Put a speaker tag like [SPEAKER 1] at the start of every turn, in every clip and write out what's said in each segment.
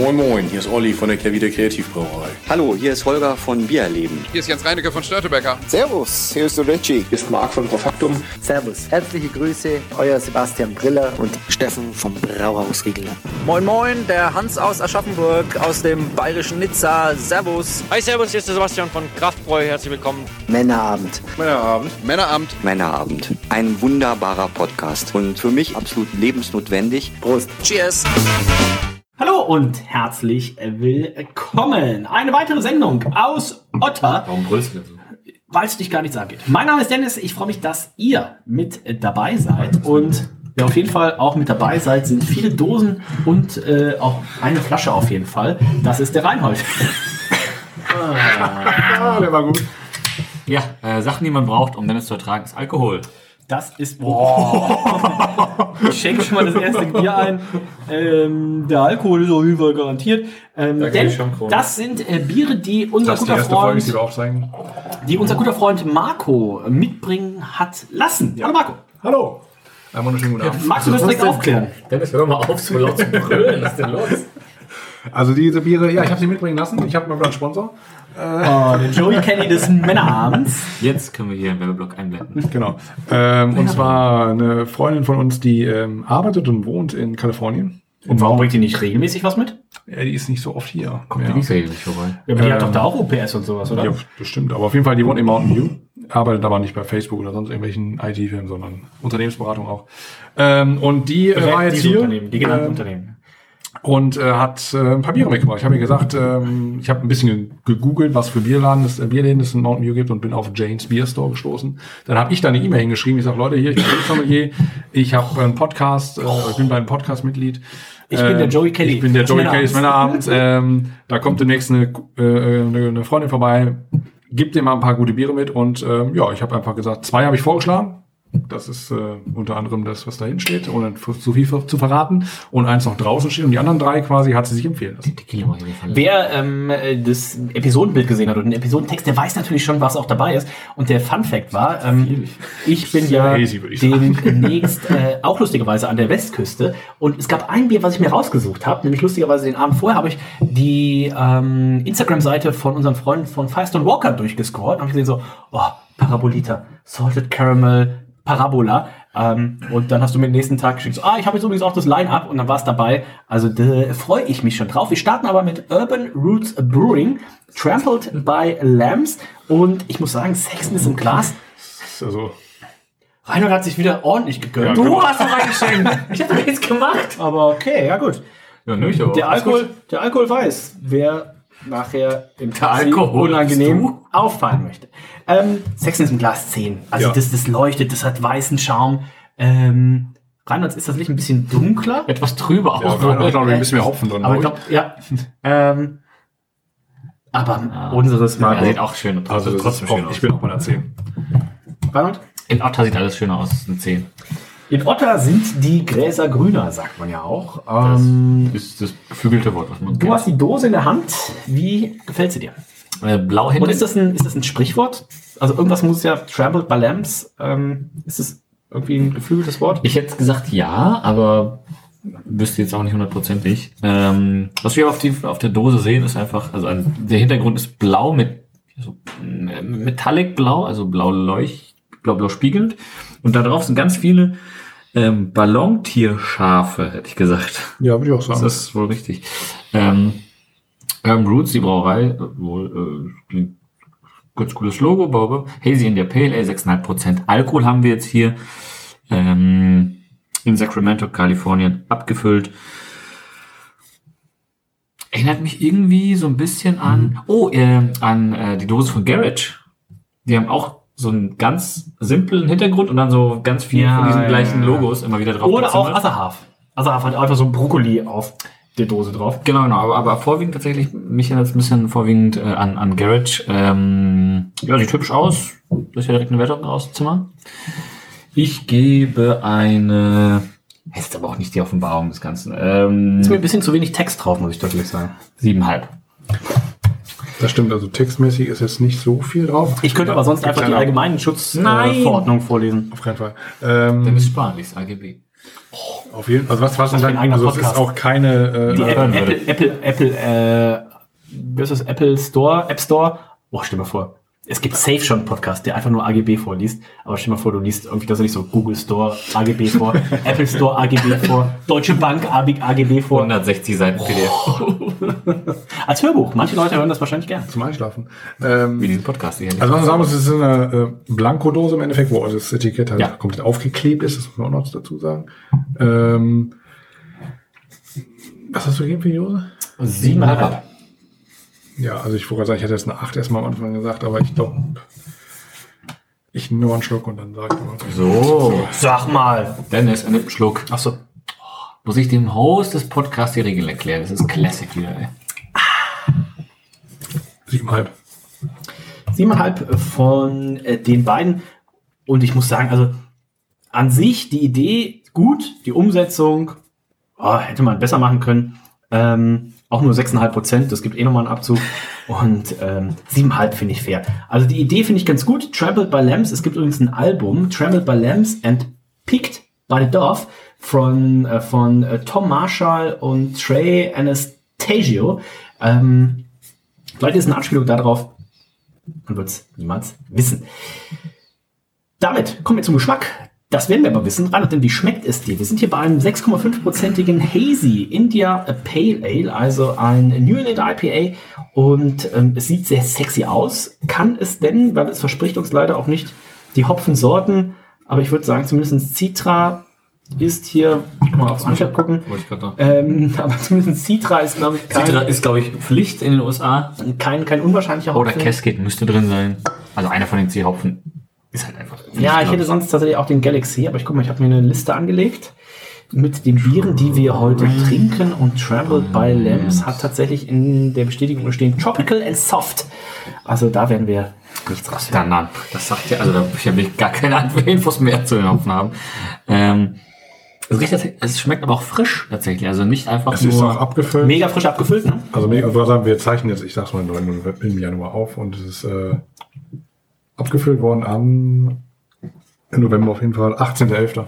[SPEAKER 1] Moin Moin, hier ist Olli von der Kehrwieder Kreativbrauerei.
[SPEAKER 2] Hallo, hier ist Holger von Biererleben.
[SPEAKER 3] Hier ist Jens Reinecke von Störtebecker.
[SPEAKER 4] Servus, hier ist der Richie.
[SPEAKER 5] Hier ist Marc von Profaktum.
[SPEAKER 6] Servus, herzliche Grüße, euer Sebastian Briller
[SPEAKER 7] und Steffen vom Brauhaus Riegler.
[SPEAKER 8] Moin Moin, der Hans aus Aschaffenburg, aus dem bayerischen Nizza. Servus.
[SPEAKER 9] Hi, Servus, hier ist der Sebastian von Kraftbräu. Herzlich willkommen.
[SPEAKER 6] Männerabend.
[SPEAKER 3] Männerabend. Männerabend.
[SPEAKER 2] Männerabend. Ein wunderbarer Podcast und für mich absolut lebensnotwendig.
[SPEAKER 8] Prost. Cheers.
[SPEAKER 10] Hallo und herzlich willkommen. Eine weitere Sendung aus Otter.
[SPEAKER 11] Warum brüllst du so?
[SPEAKER 10] Weil es dich gar nichts angeht. Mein Name ist Dennis. Ich freue mich, dass ihr mit dabei seid. Und wer auf jeden Fall auch mit dabei seid, sind viele Dosen und äh, auch eine Flasche auf jeden Fall. Das ist der Reinhold.
[SPEAKER 11] ah, der war gut. Ja, äh, Sachen, die man braucht, um Dennis zu ertragen, ist Alkohol.
[SPEAKER 10] Das ist. Boah. ich schenke schon mal das erste Bier ein. Ähm, der Alkohol ist auf jeden Fall garantiert. Ähm, da denn das sind äh, Biere, die unser
[SPEAKER 11] das
[SPEAKER 10] guter
[SPEAKER 11] die
[SPEAKER 10] Freund,
[SPEAKER 11] Folge, die,
[SPEAKER 10] die unser guter Freund Marco mitbringen hat lassen.
[SPEAKER 11] Ja.
[SPEAKER 10] Hallo Marco.
[SPEAKER 11] Hallo. Einen wunderschönen guten Abend.
[SPEAKER 10] Magst du das direkt aufklären?
[SPEAKER 11] Dennis, hör mal auf, so laut zu brüllen. Was ist denn los? Also diese Biere, ja, ich habe sie mitbringen lassen. Ich habe mal wieder einen Sponsor.
[SPEAKER 10] Oh, den Joey Kenny des Männerabends.
[SPEAKER 11] Jetzt können wir hier einen Werbeblock einblenden. Genau. Ähm, und zwar eine Freundin von uns, die ähm, arbeitet und wohnt in Kalifornien.
[SPEAKER 10] Und warum bringt die nicht regelmäßig was mit?
[SPEAKER 11] Ja, die ist nicht so oft hier.
[SPEAKER 10] Kommt
[SPEAKER 11] ja.
[SPEAKER 10] die nicht regelmäßig vorbei? Ja, aber die ähm, hat doch da auch OPS und sowas, oder?
[SPEAKER 11] Ja, das stimmt. Aber auf jeden Fall, die wohnt in Mountain View. Arbeitet aber nicht bei Facebook oder sonst irgendwelchen IT-Firmen, sondern Unternehmensberatung auch. Ähm, und die äh, war jetzt hier.
[SPEAKER 10] Die genannten ähm, Unternehmen
[SPEAKER 11] und äh, hat äh, ein paar Biere mitgebracht. Ich habe mir gesagt, ähm, ich habe ein bisschen gegoogelt, was für Bierladen es, äh, Bierläden es in Mountain View gibt und bin auf Jane's Beer Store gestoßen. Dann habe ich da eine E-Mail hingeschrieben. Ich sage, Leute, hier, ich bin Sommelier, ich habe einen Podcast, äh, ich bin beim Podcast-Mitglied.
[SPEAKER 10] Ich bin der Joey Kelly.
[SPEAKER 11] Ich bin der Joey Kelly des Männerabends. Ähm, da kommt demnächst eine, äh, eine Freundin vorbei, gibt dir mal ein paar gute Biere mit und ähm, ja, ich habe einfach gesagt, zwei habe ich vorgeschlagen. Das ist äh, unter anderem das, was da hinten steht, ohne zu viel zu verraten. Und eins noch draußen steht und die anderen drei quasi hat sie sich empfehlen lassen.
[SPEAKER 10] Wer ähm, das Episodenbild gesehen hat oder den Episodentext, der weiß natürlich schon, was auch dabei ist. Und der Fun Fact war, ähm, ich bin ja
[SPEAKER 11] easy, ich
[SPEAKER 10] demnächst äh, auch lustigerweise an der Westküste. Und es gab ein Bier, was ich mir rausgesucht habe, nämlich lustigerweise den Abend vorher habe ich die ähm, Instagram-Seite von unserem Freund von Firestone Walker durchgescrollt und habe gesehen so, oh, Parabolita, Salted Caramel, Parabola. Ähm, und dann hast du mir den nächsten Tag geschickt, so, ah, ich habe jetzt übrigens auch das Line-Up und dann war es dabei. Also da freue ich mich schon drauf. Wir starten aber mit Urban Roots Brewing, Trampled by Lambs. Und ich muss sagen, Sexen ist im Glas.
[SPEAKER 11] Also.
[SPEAKER 10] Reinhold hat sich wieder ordentlich gegönnt.
[SPEAKER 11] Ja,
[SPEAKER 10] du
[SPEAKER 11] genau.
[SPEAKER 10] hast doch reingeschenkt. ich habe nichts gemacht. Aber okay, ja gut.
[SPEAKER 11] Ja, nicht, aber
[SPEAKER 10] der, Alkohol, der Alkohol weiß, wer nachher im Taxi
[SPEAKER 11] Alkohol
[SPEAKER 10] unangenehm auffallen möchte. Ähm, Sexen ist im Glas 10. Also
[SPEAKER 11] Ja.
[SPEAKER 10] das, das leuchtet, das hat weißen Schaum. Ähm, Reinholds ist das Licht ein bisschen dunkler.
[SPEAKER 11] Etwas trüber auch. Ja, da noch ein bisschen mehr Hopfen drin.
[SPEAKER 10] Aber ich
[SPEAKER 11] glaub
[SPEAKER 10] glaube, ja. ähm, aber unseres
[SPEAKER 11] Ja,
[SPEAKER 10] Mal.
[SPEAKER 11] sieht auch schön aus.
[SPEAKER 10] Also
[SPEAKER 11] Also
[SPEAKER 10] trotzdem
[SPEAKER 11] trotzdem
[SPEAKER 10] schön aus.
[SPEAKER 11] Ich bin auch bei der 10.
[SPEAKER 10] Reinhold?
[SPEAKER 11] In Otter sieht alles schöner aus. Eine 10.
[SPEAKER 10] In Otter sind die Gräser grüner, sagt man ja auch.
[SPEAKER 11] Das
[SPEAKER 10] Ähm,
[SPEAKER 11] ist das geflügelte Wort, was man
[SPEAKER 10] du hast die Dose in der Hand. Wie gefällt sie dir?
[SPEAKER 11] Äh, blau
[SPEAKER 10] Und ist das ein, ist das ein Sprichwort? Also irgendwas muss ja trampled by lambs. Ähm, ist das irgendwie ein geflügeltes Wort?
[SPEAKER 11] Ich hätte gesagt ja, aber wüsste jetzt auch nicht hundertprozentig. Ähm, was wir auf, die, auf der Dose sehen, ist einfach, also ein, der Hintergrund ist blau mit so, äh, Metallic blau, also blau leucht, blau blau spiegelnd. Und da drauf sind ganz viele ähm, Ballontierschafe, hätte ich gesagt.
[SPEAKER 12] Ja, würde ich auch sagen.
[SPEAKER 11] Das ist wohl richtig. Ähm, Urban Roots, die Brauerei, äh, wohl äh, klingt ganz cooles Logo, Bobe. Hazy in der Pale Ale, 6,5% Alkohol haben wir jetzt hier ähm, in Sacramento, Kalifornien, abgefüllt. Erinnert mich irgendwie so ein bisschen an, oh, äh, an äh, die Dose von Garage. Die haben auch so einen ganz simplen Hintergrund und dann so ganz viel
[SPEAKER 10] Ja,
[SPEAKER 11] von diesen
[SPEAKER 10] ja,
[SPEAKER 11] gleichen. Logos immer wieder drauf.
[SPEAKER 10] Oder auch. Asahaf. Asahaf hat einfach so ein Brokkoli auf der Dose drauf.
[SPEAKER 11] Genau, genau, aber, aber vorwiegend tatsächlich, mich erinnert es ein bisschen vorwiegend äh, an, an Garage. Ähm, ja, sieht hübsch aus. Das ist ja direkt eine Wertung aus dem Zimmer. Ich gebe eine, es ist aber auch nicht die Offenbarung des Ganzen, ähm,
[SPEAKER 10] Ist mir ein bisschen zu wenig Text drauf, muss ich deutlich sagen.
[SPEAKER 11] siebeneinhalb.
[SPEAKER 12] Das stimmt, also textmäßig ist jetzt nicht so viel drauf.
[SPEAKER 10] Ich könnte aber sonst einfach die
[SPEAKER 12] eine-
[SPEAKER 10] allgemeinen
[SPEAKER 11] Nein.
[SPEAKER 10] Schutzverordnung vorlesen.
[SPEAKER 12] Auf keinen Fall. Ähm,
[SPEAKER 11] Dann ist das AGB.
[SPEAKER 12] Auf jeden Fall. Also was, was,
[SPEAKER 10] Was für ein
[SPEAKER 12] dann, also es ist auch keine.
[SPEAKER 10] Die
[SPEAKER 12] Äh,
[SPEAKER 10] Apple, Apple, Apple, Apple, äh, wie ist das? Apple Store, App Store. Boah, stell mal vor. Es gibt safe schon einen Podcast, der einfach nur AGB vorliest. Aber stell dir mal vor, du liest irgendwie tatsächlich so Google Store AGB vor, Apple Store AGB vor, Deutsche Bank AGB vor.
[SPEAKER 11] 160 Seiten PDF.
[SPEAKER 10] Als Hörbuch. Manche Leute hören das wahrscheinlich gern.
[SPEAKER 12] zum Einschlafen. Ähm,
[SPEAKER 11] Wie diesen Podcast hier.
[SPEAKER 12] also man sagen muss, es ist eine äh, Blankodose im Endeffekt, wo also das Etikett halt
[SPEAKER 10] Ja.
[SPEAKER 12] komplett aufgeklebt ist, das muss man auch noch dazu sagen. Ähm, was hast du gegeben für die Dose?
[SPEAKER 10] Siebeneinhalb.
[SPEAKER 12] Ja, also ich wollte gerade sagen, ich hätte jetzt eine 8 erstmal am Anfang gesagt, aber ich glaube, ich nehme nur einen Schluck und dann sage ich mal.
[SPEAKER 11] So,
[SPEAKER 10] Sag mal.
[SPEAKER 11] Dennis, einen Schluck.
[SPEAKER 10] Ach so.
[SPEAKER 11] Muss ich dem Host des Podcasts die Regeln erklären? Das ist Classic wieder, ey.
[SPEAKER 12] Siebeneinhalb.
[SPEAKER 10] Siebeneinhalb von äh, den beiden. Und ich muss sagen, also an sich die Idee gut, die Umsetzung oh, hätte man besser machen können. Ähm, auch nur 6,5 Prozent, das gibt eh nochmal einen Abzug. Und ähm, 7,5 finde ich fair. Also die Idee finde ich ganz gut. Trampled by Lambs, es gibt übrigens ein Album, Trampled by Lambs and Picked by the Dove von, äh, von äh, Tom Marshall und Trey Anastasio. Ähm, vielleicht ist eine Anspielung darauf, man wird es niemals wissen. Damit kommen wir zum Geschmack. Das werden wir aber wissen. Reinhard, denn wie schmeckt es dir? Wir sind hier bei einem 6,5%igen Hazy India Pale Ale, also ein New England IPA. Und ähm, es sieht sehr sexy aus. Kann es denn, weil es verspricht uns leider auch nicht die Hopfensorten, aber ich würde sagen, zumindest Citra ist hier, mal aufs Anschlag gucken. Ähm, aber zumindest Citra ist, glaube ich, kein,
[SPEAKER 11] Citra ist, glaube ich, Pflicht in den USA.
[SPEAKER 10] kein, kein unwahrscheinlicher
[SPEAKER 11] Oder
[SPEAKER 10] Hopfen.
[SPEAKER 11] Cascade müsste drin sein. Also einer von den C-Hopfen ist halt einfach.
[SPEAKER 10] Ja, ich hätte sonst tatsächlich auch den Galaxy, aber ich guck mal, ich habe mir eine Liste angelegt mit den Bieren, die wir heute trinken und Trampled by Lambs hat tatsächlich in der Bestätigung stehen Tropical and Soft. Also da werden wir nichts raus.
[SPEAKER 11] Dann, dann. Das sagt ja, also da will ich gar keine Infos mehr zu den Hopfen haben. Ähm, es, riecht, es schmeckt aber auch frisch tatsächlich. Also nicht einfach
[SPEAKER 12] Es ist auch
[SPEAKER 11] nur.
[SPEAKER 12] abgefüllt.
[SPEAKER 10] Mega frisch abgefüllt, ne?
[SPEAKER 12] Also mega, wir zeichnen jetzt, ich sag's mal, im Januar auf und es ist äh, abgefüllt worden am im November auf jeden Fall, 18.11.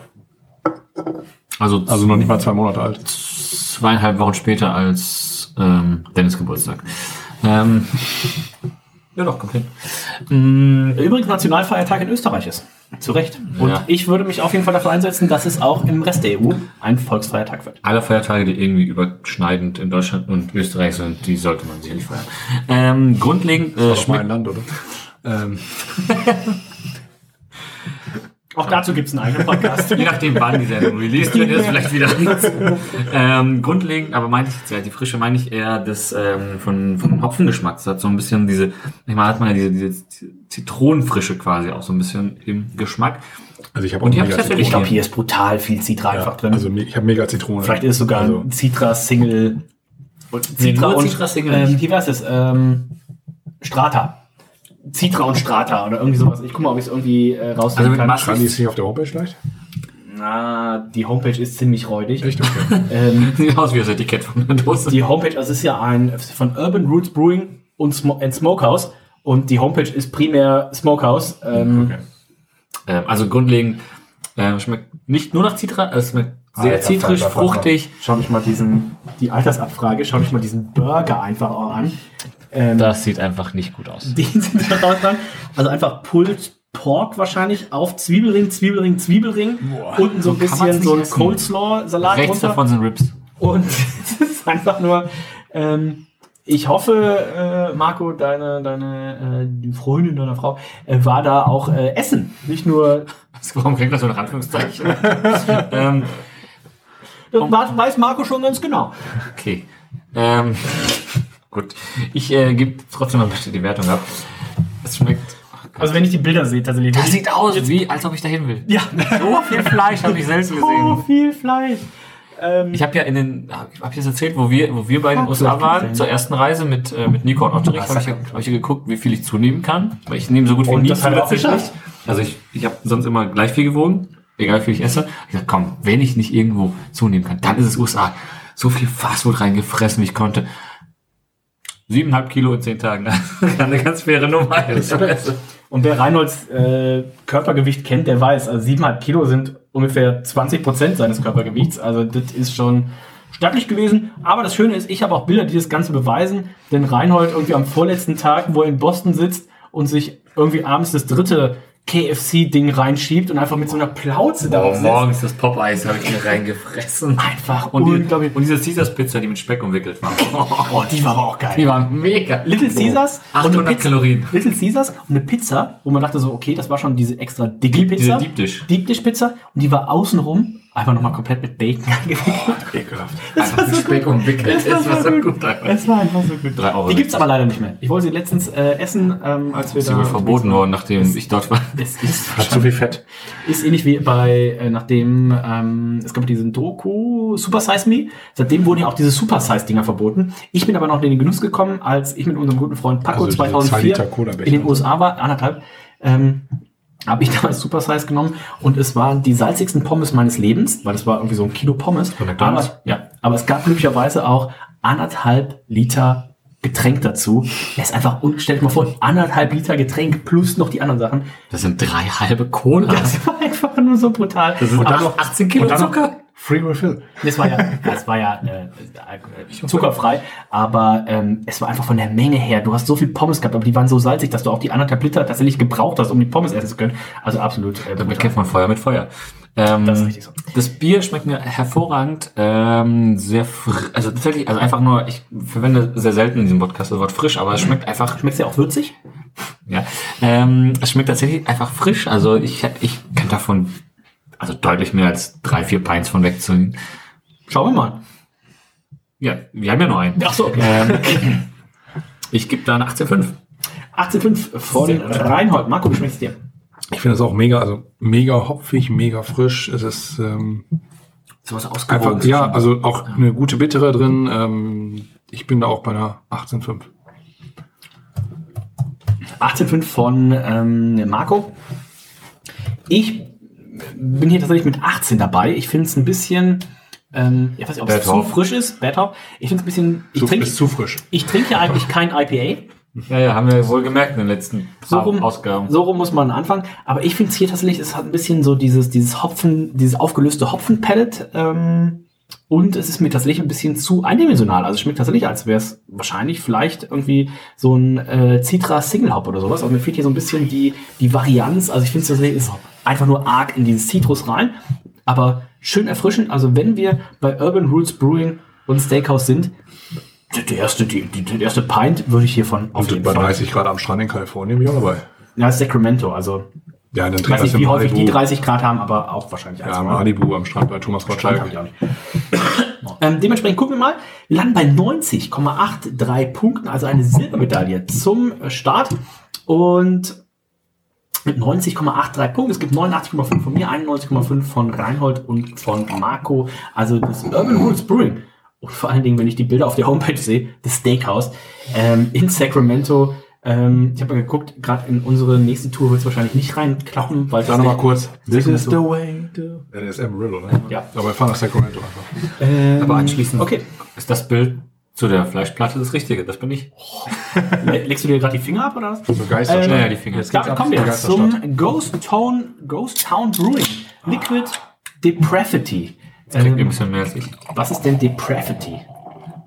[SPEAKER 11] Also,
[SPEAKER 12] Also noch nicht mal zwei Monate alt.
[SPEAKER 11] zweieinhalb Wochen später als ähm, Dennis Geburtstag. Ähm, ja, doch, hin. Mm,
[SPEAKER 10] Übrigens Nationalfeiertag in Österreich ist. Zu Recht. Und
[SPEAKER 11] Ja.
[SPEAKER 10] ich würde mich auf jeden Fall dafür einsetzen, dass es auch im Rest der EU ein Volksfeiertag wird.
[SPEAKER 11] alle Feiertage, die irgendwie überschneidend in Deutschland und Österreich sind, die sollte man sicherlich feiern. Ähm, grundlegend äh,
[SPEAKER 12] mein
[SPEAKER 11] schmeckt,
[SPEAKER 12] Land, oder? Ähm,
[SPEAKER 10] Auch dazu gibt es einen eigenen Podcast.
[SPEAKER 11] je nachdem, wann die Sendung released wird, ist vielleicht wieder ähm, grundlegend, aber meinte ich jetzt ja, die Frische meine ich eher das ähm, von, von Hopfengeschmack. Das hat so ein bisschen diese, manchmal hat man ja diese, diese Zitronenfrische quasi auch so ein bisschen im Geschmack.
[SPEAKER 12] also ich habe
[SPEAKER 11] Und
[SPEAKER 12] auch mega
[SPEAKER 11] ich tatsächlich
[SPEAKER 10] Ich glaube, hier ist brutal viel Citra einfach drin.
[SPEAKER 12] Also ich habe mega Zitrone.
[SPEAKER 10] Vielleicht ist es sogar
[SPEAKER 12] also,
[SPEAKER 10] ein Citra-Single. Und Citra
[SPEAKER 11] nur
[SPEAKER 10] und
[SPEAKER 11] Citra-Single
[SPEAKER 10] ähm, wie heißt es? Ähm, Strata. Citra und Strata oder irgendwie sowas. Ich guck mal, ob ich es irgendwie äh,
[SPEAKER 11] Also
[SPEAKER 10] rausfinden
[SPEAKER 11] mit
[SPEAKER 10] kann.
[SPEAKER 11] Masse-
[SPEAKER 12] die es nicht auf der Homepage leicht?
[SPEAKER 10] Na, die Homepage ist ziemlich räudig.
[SPEAKER 12] Echt? Okay.
[SPEAKER 10] Ähm,
[SPEAKER 11] Sieht aus wie das Etikett von der Dose.
[SPEAKER 10] die Homepage, also es ist ja ein von Urban Roots Brewing und, and Smokehouse. Und die Homepage ist primär Smokehouse. Ähm,
[SPEAKER 12] Okay.
[SPEAKER 11] Ähm, also grundlegend äh, schmeckt nicht nur nach Citra, es schmeckt sehr
[SPEAKER 10] Alter,
[SPEAKER 11] zitrisch, fruchtig.
[SPEAKER 10] Schau dich mal diesen, die Altersabfrage, schau dich mal diesen Burger einfach auch an. Ähm,
[SPEAKER 11] Das sieht einfach nicht gut aus.
[SPEAKER 10] Den sind wir raus dran. Also einfach Pulled Pork wahrscheinlich auf Zwiebelring, Zwiebelring, Zwiebelring. Unten so ein bisschen so ein. Coleslaw-Salat
[SPEAKER 11] Rechts
[SPEAKER 10] runter.
[SPEAKER 11] davon sind Rips.
[SPEAKER 10] Und es ist einfach nur, ähm, ich hoffe, äh, Marco, deine, deine äh, die Freundin deiner Frau, äh, war da auch äh, Essen. Nicht nur,
[SPEAKER 11] Warum kriegt das so ein Anführungszeichen? ähm,
[SPEAKER 10] das weiß Marco schon ganz genau.
[SPEAKER 11] okay. Ähm, gut. Ich äh, gebe trotzdem mal bitte die Wertung ab. Es schmeckt.
[SPEAKER 10] Also wenn ich die Bilder sehe, tatsächlich.
[SPEAKER 11] Das sieht aus, wie als ob ich dahin will.
[SPEAKER 10] ja,
[SPEAKER 11] So viel Fleisch habe ich selten
[SPEAKER 10] so
[SPEAKER 11] gesehen.
[SPEAKER 10] viel Fleisch. Ähm,
[SPEAKER 11] Ich habe ja in den, habe ich das erzählt, wo wir, wo wir bei den
[SPEAKER 10] Oh,
[SPEAKER 11] USA waren, zur ersten Reise mit, äh, mit Nico und Otterich, habe ich, ja- hab ich ja geguckt, wie viel ich zunehmen kann. Weil ich nehme so gut wie
[SPEAKER 10] Und
[SPEAKER 11] nie
[SPEAKER 10] geschafft.
[SPEAKER 11] nicht. Also ich, ich habe sonst immer gleich viel gewogen, egal wie viel ich esse. Ich dachte, komm, wenn ich nicht irgendwo zunehmen kann, dann ist es USA. So viel Fastfood reingefressen, wie ich konnte. Siebeneinhalb Kilo in zehn Tagen. Eine ganz faire Nummer.
[SPEAKER 10] Und wer Reinholds äh, Körpergewicht kennt, der weiß, also 7,5 Kilo sind ungefähr 20 Prozent seines Körpergewichts. Also das ist schon stattlich gewesen. Aber das Schöne ist, ich habe auch Bilder, die das Ganze beweisen. Denn Reinhold irgendwie am vorletzten Tag, wo er in Boston sitzt und sich irgendwie abends das dritte KFC-Ding reinschiebt und einfach mit so einer Plauze
[SPEAKER 11] Oh,
[SPEAKER 10] darauf sitzt.
[SPEAKER 11] morgens das Popeyes habe ich mir reingefressen.
[SPEAKER 10] Einfach
[SPEAKER 11] Und, die,
[SPEAKER 10] unglaublich.
[SPEAKER 11] und diese Caesars-Pizza, die mit Speck umwickelt war.
[SPEAKER 10] Oh, die war aber auch geil.
[SPEAKER 11] Die war mega.
[SPEAKER 10] Little Caesars eine
[SPEAKER 11] 800
[SPEAKER 10] Pizza.
[SPEAKER 11] Kalorien.
[SPEAKER 10] Little Caesars und eine Pizza, wo man dachte so, okay, das war schon diese extra dicke Pizza.
[SPEAKER 11] Diese Deep Dish.
[SPEAKER 10] Deep Dish Pizza und die war außenrum einfach nochmal komplett mit Bacon angewickelt.
[SPEAKER 12] Ekelhaft.
[SPEAKER 11] Einfach mit Speck umwickelt.
[SPEAKER 10] Das war
[SPEAKER 11] Es war
[SPEAKER 10] so
[SPEAKER 11] so
[SPEAKER 10] gut. Es war einfach so gut.
[SPEAKER 11] Drei Euro.
[SPEAKER 10] Die gibt's aber leider nicht mehr. Ich wollte sie letztens äh, essen, ähm, als wir
[SPEAKER 11] Ist
[SPEAKER 10] da...
[SPEAKER 11] wohl verboten worden, nachdem ich dort war.
[SPEAKER 10] Es ist,
[SPEAKER 12] Hat zu viel Fett.
[SPEAKER 10] ist ähnlich wie bei, äh, nachdem, ähm, es gab diesen Doku, Super Size Me, seitdem wurden ja auch diese Super Size Dinger verboten. Ich bin aber noch in den Genuss gekommen, als ich mit unserem guten Freund Paco
[SPEAKER 12] Also diese zwei
[SPEAKER 10] 2004
[SPEAKER 12] Liter Cola-Becher
[SPEAKER 10] in den
[SPEAKER 12] so.
[SPEAKER 10] USA war, anderthalb, ähm, habe ich damals Super Size genommen und es waren die salzigsten Pommes meines Lebens, weil es war irgendwie so ein Kilo Pommes. Aber, ja, aber es gab glücklicherweise auch anderthalb Liter Getränk dazu. Das ist einfach, stell dir mal vor, anderthalb Liter Getränk plus noch die anderen Sachen.
[SPEAKER 11] Das sind drei halbe Cola.
[SPEAKER 10] Das war einfach nur so brutal.
[SPEAKER 11] Das sind
[SPEAKER 10] Und dann noch
[SPEAKER 11] 18 Kilo Zucker.
[SPEAKER 12] Free Refill.
[SPEAKER 10] Das war ja, das war ja äh, zuckerfrei, aber ähm, es war einfach von der Menge her. Du hast so viel Pommes gehabt, aber die waren so salzig, dass du auch die anderthalb Liter tatsächlich gebraucht hast, um die Pommes essen zu können. Also absolut. Äh,
[SPEAKER 11] Damit kennt man Feuer mit Feuer. Ähm,
[SPEAKER 10] Das ist richtig so.
[SPEAKER 11] Das Bier schmeckt mir hervorragend, ähm, sehr frisch, also tatsächlich, also einfach nur, ich verwende sehr selten in diesem Podcast das Wort frisch, aber es schmeckt einfach,
[SPEAKER 10] Schmeckt's ja auch würzig?
[SPEAKER 11] ja, ähm, es schmeckt tatsächlich einfach frisch, also ich, ich kann davon, also deutlich mehr als drei, vier Pints von wegzunehmen.
[SPEAKER 10] Schauen wir mal.
[SPEAKER 11] Ja, wir haben ja nur einen.
[SPEAKER 10] Ach so, okay.
[SPEAKER 11] Ähm, ich gebe da eine 18,5.
[SPEAKER 10] 18,5 von Reinhold. Marco, wie schmeckt's dir?
[SPEAKER 12] Ich finde das auch mega, also mega hopfig, mega frisch. Es ist ähm,
[SPEAKER 11] Sowas
[SPEAKER 12] einfach, ja, also auch eine gute Bittere drin. Ähm, ich bin da auch bei einer 18,5.
[SPEAKER 10] 18,5 von ähm, Marco. Ich bin hier tatsächlich mit 18 dabei. Ich finde es ein bisschen, ähm, ich weiß nicht, ob es zu frisch ist. Bad Hop. Ich finde es ein bisschen, ich
[SPEAKER 12] Zu,
[SPEAKER 10] trinke
[SPEAKER 12] zu frisch.
[SPEAKER 10] ich trinke ja eigentlich kein IPA.
[SPEAKER 11] Ja, ja, haben wir wohl gemerkt in den letzten
[SPEAKER 10] So rum,
[SPEAKER 11] Ausgaben.
[SPEAKER 10] so rum muss man anfangen. Aber ich finde es hier tatsächlich, es hat ein bisschen so dieses, dieses Hopfen, dieses aufgelöste Hopfenpellet. Ähm, und es ist mir tatsächlich ein bisschen zu eindimensional. Also es schmeckt tatsächlich, als wäre es wahrscheinlich vielleicht irgendwie so ein äh, Citra Single Hop oder sowas. Also mir fehlt hier so ein bisschen die, die Varianz. Also ich finde es tatsächlich ist einfach nur arg in dieses Citrus rein. Aber schön erfrischend. Also wenn wir bei Urban Roots Brewing und Steakhouse sind, die erste, die, die, die erste Pint würde ich hiervon auf
[SPEAKER 12] Und
[SPEAKER 10] jeden
[SPEAKER 12] bei
[SPEAKER 10] Fall.
[SPEAKER 12] 30 Grad am Strand in Kalifornien bin ich auch dabei.
[SPEAKER 10] Ja, Sacramento, also
[SPEAKER 12] Ja, dann
[SPEAKER 10] ich weiß nicht, wie häufig die
[SPEAKER 12] Malibu.
[SPEAKER 10] 30 Grad haben, aber auch wahrscheinlich
[SPEAKER 12] Ja,
[SPEAKER 10] eins,
[SPEAKER 12] Malibu am Strand bei Thomas Gottschalk.
[SPEAKER 10] hab ich auch nicht. ähm, dementsprechend gucken wir mal. Wir landen bei 90,83 Punkten, also eine Silbermedaille zum Start. Und mit 90,83 Punkten. Es gibt 89,5 von mir, 91,5 von Reinhold und von Marco. Also das Urban Roots Brewing. Und vor allen Dingen, wenn ich die Bilder auf der Homepage sehe, das Steakhouse ähm, in Sacramento. Ähm, ich habe mal geguckt, gerade in unsere nächste Tour wird es wahrscheinlich nicht reinklappen, weil
[SPEAKER 12] Sag nochmal kurz.
[SPEAKER 10] This is the
[SPEAKER 12] way to... Ja, der ist Amarillo, ne?
[SPEAKER 10] Ja.
[SPEAKER 12] Aber wir fahren nach Sacramento einfach.
[SPEAKER 10] Ähm,
[SPEAKER 11] Aber anschließend
[SPEAKER 10] Okay.
[SPEAKER 11] ist das Bild zu der Fleischplatte das Richtige, das bin ich.
[SPEAKER 10] Le- Legst du dir gerade die Finger ab oder was?
[SPEAKER 12] So Geisterstadt.
[SPEAKER 11] Ja, ja, die Finger.
[SPEAKER 10] Da kommen wir zum Ghost Town, Ghost Town Brewing. Liquid Depravity.
[SPEAKER 11] Klingt ein
[SPEAKER 10] Ähm,
[SPEAKER 11] bisschen mehr als ich.
[SPEAKER 10] was ist denn Depravity?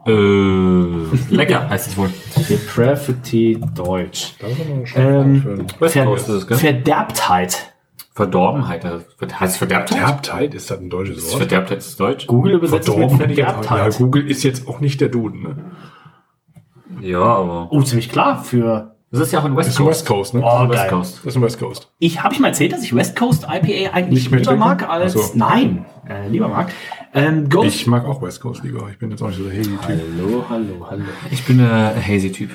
[SPEAKER 11] Äh, lecker heißt es wohl.
[SPEAKER 10] Depravity Deutsch.
[SPEAKER 12] Das ist aber schon
[SPEAKER 10] Ähm,
[SPEAKER 12] ein-
[SPEAKER 10] Ver
[SPEAKER 11] gell?
[SPEAKER 10] Verderbtheit.
[SPEAKER 11] Verdorbenheit. Heißt Verderbtheit?
[SPEAKER 12] Verderbtheit, ist das ein deutsches
[SPEAKER 11] Ist
[SPEAKER 12] Wort?
[SPEAKER 11] Verderbtheit ist Deutsch?
[SPEAKER 10] Google übersetzt mit
[SPEAKER 12] Verdorben. Ja,
[SPEAKER 10] Verderbtheit.
[SPEAKER 12] Google ist jetzt auch nicht der Duden, ne?
[SPEAKER 11] Ja, aber.
[SPEAKER 10] Oh, ziemlich klar für.
[SPEAKER 11] Das ist ja auch in West
[SPEAKER 12] Das ist ein
[SPEAKER 11] Coast.
[SPEAKER 12] West Coast, ne?
[SPEAKER 10] Oh,
[SPEAKER 11] West
[SPEAKER 10] geil.
[SPEAKER 11] Coast.
[SPEAKER 12] Das ist ein West Coast.
[SPEAKER 10] Ich habe ich mal erzählt, dass ich West Coast IPA eigentlich
[SPEAKER 12] Nicht mehr
[SPEAKER 10] lieber
[SPEAKER 12] trinken?
[SPEAKER 10] mag als.
[SPEAKER 12] So.
[SPEAKER 10] Nein, äh, lieber mag. Ähm, Ghost.
[SPEAKER 12] Ich mag auch West Coast lieber. Ich bin jetzt auch nicht so der Hazy-Typ.
[SPEAKER 10] hallo, hallo, hallo.
[SPEAKER 11] Ich bin der Hazy-Typ.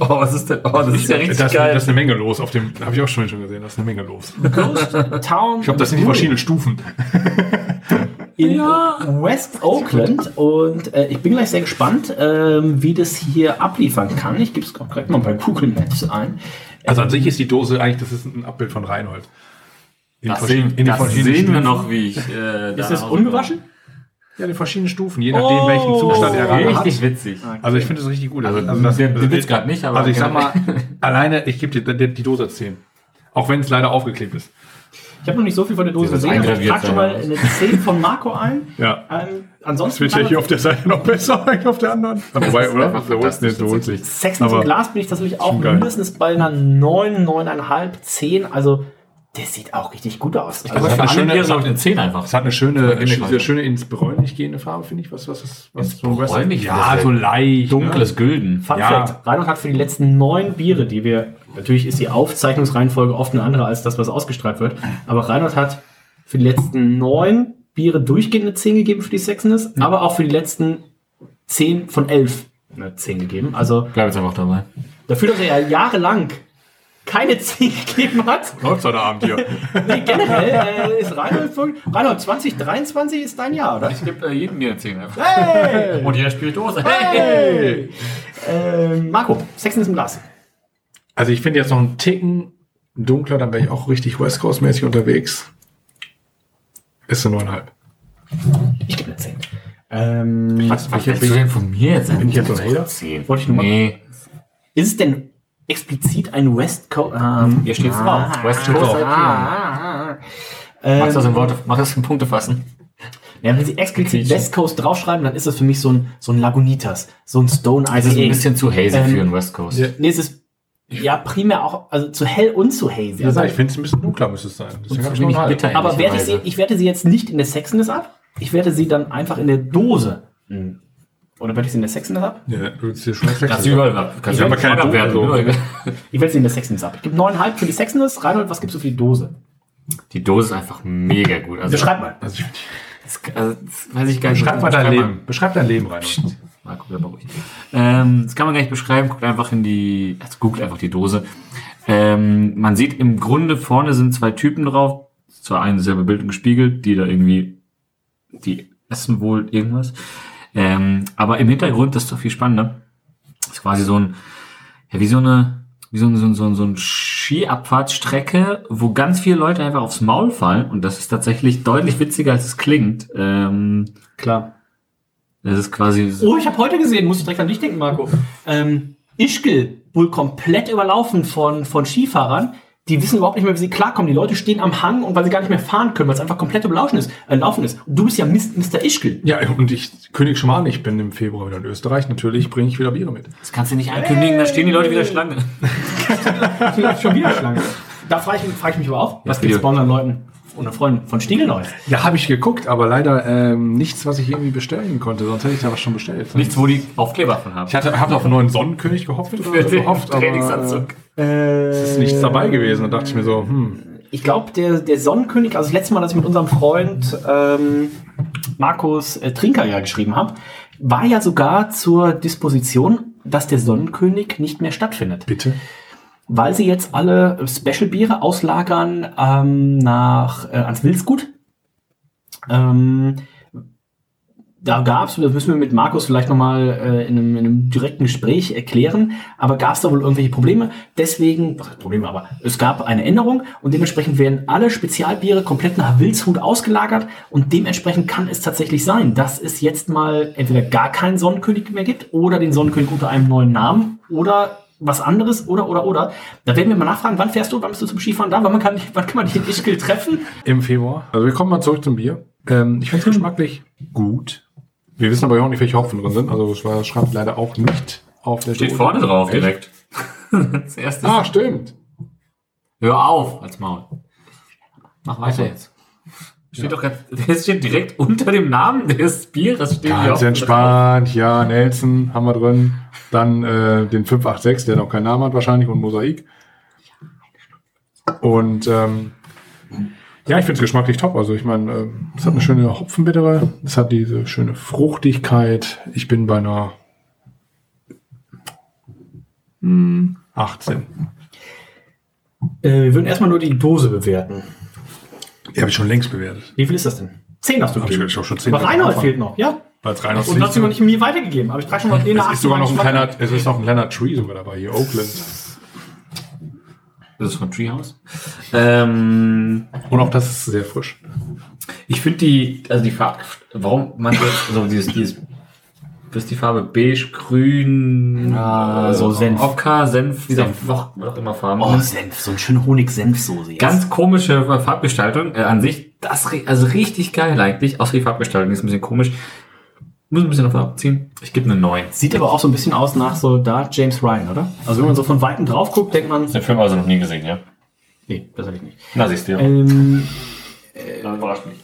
[SPEAKER 11] Oh, was ist denn? Oh, das ist ja richtig
[SPEAKER 12] Das,
[SPEAKER 11] geil.
[SPEAKER 12] das ist eine Menge los auf dem, habe ich auch schon schon gesehen, das ist eine Menge los.
[SPEAKER 10] Ghost Town.
[SPEAKER 12] Ich glaube, das sind die verschiedenen Stufen.
[SPEAKER 10] in West Oakland und äh, ich bin gleich sehr gespannt, ähm, wie das hier abliefern kann. Ich gebe es auch direkt mal bei Google Maps ein.
[SPEAKER 12] Also an sich ist die Dose eigentlich, das ist ein Abbild von Reinhold. In
[SPEAKER 11] Das, sehen,
[SPEAKER 12] in
[SPEAKER 11] das sehen wir noch, wie ich. Äh,
[SPEAKER 10] Ist das ungewaschen?
[SPEAKER 12] Ja, in den verschiedenen Stufen, je nachdem, welchen Zustand er gerade hat.
[SPEAKER 11] Richtig witzig.
[SPEAKER 12] Also ich finde das richtig gut.
[SPEAKER 11] Also,
[SPEAKER 12] das,
[SPEAKER 11] den, den Witz gerade nicht, aber.
[SPEAKER 12] also ich sag mal, alleine, ich gebe dir die, die Dose 10. Auch wenn es leider aufgeklebt ist.
[SPEAKER 10] Ich habe noch nicht so viel von der Dose
[SPEAKER 11] Das
[SPEAKER 10] gesehen. Also ich trage schon mal eine 10 von Marco ein.
[SPEAKER 12] Ja.
[SPEAKER 10] Ähm,
[SPEAKER 12] Das
[SPEAKER 10] ansonsten
[SPEAKER 12] wird ja hier auf der Seite noch besser als auf der anderen. Wobei, oder? Der Wurst
[SPEAKER 11] fantastisch,
[SPEAKER 12] nicht lohnt sich.
[SPEAKER 10] Im
[SPEAKER 12] Aber
[SPEAKER 10] Glas bin ich tatsächlich auch mindestens bei einer 9, 9,5, 10. Also, der sieht auch richtig gut aus.
[SPEAKER 11] Aber
[SPEAKER 12] hat
[SPEAKER 11] für
[SPEAKER 12] eine
[SPEAKER 11] alle
[SPEAKER 12] schöne-
[SPEAKER 11] Biere glaube ich eine 10 einfach.
[SPEAKER 12] es hat eine schöne,
[SPEAKER 11] mal.
[SPEAKER 12] schöne ins bräunlich gehende Farbe, finde ich. Was, was ist, was
[SPEAKER 11] Ins
[SPEAKER 12] so
[SPEAKER 11] bräunlich?
[SPEAKER 12] Ja,
[SPEAKER 11] Das
[SPEAKER 12] so leicht.
[SPEAKER 11] Dunkles
[SPEAKER 12] Ne?
[SPEAKER 11] Gülden.
[SPEAKER 10] Fun
[SPEAKER 12] Ja.
[SPEAKER 10] Fact: Reinhold hat für die letzten neun Biere, die wir, natürlich ist die Aufzeichnungsreihenfolge oft eine andere als das, was ausgestrahlt wird, aber Reinhold hat für die letzten neun Biere durchgehend eine 10 gegeben für die Sexiness, aber auch für die letzten 10 von 11 eine 10 gegeben. Also
[SPEAKER 11] Bleib jetzt einfach dabei.
[SPEAKER 10] dafür, dass er ja jahrelang keine 10 gegeben hat,
[SPEAKER 12] Läuft heute Abend hier.
[SPEAKER 10] nee, generell äh, ist Reinhold, voll- Reinhold 2023 ist dein Jahr, oder?
[SPEAKER 11] Ich gebe äh, jedem Bier eine 10 einfach.
[SPEAKER 10] Hey!
[SPEAKER 11] Und jeder spielt Dose. Hey!
[SPEAKER 10] Ähm, Marco, Sexiness im Glas.
[SPEAKER 12] Also ich finde jetzt noch einen Ticken dunkler, dann wäre ich auch richtig West Coast-mäßig unterwegs. Ist eine 9,5.
[SPEAKER 10] Ich gebe eine 10. Ähm,
[SPEAKER 11] Was, was willst du denn von mir jetzt?
[SPEAKER 12] Bin ich jetzt so ein Hater?
[SPEAKER 11] 10.
[SPEAKER 10] Wollte ich nur mal-
[SPEAKER 11] Nee.
[SPEAKER 10] Ist es denn explizit ein West Coast? Ähm,
[SPEAKER 11] Hier steht's drauf. West Coast.
[SPEAKER 10] Ah,
[SPEAKER 11] Magst du das in Worte, mach das in Punkte fassen?
[SPEAKER 10] ja, wenn sie explizit. West Coast draufschreiben, dann ist das für mich so ein, so ein Lagunitas, so ein Stone
[SPEAKER 11] Es ist ein
[SPEAKER 10] IPA.
[SPEAKER 11] bisschen zu hazy
[SPEAKER 10] Ähm,
[SPEAKER 11] für einen West Coast.
[SPEAKER 12] ja.
[SPEAKER 10] Nee, es ist ja primär auch, also zu hell und zu hazy.
[SPEAKER 12] Ja,
[SPEAKER 10] Also,
[SPEAKER 12] ich finde es ein bisschen dunkler, müsste es sein. Deswegen habe ich noch
[SPEAKER 11] bitter.
[SPEAKER 10] aber werte ich, sie, ich werte sie jetzt nicht in der Sexiness ab, ich werte sie dann einfach in der Dose. Hm. Oder werte ich sie in der Sexiness ab?
[SPEAKER 12] Ja, du willst hier schon was
[SPEAKER 11] Kannst du überall ab. Kannst
[SPEAKER 12] Ich
[SPEAKER 11] du
[SPEAKER 12] habe keine
[SPEAKER 11] werden.
[SPEAKER 12] Dose.
[SPEAKER 10] Ich werte sie in der Sexiness ab. Ich gebe 9,5 für die Sexiness. Reinhold, was gibst du für die Dose?
[SPEAKER 11] Die Dose ist einfach mega gut. Also,
[SPEAKER 10] Beschreib mal.
[SPEAKER 12] Also ich,
[SPEAKER 11] das, also, das weiß ich gar nicht.
[SPEAKER 12] beschreib mal dein Leben. Beschreib dein Leben rein.
[SPEAKER 11] Marco, bleib mal ruhig. Ähm, das kann man gar nicht beschreiben. Guckt einfach in die, also googelt einfach die Dose. Ähm, man sieht im Grunde vorne sind zwei Typen drauf. Zwar ein selbe Bild und gespiegelt, die da irgendwie, die essen wohl irgendwas. Ähm, aber im Hintergrund, das ist doch viel spannender, ist quasi so ein, ja, wie so eine, wie so ein, so ein, so ein, so ein Skiabfahrtsstrecke, wo ganz viele Leute einfach aufs Maul fallen. Und das ist tatsächlich deutlich witziger, als es klingt. Ähm,
[SPEAKER 10] Klar.
[SPEAKER 11] das ist quasi so,
[SPEAKER 10] Oh, ich habe heute gesehen, musst du direkt an dich denken, Marco. Ähm, Ischgl wohl komplett überlaufen von, von Skifahrern. Die wissen überhaupt nicht mehr, wie sie klarkommen. Die Leute stehen am Hang und weil sie gar nicht mehr fahren können, weil es einfach komplett überlaufen ist, äh, laufen ist. Und du bist ja Mr. Ischgl.
[SPEAKER 12] Ja, und ich, König Schmarrn, ich bin im Februar wieder in Österreich. Natürlich bringe ich wieder Biere mit.
[SPEAKER 11] Das kannst du nicht ankündigen, da stehen die Leute wieder Schlange.
[SPEAKER 10] Schon wieder Schlange. Da frage ich, frag ich mich aber auch, was
[SPEAKER 11] Video.
[SPEAKER 10] gibt's bei unseren Leuten und Freunden von Stiegel Neues?
[SPEAKER 12] Ja, habe ich geguckt, aber leider ähm, nichts, was ich irgendwie bestellen konnte. Sonst hätte ich da was schon bestellt.
[SPEAKER 11] Nichts, wo die Aufkleber von haben.
[SPEAKER 12] Ich hatte, habe auf einen neuen Sonnenkönig gehofft, oder so gehofft aber
[SPEAKER 11] Trainingsanzug.
[SPEAKER 12] äh, es ist nichts dabei gewesen. Da dachte ich mir so, hm,
[SPEAKER 10] Ich glaube, der, der Sonnenkönig, also das letzte Mal, dass ich mit unserem Freund ähm, Markus äh, Trinker ja geschrieben habe, war ja sogar zur Disposition, dass der Sonnenkönig nicht mehr stattfindet.
[SPEAKER 12] bitte.
[SPEAKER 10] Weil sie jetzt alle Special-Biere auslagern ähm, nach äh, ans Wilsgut. Ähm, da gab es, das müssen wir mit Markus vielleicht nochmal äh, in, einem, in einem direkten Gespräch erklären, aber gab es da wohl irgendwelche Probleme? Deswegen, was heißt Probleme, aber es gab eine Änderung und dementsprechend werden alle Spezialbiere komplett nach Wildshut ausgelagert und dementsprechend kann es tatsächlich sein, dass es jetzt mal entweder gar keinen Sonnenkönig mehr gibt oder den Sonnenkönig unter einem neuen Namen oder was anderes oder oder oder. Da werden wir mal nachfragen, wann fährst du, wann bist du zum Skifahren da, wann, man kann, wann kann man dich in Ischgl treffen?
[SPEAKER 12] Im Februar. Also wir kommen mal zurück zum Bier. Ähm, ich finde es geschmacklich gut. Wir wissen aber auch nicht, welche Hopfen drin sind. Also es war- schreibt leider auch nicht auf der
[SPEAKER 11] Steht
[SPEAKER 12] Dose.
[SPEAKER 11] vorne drauf
[SPEAKER 12] Echt?
[SPEAKER 11] direkt. das erste.
[SPEAKER 12] Ah, stimmt.
[SPEAKER 11] Hör auf, als Maul. Mach weiter jetzt. Steht doch ganz, das steht direkt unter dem Namen des Bieres. Steht hier
[SPEAKER 12] Ganz
[SPEAKER 11] auch
[SPEAKER 12] entspannt. Ja, Nelson haben wir drin. Dann äh, den 586, der noch keinen Namen hat wahrscheinlich und Mosaik. Und ähm, ja, ich finde es geschmacklich top. Also ich meine, ähm, es hat eine schöne Hopfenbittere, es hat diese schöne Fruchtigkeit. Ich bin bei einer hm, 18.
[SPEAKER 10] Äh, wir würden erstmal nur die Dose bewerten.
[SPEAKER 12] Die habe ich schon längst bewertet.
[SPEAKER 10] Wie viel ist das denn? Zehn hast du
[SPEAKER 12] Hab ich
[SPEAKER 10] gegeben.
[SPEAKER 12] auch schon zehn
[SPEAKER 10] Aber Reinhold fehlt noch, ja?
[SPEAKER 12] Weil es rein aus
[SPEAKER 10] Und du hast sie noch nicht mir weitergegeben. Aber ich trage schon mal den
[SPEAKER 12] es ist sogar noch ein kleiner, es ist noch ein kleiner Tree sogar dabei hier, Oakland.
[SPEAKER 11] Das ist von Treehouse. Ähm,
[SPEAKER 12] Und auch das ist sehr frisch.
[SPEAKER 11] ich finde die, also die Farbe, warum man jetzt so dieses, dieses was ist die Farbe? Beige, grün,
[SPEAKER 10] Ah, so Senf.
[SPEAKER 11] Ocker, Senf, wie
[SPEAKER 10] Senf.
[SPEAKER 11] noch, noch immer Farben.
[SPEAKER 10] Oh, Senf, so ein schön Honig-Senfsoße.
[SPEAKER 11] Ganz komische Farbgestaltung äh, an sich. Das also richtig geil eigentlich. Außer die Farbgestaltung ist ein bisschen komisch. Muss ein bisschen noch abziehen. Ich gebe eine 9.
[SPEAKER 10] Sieht aber auch so ein bisschen aus nach Soldat James Ryan, oder? Also wenn man so von Weitem drauf guckt, denkt man,
[SPEAKER 11] Den Film also noch nie gesehen, ja?
[SPEAKER 10] nee, das habe ich nicht.
[SPEAKER 11] Na, siehst du.
[SPEAKER 10] Ähm,
[SPEAKER 11] Das überrascht mich.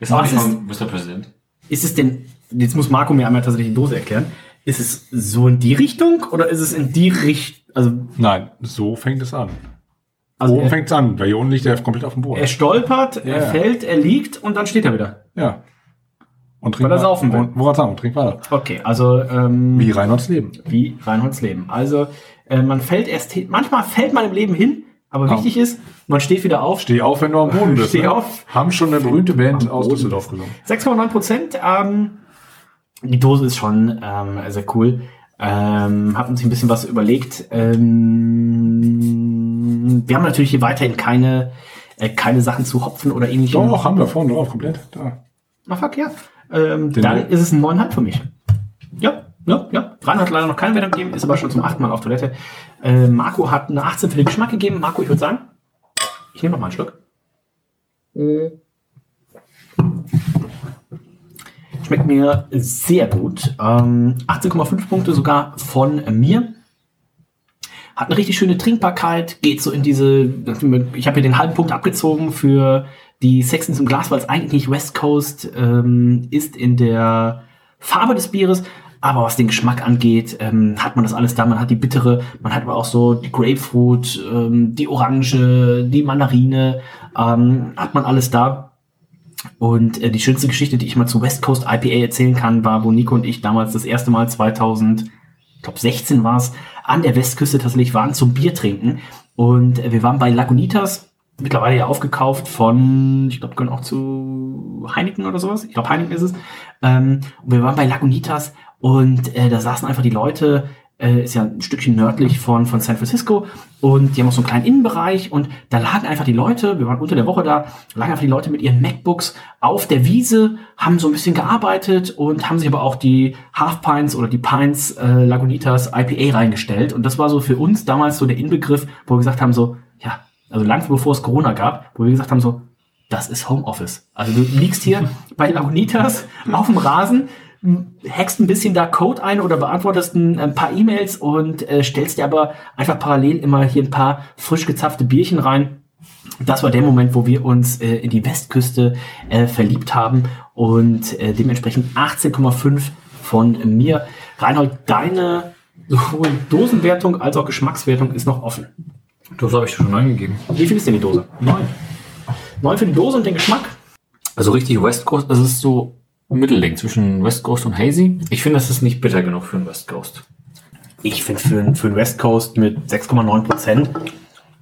[SPEAKER 11] Ist auch nicht
[SPEAKER 10] ist-
[SPEAKER 11] von Mr. President.
[SPEAKER 10] ist es denn, jetzt muss Marco mir einmal tatsächlich die Dose erklären, ist es so in die Richtung oder ist es in die Richtung, also,
[SPEAKER 12] Nein, so fängt es an.
[SPEAKER 10] also
[SPEAKER 12] Oben fängt es an, weil hier unten liegt er komplett auf dem Boden.
[SPEAKER 10] er stolpert, er
[SPEAKER 12] Ja.
[SPEAKER 10] fällt, er liegt und dann steht er wieder.
[SPEAKER 12] Ja. Und
[SPEAKER 10] Weil er saufen will.
[SPEAKER 12] Und, woran sagen, trink weiter.
[SPEAKER 10] Okay, also ähm,
[SPEAKER 12] Wie Reinholds Leben.
[SPEAKER 10] wie Reinholds Leben. Also äh, man fällt erst hin, manchmal fällt man im Leben hin, aber
[SPEAKER 12] Komm.
[SPEAKER 10] wichtig ist, man steht wieder auf.
[SPEAKER 12] Steh auf, wenn du am Boden bist.
[SPEAKER 10] Steh
[SPEAKER 12] ne?
[SPEAKER 10] auf.
[SPEAKER 12] Haben schon eine berühmte Band aus. Düsseldorf gesungen.
[SPEAKER 10] 6,9 Prozent. Ähm, die Dose ist schon ähm, sehr cool. Ähm, haben uns ein bisschen was überlegt. Ähm, wir haben natürlich hier weiterhin keine, äh, keine Sachen zu Hopfen oder ähnlichem.
[SPEAKER 12] Doch, haben wir vorne drauf, komplett. Da.
[SPEAKER 10] Na fuck, ja. Ähm,
[SPEAKER 12] Den
[SPEAKER 10] dann
[SPEAKER 12] Nein.
[SPEAKER 10] ist es ein 9,5 für mich. Ja, ja, ja. Reinhard hat leider noch keine Wertung gegeben, ist aber schon zum achten Mal auf Toilette. Äh, Marco hat eine 18 für den Geschmack gegeben. Marco, ich würde sagen, ich nehme noch mal einen Schluck. Schmeckt mir sehr gut. Ähm, 18,5 Punkte sogar von mir. Hat eine richtig schöne Trinkbarkeit, geht so in diese, ich habe hier den halben Punkt abgezogen für die Sextons im Glas, weil es eigentlich nicht West Coast ähm, ist in der Farbe des Bieres. Aber was den Geschmack angeht, ähm, hat man das alles da. Man hat die bittere, man hat aber auch so die Grapefruit, ähm, die Orange, die Mandarine, ähm, hat man alles da. Und äh, die schönste Geschichte, die ich mal zu West Coast IPA erzählen kann, war, wo Nico und ich damals das erste Mal 2000, ich glaube 16 war es, an der Westküste tatsächlich waren zum Bier trinken. Und äh, wir waren bei Lagunitas, mittlerweile ja aufgekauft von, ich glaube, gehören auch zu Heineken oder sowas. Ich glaube, Heineken ist es. Ähm, und wir waren bei Lagunitas und äh, da saßen einfach die Leute, äh, ist ja ein Stückchen nördlich von, von San Francisco und die haben auch so einen kleinen Innenbereich und da lagen einfach die Leute, wir waren unter der Woche da, lagen einfach die Leute mit ihren MacBooks auf der Wiese, haben so ein bisschen gearbeitet und haben sich aber auch die Half Pines oder die Pines äh, Lagunitas IPA reingestellt und das war so für uns damals so der Inbegriff, wo wir gesagt haben so, ja, also lang bevor es Corona gab, wo wir gesagt haben so, das ist Homeoffice. Also du liegst hier bei Lagunitas auf dem Rasen, hackst ein bisschen da Code ein oder beantwortest ein, ein paar E-Mails und äh, stellst dir aber einfach parallel immer hier ein paar frisch gezapfte Bierchen rein. Das war der Moment, wo wir uns äh, in die Westküste äh, verliebt haben und äh, dementsprechend 18,5 von mir. Reinhold, deine sowohl Dosenwertung als auch Geschmackswertung ist noch offen.
[SPEAKER 11] Das habe ich schon eingegeben.
[SPEAKER 10] Wie viel ist denn die Dose? Neun. Neun für die Dose und den Geschmack?
[SPEAKER 11] Also richtig West Coast, das ist so ein Mittelding zwischen West Coast und Hazy. Ich finde, das ist nicht bitter genug für einen West Coast.
[SPEAKER 10] Ich finde für, einen- für einen West Coast mit 6,9 Prozent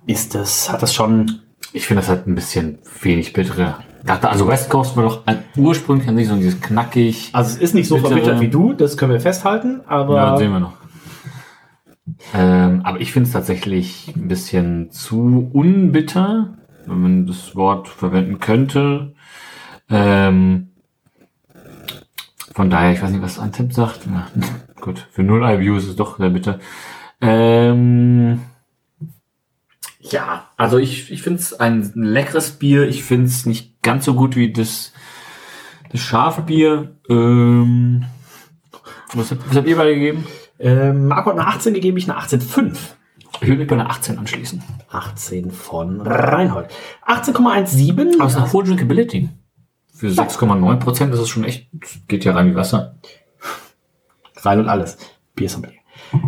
[SPEAKER 10] ist das, hat das schon,
[SPEAKER 11] Ich finde, das hat ein bisschen wenig bittere. Dachte, also West Coast war doch ursprünglich an sich so dieses knackig.
[SPEAKER 10] also es ist nicht so
[SPEAKER 11] Bitte.
[SPEAKER 10] verbittert wie du, das können wir festhalten, aber
[SPEAKER 11] Ja, sehen wir noch. Ähm, aber ich finde es tatsächlich ein bisschen zu unbitter, wenn man das Wort verwenden könnte. Ähm, von daher, ich weiß nicht, was Antep sagt. Na, gut, für null IBU ist es doch sehr bitter. Ähm, ja, also ich, ich finde es ein leckeres Bier. Ich finde es nicht ganz so gut wie das, das scharfe Bier. Ähm, was, habt- was habt ihr beide gegeben?
[SPEAKER 10] ähm, Marco hat eine 18 gegeben, ich eine 18,5.
[SPEAKER 11] Ich würde mich bei einer 18 anschließen.
[SPEAKER 10] 18 von Reinhold. 18,17.
[SPEAKER 11] Aber es ist eine hohe Drinkability. Für 6,9 Prozent ist es schon echt, geht ja rein wie Wasser.
[SPEAKER 10] Rein und alles. Biersommelier.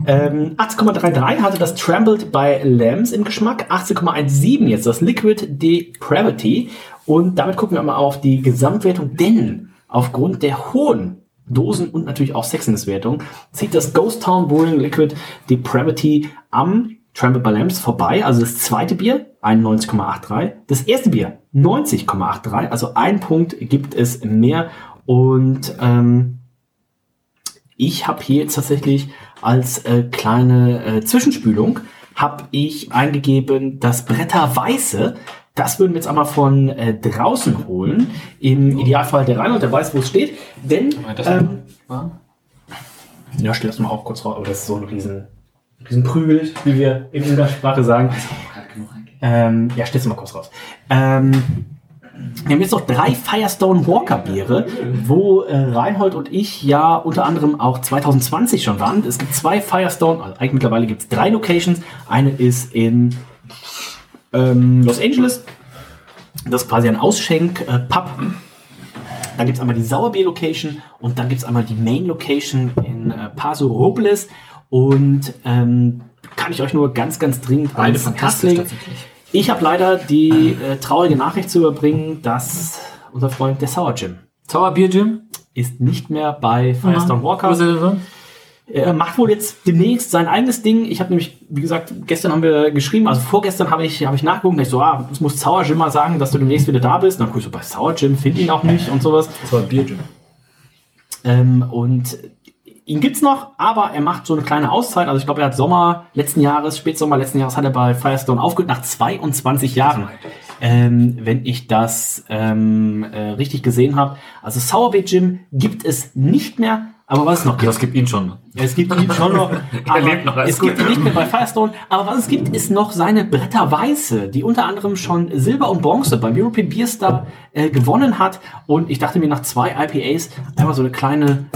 [SPEAKER 10] Ähm, 18,33 hatte das Trampled by Lambs im Geschmack. 18,17 jetzt das Liquid Depravity. Und damit gucken wir mal auf die Gesamtwertung, denn aufgrund der hohen Dosen und natürlich auch Sexiness-Wertung zieht das Ghost Town Brewing Liquid Depravity am Trampled by Lambs vorbei. Also das zweite Bier 91,83. Das erste Bier 90,83. Also ein Punkt gibt es mehr. Und ähm, ich habe hier jetzt tatsächlich als äh, kleine äh, Zwischenspülung habe ich eingegeben das Bretter Weiße. Das würden wir jetzt einmal von äh, draußen holen. Im Idealfall der Reinhold, der weiß, wo es steht. Denn, ähm, ja, stell das mal auch kurz raus. Aber das ist so ein riesen, riesen Prügel, wie wir in Umgangssprache sagen. Ähm, ja, stell's mal kurz raus. Ähm, wir haben jetzt noch drei Firestone Walker Biere, wo äh, Reinhold und ich ja unter anderem auch 2020 schon waren. Es gibt zwei Firestone, also eigentlich mittlerweile gibt es drei Locations. Eine ist in ähm, Los Angeles. Das ist quasi ein Ausschenk-Pub. dann gibt es einmal die Sauerbier-Location und dann gibt es einmal die Main-Location in äh, Paso Robles. Und ähm, kann ich euch nur ganz, ganz dringend
[SPEAKER 11] Beide fantastisch tatsächlich.
[SPEAKER 10] Ich habe leider die äh, traurige Nachricht zu überbringen, dass unser Freund der Sour Jim
[SPEAKER 11] Sauerbier, Jim?
[SPEAKER 10] ist nicht mehr bei Firestone Walker.
[SPEAKER 11] Wo ist er denn?
[SPEAKER 10] Er macht wohl jetzt demnächst sein eigenes Ding. Ich habe nämlich, wie gesagt, gestern haben wir geschrieben, also vorgestern habe ich, habe ich nachgeguckt, ich so, ah, es muss Sour Jim mal sagen, dass du demnächst wieder da bist. Und dann guck ich so, bei Sour Jim finde ihn auch nicht und sowas.
[SPEAKER 11] Das war Bier, Jim.
[SPEAKER 10] Ähm, und ihn gibt's noch, aber er macht so eine kleine Auszeit. Also ich glaube, er hat Sommer letzten Jahres, Spätsommer letzten Jahres hat er bei Firestone aufgehört nach 22 Jahren. Ähm, wenn ich das ähm, äh, richtig gesehen habe. Also Sourbeer Jim gibt es nicht mehr, aber was es noch gibt.
[SPEAKER 11] Das gibt ihn schon.
[SPEAKER 10] Es gibt ihn schon noch, aber
[SPEAKER 11] lebt noch,
[SPEAKER 10] es gibt ihn nicht mehr bei Firestone. Aber was es gibt, ist noch seine Bretter Weiße, die unter anderem schon Silber und Bronze beim European Beer Star äh, gewonnen hat. Und ich dachte mir nach zwei IPAs einfach so eine kleine,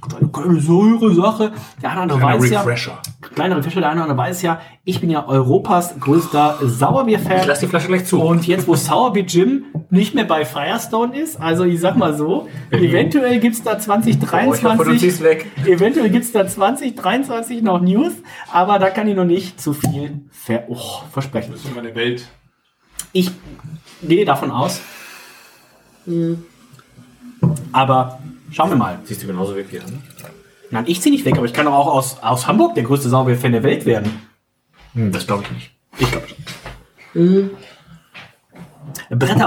[SPEAKER 10] kleine, kleine Säure-Sache. Der eine oder andere
[SPEAKER 12] Kleiner
[SPEAKER 10] weiß ja,
[SPEAKER 12] Refresher.
[SPEAKER 10] kleiner Refresher, der eine oder andere weiß ja, ich bin ja Europas größter Sauerbier-Fan.
[SPEAKER 11] Ich lass die Flasche gleich zu.
[SPEAKER 10] Und jetzt, wo Sourbeer Jim nicht mehr bei Firestone ist, also ich sag mal so, eventuell gibt's da
[SPEAKER 11] Oh, ich hoffe, du
[SPEAKER 10] 2023,
[SPEAKER 11] ziehst weg.
[SPEAKER 10] eventuell gibt's da 2023 noch News, aber da kann ich noch nicht zu viel ver oh, versprechen.
[SPEAKER 12] Das ist meine Welt.
[SPEAKER 10] Ich gehe davon aus. Aber schauen wir mal.
[SPEAKER 11] Siehst du genauso weg wie er, ne?
[SPEAKER 10] Nein, ich ziehe nicht weg, aber ich kann doch auch aus, aus Hamburg der größte Sauerbier-Fan der Welt werden.
[SPEAKER 11] Hm, das glaube ich nicht.
[SPEAKER 10] Ich glaube schon. Bretter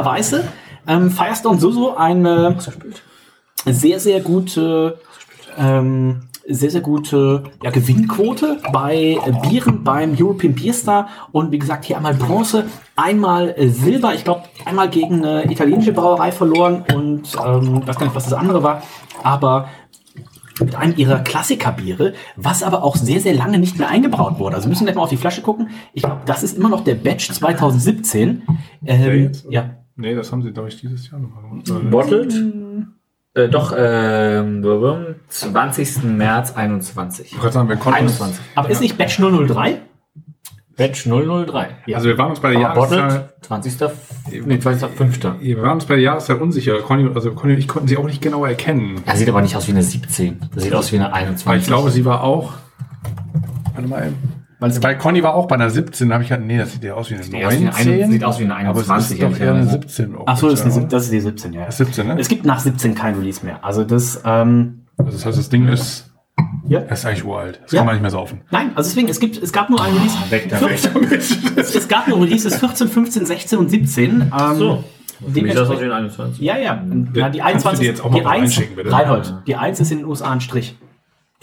[SPEAKER 10] Weiße. Ähm, Firestone Suso eine sehr, sehr gute, ähm, sehr, sehr gute ja, Gewinnquote bei äh, Bieren beim European Beer Star. Und wie gesagt, hier einmal Bronze, einmal äh, Silber. Ich glaube, einmal gegen eine italienische Brauerei verloren und ähm, weiß gar nicht, was das andere war. Aber mit einem ihrer Klassikerbiere, was aber auch sehr, sehr lange nicht mehr eingebraut wurde. Also wir müssen gleich mal auf die Flasche gucken. Ich glaube, das ist immer noch der Batch 2017. Ähm,
[SPEAKER 12] jetzt, oder?
[SPEAKER 10] ja.
[SPEAKER 12] Nee, das haben sie, glaube ich, dieses Jahr nochmal gemacht.
[SPEAKER 11] Bottled? Äh, doch, ähm, 20. März 21.
[SPEAKER 12] Ich wollte sagen, wir konnten uns,
[SPEAKER 11] 21.
[SPEAKER 10] Aber ist nicht Batch 003?
[SPEAKER 11] Batch 003.
[SPEAKER 12] also wir waren uns bei der
[SPEAKER 11] Aber
[SPEAKER 12] Jahreszeit,
[SPEAKER 11] 20. Nee, 20.05.
[SPEAKER 12] wir waren uns bei der Jahreszeit unsicher. Conny, also Conny und ich konnten sie auch nicht genau erkennen.
[SPEAKER 11] Er sieht aber nicht aus wie eine 17. Das sieht aus wie eine 21.
[SPEAKER 12] Weil ich glaube, sie war auch. Warte mal.
[SPEAKER 10] Weil
[SPEAKER 12] Bei Conny war auch bei einer 17, da habe ich gedacht, nee, das sieht ja aus wie eine
[SPEAKER 11] Sieht aus wie eine
[SPEAKER 12] 19.
[SPEAKER 11] sieht aus wie eine
[SPEAKER 12] aber es
[SPEAKER 11] 21,
[SPEAKER 12] ist doch eher eine
[SPEAKER 11] ehrlicherweise.
[SPEAKER 12] 17.
[SPEAKER 10] Ach so, das ist, das ist die 17, ja.
[SPEAKER 12] oder? 17, ne?
[SPEAKER 10] Es gibt nach 17 kein Release mehr. Also das, ähm,
[SPEAKER 12] Also das heißt, das Ding ist,
[SPEAKER 10] ja.
[SPEAKER 12] das ist eigentlich uralt. Das
[SPEAKER 10] Ja.
[SPEAKER 12] kann man nicht mehr saufen.
[SPEAKER 10] Nein, also deswegen, es gibt, es gab nur ein Release.
[SPEAKER 11] Weg da.
[SPEAKER 10] 14, es, es gab nur Releases 14, 15, 16 und 17. Ähm,
[SPEAKER 11] so. Für mich ist das aus wie
[SPEAKER 10] dementsprechend-
[SPEAKER 11] eine 21.
[SPEAKER 10] Ja, ja. ja die
[SPEAKER 12] Kannst du
[SPEAKER 10] 21
[SPEAKER 12] die jetzt auch mal
[SPEAKER 10] die 1,
[SPEAKER 12] reinschicken, bitte?
[SPEAKER 10] Reinhold, die 1 ist in den USA ein Strich.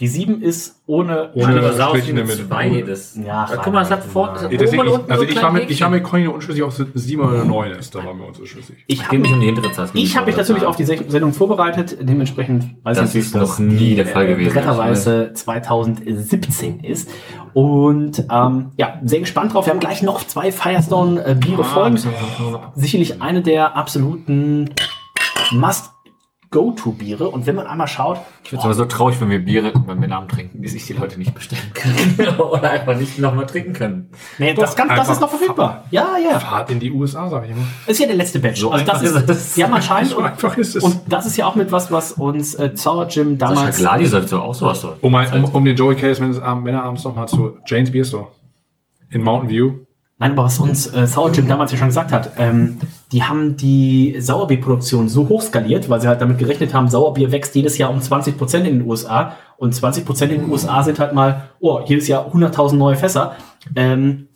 [SPEAKER 10] Die 7 ist ohne,
[SPEAKER 12] Ohne- der
[SPEAKER 11] eine
[SPEAKER 12] Mitte.
[SPEAKER 11] 2. Das,
[SPEAKER 10] Ja,
[SPEAKER 11] Ja, guck mal, es hat vor.
[SPEAKER 12] Nee, deswegen,
[SPEAKER 11] oben und
[SPEAKER 12] ich,
[SPEAKER 11] unten
[SPEAKER 12] also
[SPEAKER 11] so
[SPEAKER 12] ich
[SPEAKER 11] kleine
[SPEAKER 12] war mit, ich war mit Conny unschlüssig, ob es 7 oder 9 ist. Da waren wir uns unschlüssig.
[SPEAKER 10] ich habe
[SPEAKER 11] mich um die hintere Zahl.
[SPEAKER 10] ich
[SPEAKER 11] nicht
[SPEAKER 10] hab mich natürlich auf die Se- Sendung vorbereitet. Dementsprechend weiß
[SPEAKER 11] Das
[SPEAKER 10] ich
[SPEAKER 11] ist noch nie der Fall gewesen.
[SPEAKER 10] Bretterweise 2017 ist. Und ähm, ja, sehr gespannt drauf. Wir haben gleich noch zwei Firestone-Biere
[SPEAKER 11] Ah,
[SPEAKER 10] folgen. Sicherlich eine der absoluten Must-Go-To-Biere. Und wenn man einmal schaut,
[SPEAKER 11] Ich finde es aber so traurig, wenn wir Biere beim Namen trinken, die sich die Leute nicht bestellen können. Oder einfach nicht nochmal trinken können.
[SPEAKER 10] nee, das, kann, das ist noch verfügbar. Ja, ja.
[SPEAKER 12] Fahrt in die USA, sag ich immer.
[SPEAKER 10] Das ist ja der letzte Batch.
[SPEAKER 11] So
[SPEAKER 10] also das ist,
[SPEAKER 11] ist
[SPEAKER 10] die haben anscheinend
[SPEAKER 12] So einfach ist es.
[SPEAKER 10] und das ist ja auch mit was, was uns äh, Sour Jim
[SPEAKER 11] Sascha
[SPEAKER 10] damals
[SPEAKER 11] Gladi sollte doch auch sowas so.
[SPEAKER 12] Um, um, um den Joey Case Männerabends nochmal zu James Beer Store in Mountain View.
[SPEAKER 10] Nein, aber was uns äh, Sour Jim damals ja schon gesagt hat, ähm, die haben die Sauerbierproduktion so hoch skaliert, weil sie halt damit gerechnet haben, Sauerbier wächst jedes Jahr um 20 Prozent in den USA und 20 Prozent in den USA sind halt mal, oh, jedes Jahr 100.000 neue Fässer, ähm,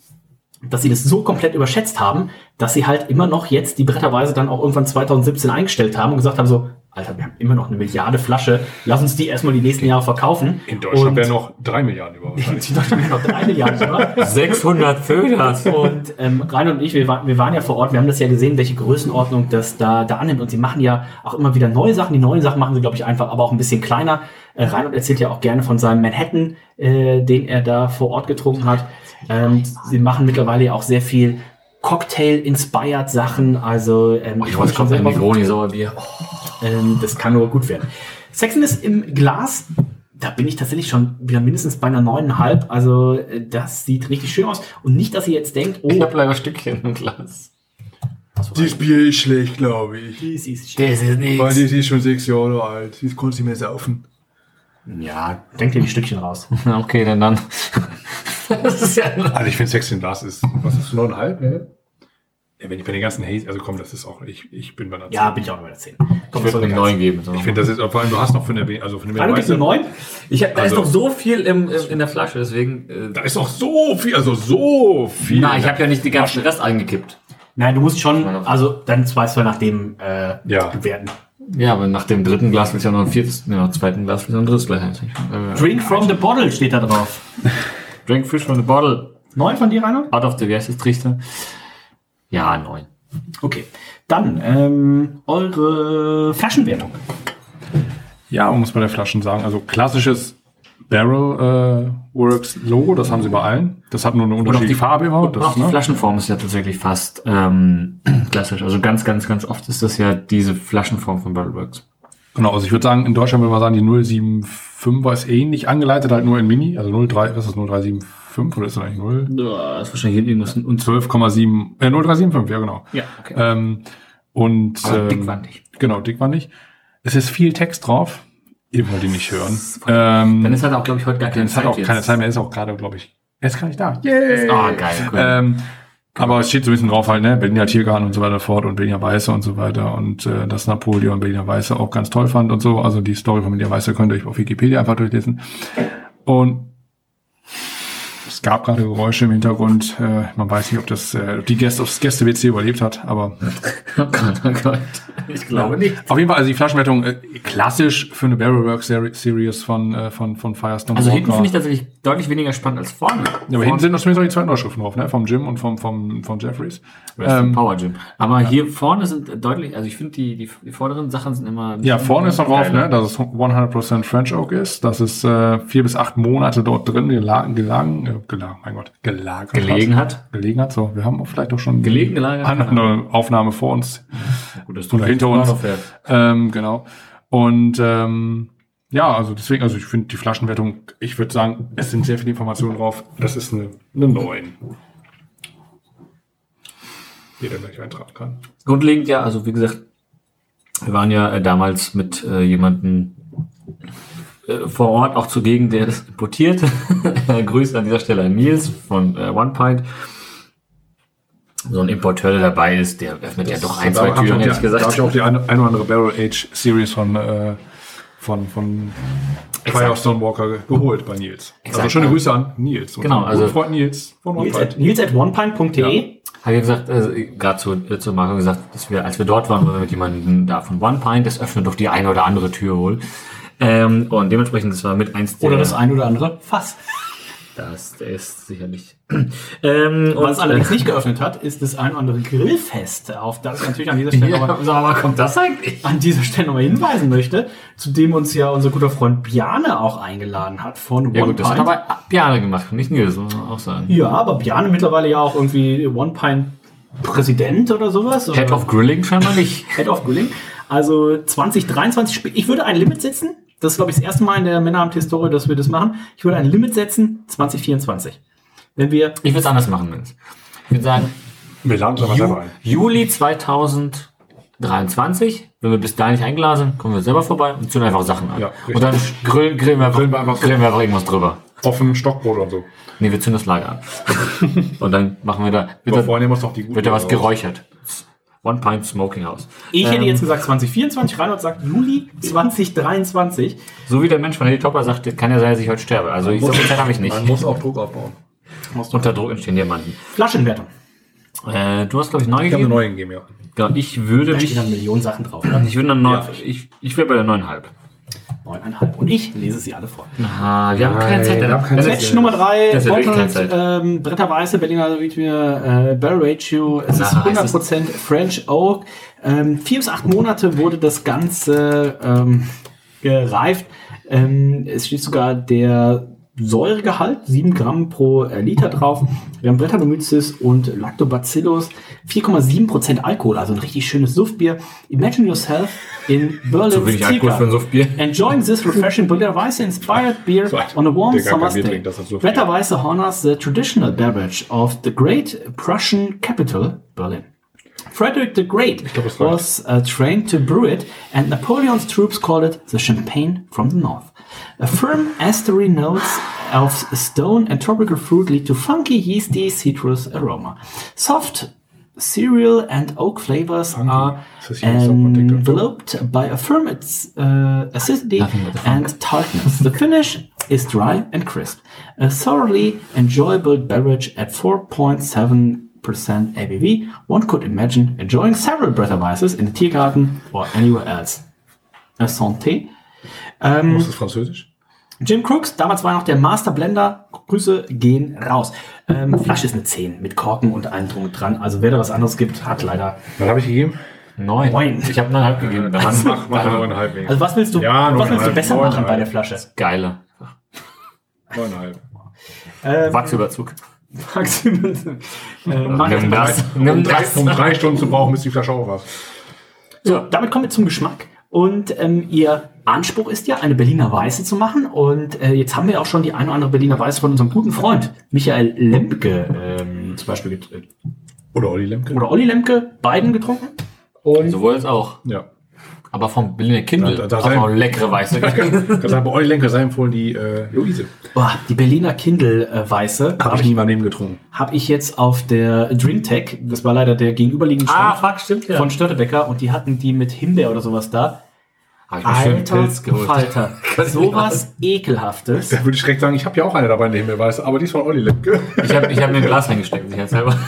[SPEAKER 10] dass sie das so komplett überschätzt haben, dass sie halt immer noch jetzt die Bretterweise dann auch irgendwann 2017 eingestellt haben und gesagt haben so, Alter, wir haben immer noch eine Milliarde Flasche. Lass uns die erstmal die nächsten Jahre verkaufen.
[SPEAKER 12] In Deutschland wären noch drei Milliarden über.
[SPEAKER 10] in Deutschland wären noch drei Milliarden über.
[SPEAKER 11] 600 Föder.
[SPEAKER 10] Und ähm, Rainer und ich, wir, waren- wir waren ja vor Ort, wir haben das ja gesehen, welche Größenordnung das da, da annimmt. Und sie machen ja auch immer wieder neue Sachen. Die neuen Sachen machen sie, glaube ich, einfach, aber auch ein bisschen kleiner. Äh, Reinhold erzählt ja auch gerne von seinem Manhattan, äh, den er da vor Ort getrunken hat. Ähm, sie machen mittlerweile ja auch sehr viel Cocktail-inspired Sachen. Also ähm,
[SPEAKER 11] Ich
[SPEAKER 10] freue
[SPEAKER 11] weiß
[SPEAKER 10] mich schon.
[SPEAKER 11] Negroni Sauerbier.
[SPEAKER 10] Ähm, das kann nur gut werden. Sexiness im Glas, da bin ich tatsächlich schon wieder mindestens bei einer neuneinhalb. Also äh, das sieht richtig schön aus. Und nicht, dass ihr jetzt denkt, oh,
[SPEAKER 11] Ich habe leider Stückchen im Glas.
[SPEAKER 12] Dieses Bier ist schlecht, glaube ich.
[SPEAKER 10] das ist
[SPEAKER 11] Das ist nichts.
[SPEAKER 12] Weil die ist schon sechs Jahre alt. Die konnte nicht mehr saufen.
[SPEAKER 10] Ja, denkt ihr die Stückchen raus.
[SPEAKER 11] Okay, dann dann. Das ist ja
[SPEAKER 12] Also ich finde Sex in Glas ist, was ist, neuneinhalb? Ne? Ja, wenn ich bei den ganzen Haze, also komm, das ist auch, ich, ich bin bei einer
[SPEAKER 10] Ja,
[SPEAKER 12] zehn.
[SPEAKER 10] bin ich auch bei der 10.
[SPEAKER 11] Ich würde einen neuen geben. So.
[SPEAKER 12] Ich finde, das ist, vor allem, du hast noch von der, W- also von der
[SPEAKER 10] Reinhold gibt eine 9.
[SPEAKER 11] Ich hab, da
[SPEAKER 12] Also-
[SPEAKER 11] ist noch so viel im, in der Flasche, deswegen. Äh,
[SPEAKER 12] Da ist auch so viel, also so viel.
[SPEAKER 11] na, ich habe ja nicht die ganzen Rest eingekippt.
[SPEAKER 10] Nein, du musst schon, also dann weißt du nach dem äh,
[SPEAKER 12] Ja.
[SPEAKER 10] bewerten.
[SPEAKER 11] Ja, aber nach dem dritten Glas willst du ja noch ein viertes, ja, nach dem zweiten Glas willst du noch ein drittes Glas. Äh,
[SPEAKER 10] Drink from the bottle steht da drauf.
[SPEAKER 11] Drink fish from the bottle.
[SPEAKER 10] 9 von dir, Reinhold?
[SPEAKER 11] Out of the, wie heißt das, Trichter? Ja, neun.
[SPEAKER 10] Okay. Dann ähm, eure Flaschenwertung.
[SPEAKER 12] Ja, man muss bei der Flaschen sagen, also klassisches Barrel äh, Works Logo, das haben sie bei allen. Das hat nur eine unterschiedliche Farbe überhaupt.
[SPEAKER 11] Und auch
[SPEAKER 12] Das,
[SPEAKER 11] die
[SPEAKER 12] ne?
[SPEAKER 11] Flaschenform ist ja tatsächlich fast ähm, klassisch. Also ganz, ganz, ganz oft ist das ja diese Flaschenform von Barrelworks.
[SPEAKER 12] Genau, also ich würde sagen, in Deutschland würde man sagen, die 075er ist ähnlich angeleitet, halt nur in Mini, also 03, was ist das, 0375 oder ist das eigentlich 0?
[SPEAKER 11] Ja, das ist wahrscheinlich irgendwas. Und
[SPEAKER 12] 12,7, äh, 0375, ja genau.
[SPEAKER 11] ja, okay.
[SPEAKER 12] Ähm, und ähm,
[SPEAKER 11] dickwandig.
[SPEAKER 12] Genau, dickwandig. Es ist viel Text drauf. Ihr wollt ihn nicht hören. Ähm,
[SPEAKER 11] Dann ist halt auch, glaube ich, heute gar keine
[SPEAKER 12] es hat
[SPEAKER 11] Zeit
[SPEAKER 12] auch keine Zeit mehr, ist auch gerade, glaube ich. Er ist gar nicht da. Yay!
[SPEAKER 11] Ah, geil, cool.
[SPEAKER 12] Ähm, aber es steht so ein bisschen drauf halt, ne, Berliner Tiergarten und so weiter fort und Berliner Weiße und so weiter und äh, dass Napoleon Berliner Weiße auch ganz toll fand und so. Also die Story von Berliner Weiße könnt ihr euch auf Wikipedia einfach durchlesen. Und es gab gerade Geräusche im Hintergrund. Äh, man weiß nicht, ob das äh, die Gäste aufs Gäste-WC überlebt hat, aber
[SPEAKER 11] Oh Gott, oh Gott. Ich glaube nicht.
[SPEAKER 12] auf jeden Fall, also die Flaschenwertung äh, klassisch für eine Barrelwork Seri- Series von, äh, von, von Firestone.
[SPEAKER 11] Also hinten
[SPEAKER 12] Walker.
[SPEAKER 11] finde ich tatsächlich deutlich weniger spannend als vorne.
[SPEAKER 12] Ja, aber hinten sind noch zumindest noch die zwei Unterschriften drauf, ne? Vom Jim und vom, vom, von Jeffries.
[SPEAKER 11] Ähm, Power Gym. Aber hier vorne sind deutlich, also ich finde die, die, die vorderen Sachen sind immer.
[SPEAKER 12] Ja, vorne ist noch drauf, ne, dass es 100% French Oak ist, dass es äh, vier bis acht Monate dort drin gelagen, gelagen, äh, gelagen, mein Gott, gelagert
[SPEAKER 11] Gelegen
[SPEAKER 12] hat.
[SPEAKER 11] hat.
[SPEAKER 12] Gelegen hat. So, wir haben vielleicht auch schon
[SPEAKER 11] Gelegen gelagert.
[SPEAKER 12] eine Aufnahme vor uns
[SPEAKER 11] Gut, dass
[SPEAKER 12] oder
[SPEAKER 11] fährst.
[SPEAKER 12] Ähm, genau. Und ähm, ja, also deswegen, also ich finde die Flaschenwertung, ich würde sagen, es sind sehr viele Informationen drauf. Das ist eine, eine 9. Jeder gleich eintragen kann.
[SPEAKER 11] Grundlegend ja, also wie gesagt, wir waren ja äh, damals mit äh, jemandem äh, vor Ort auch zugegen, der das importiert. Grüße an dieser Stelle an Nils von äh, One Pint. So ein Importeur, der dabei ist, der öffnet ja doch ein, zwei
[SPEAKER 12] ich
[SPEAKER 11] Türen,
[SPEAKER 12] auch
[SPEAKER 11] ehrlich
[SPEAKER 12] die, Da habe
[SPEAKER 11] gesagt.
[SPEAKER 12] ich auch die eine, eine oder andere Barrel Age Series von, äh, von, von
[SPEAKER 11] Exakt.
[SPEAKER 12] Firestone Walker ge- geholt bei Nils. Also
[SPEAKER 11] Exakt.
[SPEAKER 12] schöne Grüße an Nils. unseren
[SPEAKER 11] Genau, also-
[SPEAKER 12] Freund Nils von
[SPEAKER 10] Nils
[SPEAKER 12] One
[SPEAKER 10] at, Nils at onepint.de.
[SPEAKER 11] Habe ich gesagt, äh, gerade zu, äh, zu Marco gesagt, dass wir, als wir dort waren, waren wir mit jemandem da von One Pint, das öffnet doch die eine oder andere Tür wohl. Ähm, und dementsprechend, das war mit eins der,
[SPEAKER 10] Oder das ein oder andere Fass.
[SPEAKER 11] Das ist sicherlich. ähm,
[SPEAKER 10] Was es
[SPEAKER 11] und,
[SPEAKER 10] allerdings
[SPEAKER 11] äh,
[SPEAKER 10] nicht geöffnet hat, ist das ein oder andere Grillfest, auf das ich natürlich an dieser Stelle
[SPEAKER 11] Ja,
[SPEAKER 10] nochmal
[SPEAKER 11] mal, kommt das eigentlich?
[SPEAKER 10] an dieser Stelle nochmal hinweisen möchte, zu dem uns ja unser guter Freund Bjane auch eingeladen hat von
[SPEAKER 11] Ja
[SPEAKER 10] One
[SPEAKER 11] gut, das hat
[SPEAKER 10] Pint.
[SPEAKER 11] aber Bjane gemacht, nicht Nils, muss man auch sagen.
[SPEAKER 10] Ja, aber Bjane mittlerweile ja auch irgendwie One Pint Präsident oder sowas.
[SPEAKER 11] Head
[SPEAKER 10] oder
[SPEAKER 11] of Grilling scheinbar nicht.
[SPEAKER 10] Head of Grilling. Also 2023, sp- ich würde ein Limit setzen. Das ist, glaube ich, das erste Mal in der Männeramt-Historie, dass wir das machen. Ich würde ein Limit setzen, 2024. Wenn wir,
[SPEAKER 11] Ich würde es anders machen, Nils. Ich würde sagen,
[SPEAKER 12] Wir laden aber
[SPEAKER 11] Ju
[SPEAKER 12] selber ein.
[SPEAKER 11] Juli 2023, wenn wir bis dahin nicht eingeladen sind, kommen wir selber vorbei und zünden einfach Sachen an.
[SPEAKER 12] Ja,
[SPEAKER 11] und dann grillen, grillen, wir einfach,
[SPEAKER 12] Grillen wir einfach-
[SPEAKER 11] grillen wir einfach irgendwas drüber.
[SPEAKER 12] Offen Stockbrot und so.
[SPEAKER 11] Nee, wir zünden das Lager an. und dann machen wir da, wird da,
[SPEAKER 12] wir uns noch die
[SPEAKER 11] wird da was
[SPEAKER 12] raus.
[SPEAKER 11] geräuchert. One Pint Smoking House.
[SPEAKER 10] ich hätte
[SPEAKER 11] Ähm,
[SPEAKER 10] jetzt gesagt 2024, Reinhold sagt Juli 2023.
[SPEAKER 11] So wie der Mensch von Heli Topper sagt, kann ja sein, dass ich heute sterbe. Also ich, so viel Zeit habe ich nicht.
[SPEAKER 12] Man muss auch Druck aufbauen.
[SPEAKER 11] Unter Druck entstehen Diamanten.
[SPEAKER 10] Flaschenwertung.
[SPEAKER 11] Äh, du hast, glaube ich, neu
[SPEAKER 12] Ich habe eine
[SPEAKER 11] gegeben.
[SPEAKER 12] neue gegeben, ja.
[SPEAKER 11] Genau, ich würde
[SPEAKER 10] Da
[SPEAKER 11] mich,
[SPEAKER 10] dann Millionen Sachen drauf. Oder?
[SPEAKER 11] ich würde dann neun, ich, ich wäre bei der neuneinhalb.
[SPEAKER 10] Neuneinhalb. Und ich lese sie alle vor.
[SPEAKER 11] Ah, wir haben keine Zeit.
[SPEAKER 12] wir haben keine
[SPEAKER 10] Match Nummer drei,
[SPEAKER 11] Das
[SPEAKER 10] Bottled,
[SPEAKER 11] Zeit.
[SPEAKER 10] ähm, Bretter Weiße, Berliner Riedbier, äh, Barrel Ratio, es ist
[SPEAKER 11] Na,
[SPEAKER 10] 100% French Oak. Ähm, vier bis acht Monate wurde das Ganze ähm, gereift. Ähm, es steht sogar der Säuregehalt, 7 Gramm pro äh, Liter drauf. Wir haben Brettanomyces und Lactobacillus, 4,7% Alkohol, also ein richtig schönes Suftbier. Imagine yourself in Berlin's
[SPEAKER 11] Zu wenig Alkohol für ein Suftbier.
[SPEAKER 10] Enjoying this refreshing Berliner Weiße inspired beer on a warm summer's day.
[SPEAKER 12] trinkt, das ist so viel.
[SPEAKER 10] Bretter Weiße honors the traditional beverage of the great Prussian capital, Berlin. Frederick the Great was uh, trained to brew it, and Napoleon's troops called it the champagne from the north. A firm estery notes of stone and tropical fruit lead to funky, yeasty citrus aroma. Soft cereal and oak flavors are
[SPEAKER 12] Ist das hier ein Songprotector?
[SPEAKER 10] enveloped by a firm uh, acidity
[SPEAKER 11] Nothing but the funk.
[SPEAKER 10] and tartness. The finish is dry and crisp. A thoroughly enjoyable beverage at 4.7% ABV. One could imagine enjoying several Bretterweises in the Tiergarten or anywhere else. A Santé. Ähm,
[SPEAKER 12] Ist das Französisch?
[SPEAKER 10] Jim Crooks, damals war noch der Master Blender. Grüße gehen raus. Ähm, Flasche ist eine 10 mit Korken und allem drum und dran. Also wer da was anderes gibt, hat leider.
[SPEAKER 12] Was habe ich gegeben?
[SPEAKER 11] Neun.
[SPEAKER 10] Neun.
[SPEAKER 11] Ich habe neuneinhalb gegeben. Da waren
[SPEAKER 12] Mach, mach neuneinhalb.
[SPEAKER 10] Also was willst du,
[SPEAKER 12] Ja,
[SPEAKER 10] was willst du besser machen
[SPEAKER 12] neuneinhalb.
[SPEAKER 10] bei der Flasche?
[SPEAKER 11] geile.
[SPEAKER 12] Neuneinhalb.
[SPEAKER 10] Ähm,
[SPEAKER 11] Wachsüberzug.
[SPEAKER 10] Maximum. Äh,
[SPEAKER 11] Nimm das.
[SPEAKER 12] Um
[SPEAKER 11] Nimm
[SPEAKER 12] drei,
[SPEAKER 11] das.
[SPEAKER 12] um drei Stunden zu brauchen, müsste die Flasche auch was.
[SPEAKER 10] So, damit kommen wir zum Geschmack. Und ähm, ihr Anspruch ist ja, eine Berliner Weiße zu machen. Und äh, jetzt haben wir auch schon die eine oder andere Berliner Weiße von unserem guten Freund Michael Lemke ähm, zum Beispiel get- äh,
[SPEAKER 12] Oder Olli Lemke.
[SPEAKER 10] oder Olli Lemke, beiden getrunken. Und
[SPEAKER 11] Sowohl als auch.
[SPEAKER 12] Ja.
[SPEAKER 11] Aber vom Berliner Kindle.
[SPEAKER 12] Da- da
[SPEAKER 11] auch
[SPEAKER 12] sein-
[SPEAKER 11] noch leckere Weiße.
[SPEAKER 12] Kann sagen, bei Olli Lemke sei empfohlen die äh, Luise.
[SPEAKER 10] boah, die Berliner Kindle äh, Weiße
[SPEAKER 12] Habe ich nie mal neben getrunken.
[SPEAKER 10] habe ich jetzt auf der Dreamtech, das war leider der gegenüberliegende
[SPEAKER 11] ah,
[SPEAKER 10] Stand
[SPEAKER 11] fuck, stimmt ja.
[SPEAKER 10] von Störtebecker und die hatten die mit Himbeer oder sowas da.
[SPEAKER 11] Hab ich mir schön Pilz geholt.
[SPEAKER 10] Falter, sowas ekelhaftes.
[SPEAKER 12] Da würde ich direkt sagen, ich habe ja auch eine dabei, die mir weiß, aber die ist von Olli Lemke.
[SPEAKER 11] Ich habe ich hab mir ein Glas reingesteckt, sicherheitshalber.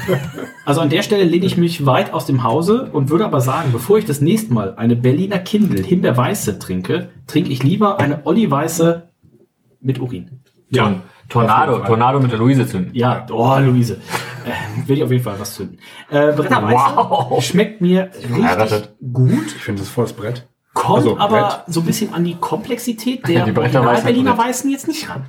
[SPEAKER 10] Also an der Stelle lehne ich mich weit aus dem Hause und würde aber sagen, bevor ich das nächste Mal eine Berliner Kindle Himbeerweiße trinke, trinke ich lieber eine Olli Weiße mit Urin.
[SPEAKER 12] Ja.
[SPEAKER 11] Torn- Tornado. Tornado mit der Luise zünden.
[SPEAKER 10] Ja, oh, Luise. Äh, will ich auf jeden Fall was zünden. Äh, Bretterweiße
[SPEAKER 11] Wow.
[SPEAKER 10] schmeckt mir richtig gut,
[SPEAKER 12] Ich finde das volles Brett.
[SPEAKER 10] Kommt
[SPEAKER 12] Also,
[SPEAKER 10] aber
[SPEAKER 12] Brett.
[SPEAKER 10] so ein bisschen an die Komplexität der
[SPEAKER 11] Die
[SPEAKER 10] Berliner
[SPEAKER 11] Brett.
[SPEAKER 10] Weißen jetzt nicht ran.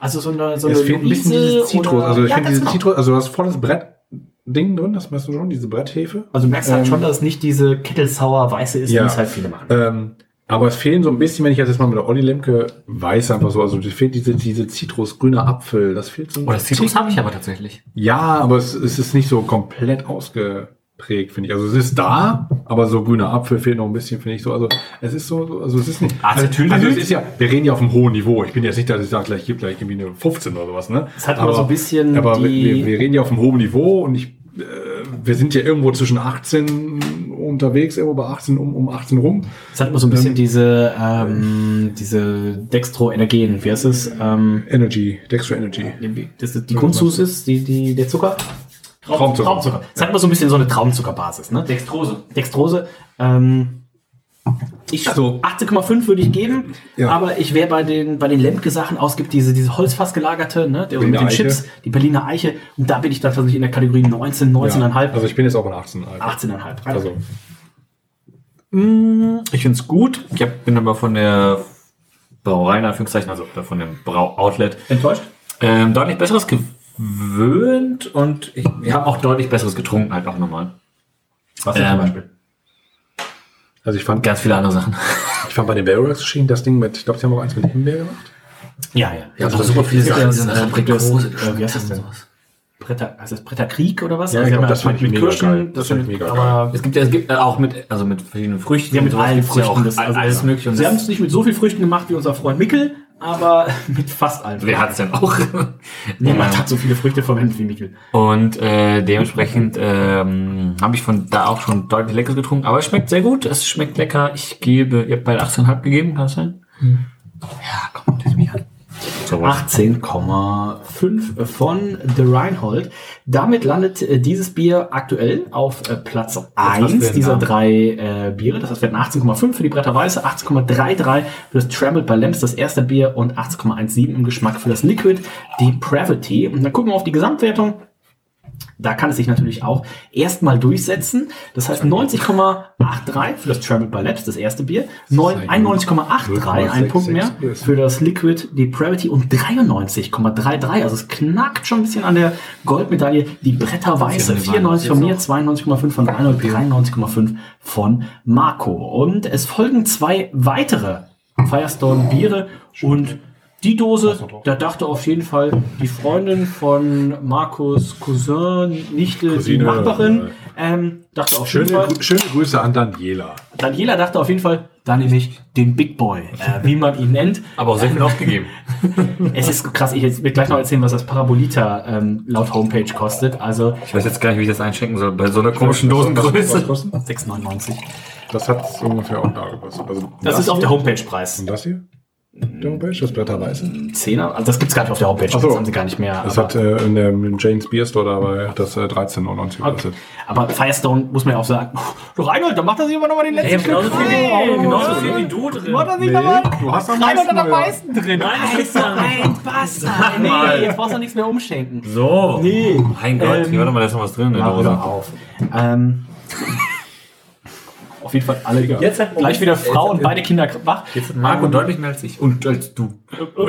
[SPEAKER 10] Also so eine, so
[SPEAKER 12] es
[SPEAKER 10] eine
[SPEAKER 12] fehlt ein bisschen dieses Zitrus.
[SPEAKER 10] oder-
[SPEAKER 12] Also ich
[SPEAKER 10] Ja,
[SPEAKER 12] finde
[SPEAKER 10] genau.
[SPEAKER 12] Zitrus, also du hast volles Brett-Ding drin, das weißt du schon, diese Bretthefe.
[SPEAKER 10] Also du merkst halt
[SPEAKER 12] Ähm,
[SPEAKER 10] schon, dass es nicht diese Kettelsauer Weiße ist,
[SPEAKER 12] Ja.
[SPEAKER 10] wie es halt viele machen.
[SPEAKER 12] Ähm, aber es fehlen so ein bisschen, wenn ich jetzt mal mit der Olli Lemke weiß einfach so, also es fehlt diese, diese Zitrus, grüner Apfel, das fehlt so ein
[SPEAKER 11] Oh, das Zitrus habe ich aber tatsächlich.
[SPEAKER 12] Ja, aber es, es ist nicht so komplett ausgeprägt, finde ich. Also es ist da, aber so grüner Apfel fehlt noch ein bisschen, finde ich so. Also es ist so, so- also es ist nicht. Also,
[SPEAKER 10] Acetyl-
[SPEAKER 12] also es ist ja, wir reden ja auf einem hohen Niveau. Ich bin jetzt nicht, dass ich sage, gleich gibt gleich irgendwie eine 15 oder sowas, ne?
[SPEAKER 10] Es hat aber so ein bisschen
[SPEAKER 12] Aber wir,
[SPEAKER 10] die-
[SPEAKER 12] wir, wir reden ja auf einem hohen Niveau und ich, äh, wir sind ja irgendwo zwischen 18 unterwegs, irgendwo bei 18 um, um 18 rum.
[SPEAKER 10] Es hat immer so ein bisschen diese, ähm, diese Dextro-Energen, wie heißt es? Ähm,
[SPEAKER 12] Energy, Dextro Energy.
[SPEAKER 10] das ist die Kunstzusis, die, die, der Zucker?
[SPEAKER 12] Traumzucker.
[SPEAKER 10] Traumzucker. Es hat immer so ein bisschen so eine Traumzuckerbasis, ne?
[SPEAKER 11] Dextrose.
[SPEAKER 10] Dextrose. Ähm, ich,
[SPEAKER 12] Also-
[SPEAKER 10] 18,5 würde ich geben,
[SPEAKER 12] Ja.
[SPEAKER 10] aber ich wäre bei den, bei den Lemke-Sachen ausgibt, diese, diese Holzfass gelagerte, ne, der mit den
[SPEAKER 12] Eiche.
[SPEAKER 10] Chips, die Berliner Eiche, und da bin ich dann tatsächlich in der Kategorie 19, 19,5,
[SPEAKER 12] Ja, also ich bin jetzt auch bei 18.
[SPEAKER 10] 18,5.
[SPEAKER 12] Also
[SPEAKER 11] Ich finde es gut. Ich hab, bin aber von der Brauerei, in Anführungszeichen, also von dem Brau-Outlet,
[SPEAKER 10] Enttäuscht?
[SPEAKER 11] ähm, deutlich Besseres gewöhnt und ich, wir haben auch deutlich Besseres getrunken, halt auch nochmal.
[SPEAKER 10] Was denn
[SPEAKER 11] Ähm,
[SPEAKER 10] zum Beispiel?
[SPEAKER 12] Also ich fand,
[SPEAKER 11] Ganz viele andere Sachen.
[SPEAKER 12] ich fand bei den Barrels geschehen, das Ding mit, ich glaube, sie haben auch eins mit Himbeer gemacht.
[SPEAKER 10] Ja, ja.
[SPEAKER 11] Ja,
[SPEAKER 10] also
[SPEAKER 11] aber
[SPEAKER 10] super viele Sachen.
[SPEAKER 11] ja diese
[SPEAKER 10] Äh,
[SPEAKER 11] Aprikose
[SPEAKER 10] äh, wie heißt das denn?
[SPEAKER 11] sowas.
[SPEAKER 10] Bretter, heißt das Bretter Krieg oder was?
[SPEAKER 12] Ja,
[SPEAKER 10] Also
[SPEAKER 12] ich glaub, das fand ich
[SPEAKER 10] mit
[SPEAKER 12] mega
[SPEAKER 10] Kirschen,
[SPEAKER 12] geil.
[SPEAKER 10] das
[SPEAKER 12] fand ich
[SPEAKER 10] sind,
[SPEAKER 12] mega
[SPEAKER 10] aber
[SPEAKER 11] Es gibt ja, es gibt auch mit, also mit verschiedenen Früchten.
[SPEAKER 10] ja, mit allen
[SPEAKER 11] gibt's ja
[SPEAKER 10] Früchten.
[SPEAKER 11] auch
[SPEAKER 10] das- also-
[SPEAKER 11] alles mögliche. Und
[SPEAKER 10] Sie haben es nicht mit so viel Früchten gemacht wie unser Freund Mickel, aber mit fast allen.
[SPEAKER 11] wer hat's denn auch?
[SPEAKER 10] Niemand hat so viele Früchte verwendet wie Mickel.
[SPEAKER 11] Und äh, dementsprechend ähm, habe ich von da auch schon deutlich leckeres getrunken. Aber es schmeckt sehr gut. Es schmeckt lecker. Ich gebe, ihr habt beide 18,5 gegeben, kann das sein? Ja, komm, das mich an. Sowas.
[SPEAKER 10] 18,5 von The Reinhold. Damit landet äh, dieses Bier aktuell auf äh, Platz
[SPEAKER 11] was
[SPEAKER 10] 1
[SPEAKER 11] für ein
[SPEAKER 10] dieser drei äh, Biere. Das heißt, wir hatten 18,5 für die Bretter Weiße, 18,33 für das Trampled by Lamps, das erste Bier und 18,17 im Geschmack für das Liquid Depravity. Und dann gucken wir auf die Gesamtwertung. Da kann es sich natürlich auch erstmal durchsetzen. Das heißt 90,83 für das Trampled by Labs, das erste Bier. Neun- 91,83, ein Punkt mehr für das Liquid Depravity und 93,33. Also es knackt schon ein bisschen an der Goldmedaille. Die Bretter Weiße, 94 von mir, 92,5 von Reinhold, 93,5 von Marco. Und es folgen zwei weitere Firestone Biere und die Dose, da dachte auf jeden Fall die Freundin von Markus Cousin, Nichte, die
[SPEAKER 12] Cousine,
[SPEAKER 10] Nachbarin, ähm, dachte auf jeden
[SPEAKER 12] Schöne,
[SPEAKER 10] Fall,
[SPEAKER 12] Gru- schöne Grüße an Daniela.
[SPEAKER 10] Daniela dachte auf jeden Fall, da nehme ich den Big Boy, äh, wie man ihn nennt.
[SPEAKER 11] Aber auch sehr viel aufgegeben.
[SPEAKER 10] Es ist krass, ich werde gleich noch erzählen, was das Parabolita ähm, laut Homepage kostet. Also
[SPEAKER 11] Ich weiß jetzt gar nicht, wie ich das einschenken soll, bei so einer komischen Dosengröße.
[SPEAKER 10] 6,99.
[SPEAKER 12] Das hat ungefähr auch da gekostet. Also
[SPEAKER 10] Das ist auf der Homepage-Preis.
[SPEAKER 12] Und das hier? Der Homepage, das Bretter Weiße.
[SPEAKER 10] Zehner, also das gibt's gar nicht auf der Homepage,
[SPEAKER 12] so.
[SPEAKER 10] das haben sie gar nicht mehr.
[SPEAKER 12] Das hat äh, in der im Jane's Beer Store dabei das äh, 13,99 gekostet.
[SPEAKER 10] Aber Firestone muss man ja auch sagen, du Reinhold, da macht er sich immer noch mal den letzten Stück
[SPEAKER 11] genauso viel wie du drin.
[SPEAKER 10] Macht er sich noch mal
[SPEAKER 12] du hast am
[SPEAKER 10] Reinhold hat am
[SPEAKER 12] ja.
[SPEAKER 10] meisten drin. Nein, das ist doch ein Bastard. Nee, jetzt brauchst du nichts mehr umschenken.
[SPEAKER 11] So.
[SPEAKER 10] Nee.
[SPEAKER 11] Mein Gott,
[SPEAKER 10] Ähm,
[SPEAKER 11] hier, warte mal, da ist noch was drin in der
[SPEAKER 10] Hör auf. Ähm, auf jeden Fall alle
[SPEAKER 11] Jetzt hat-
[SPEAKER 10] gleich wieder Frau und beide Kinder wach.
[SPEAKER 11] Jetzt hat Marco deutlich mehr als ich. Und als du.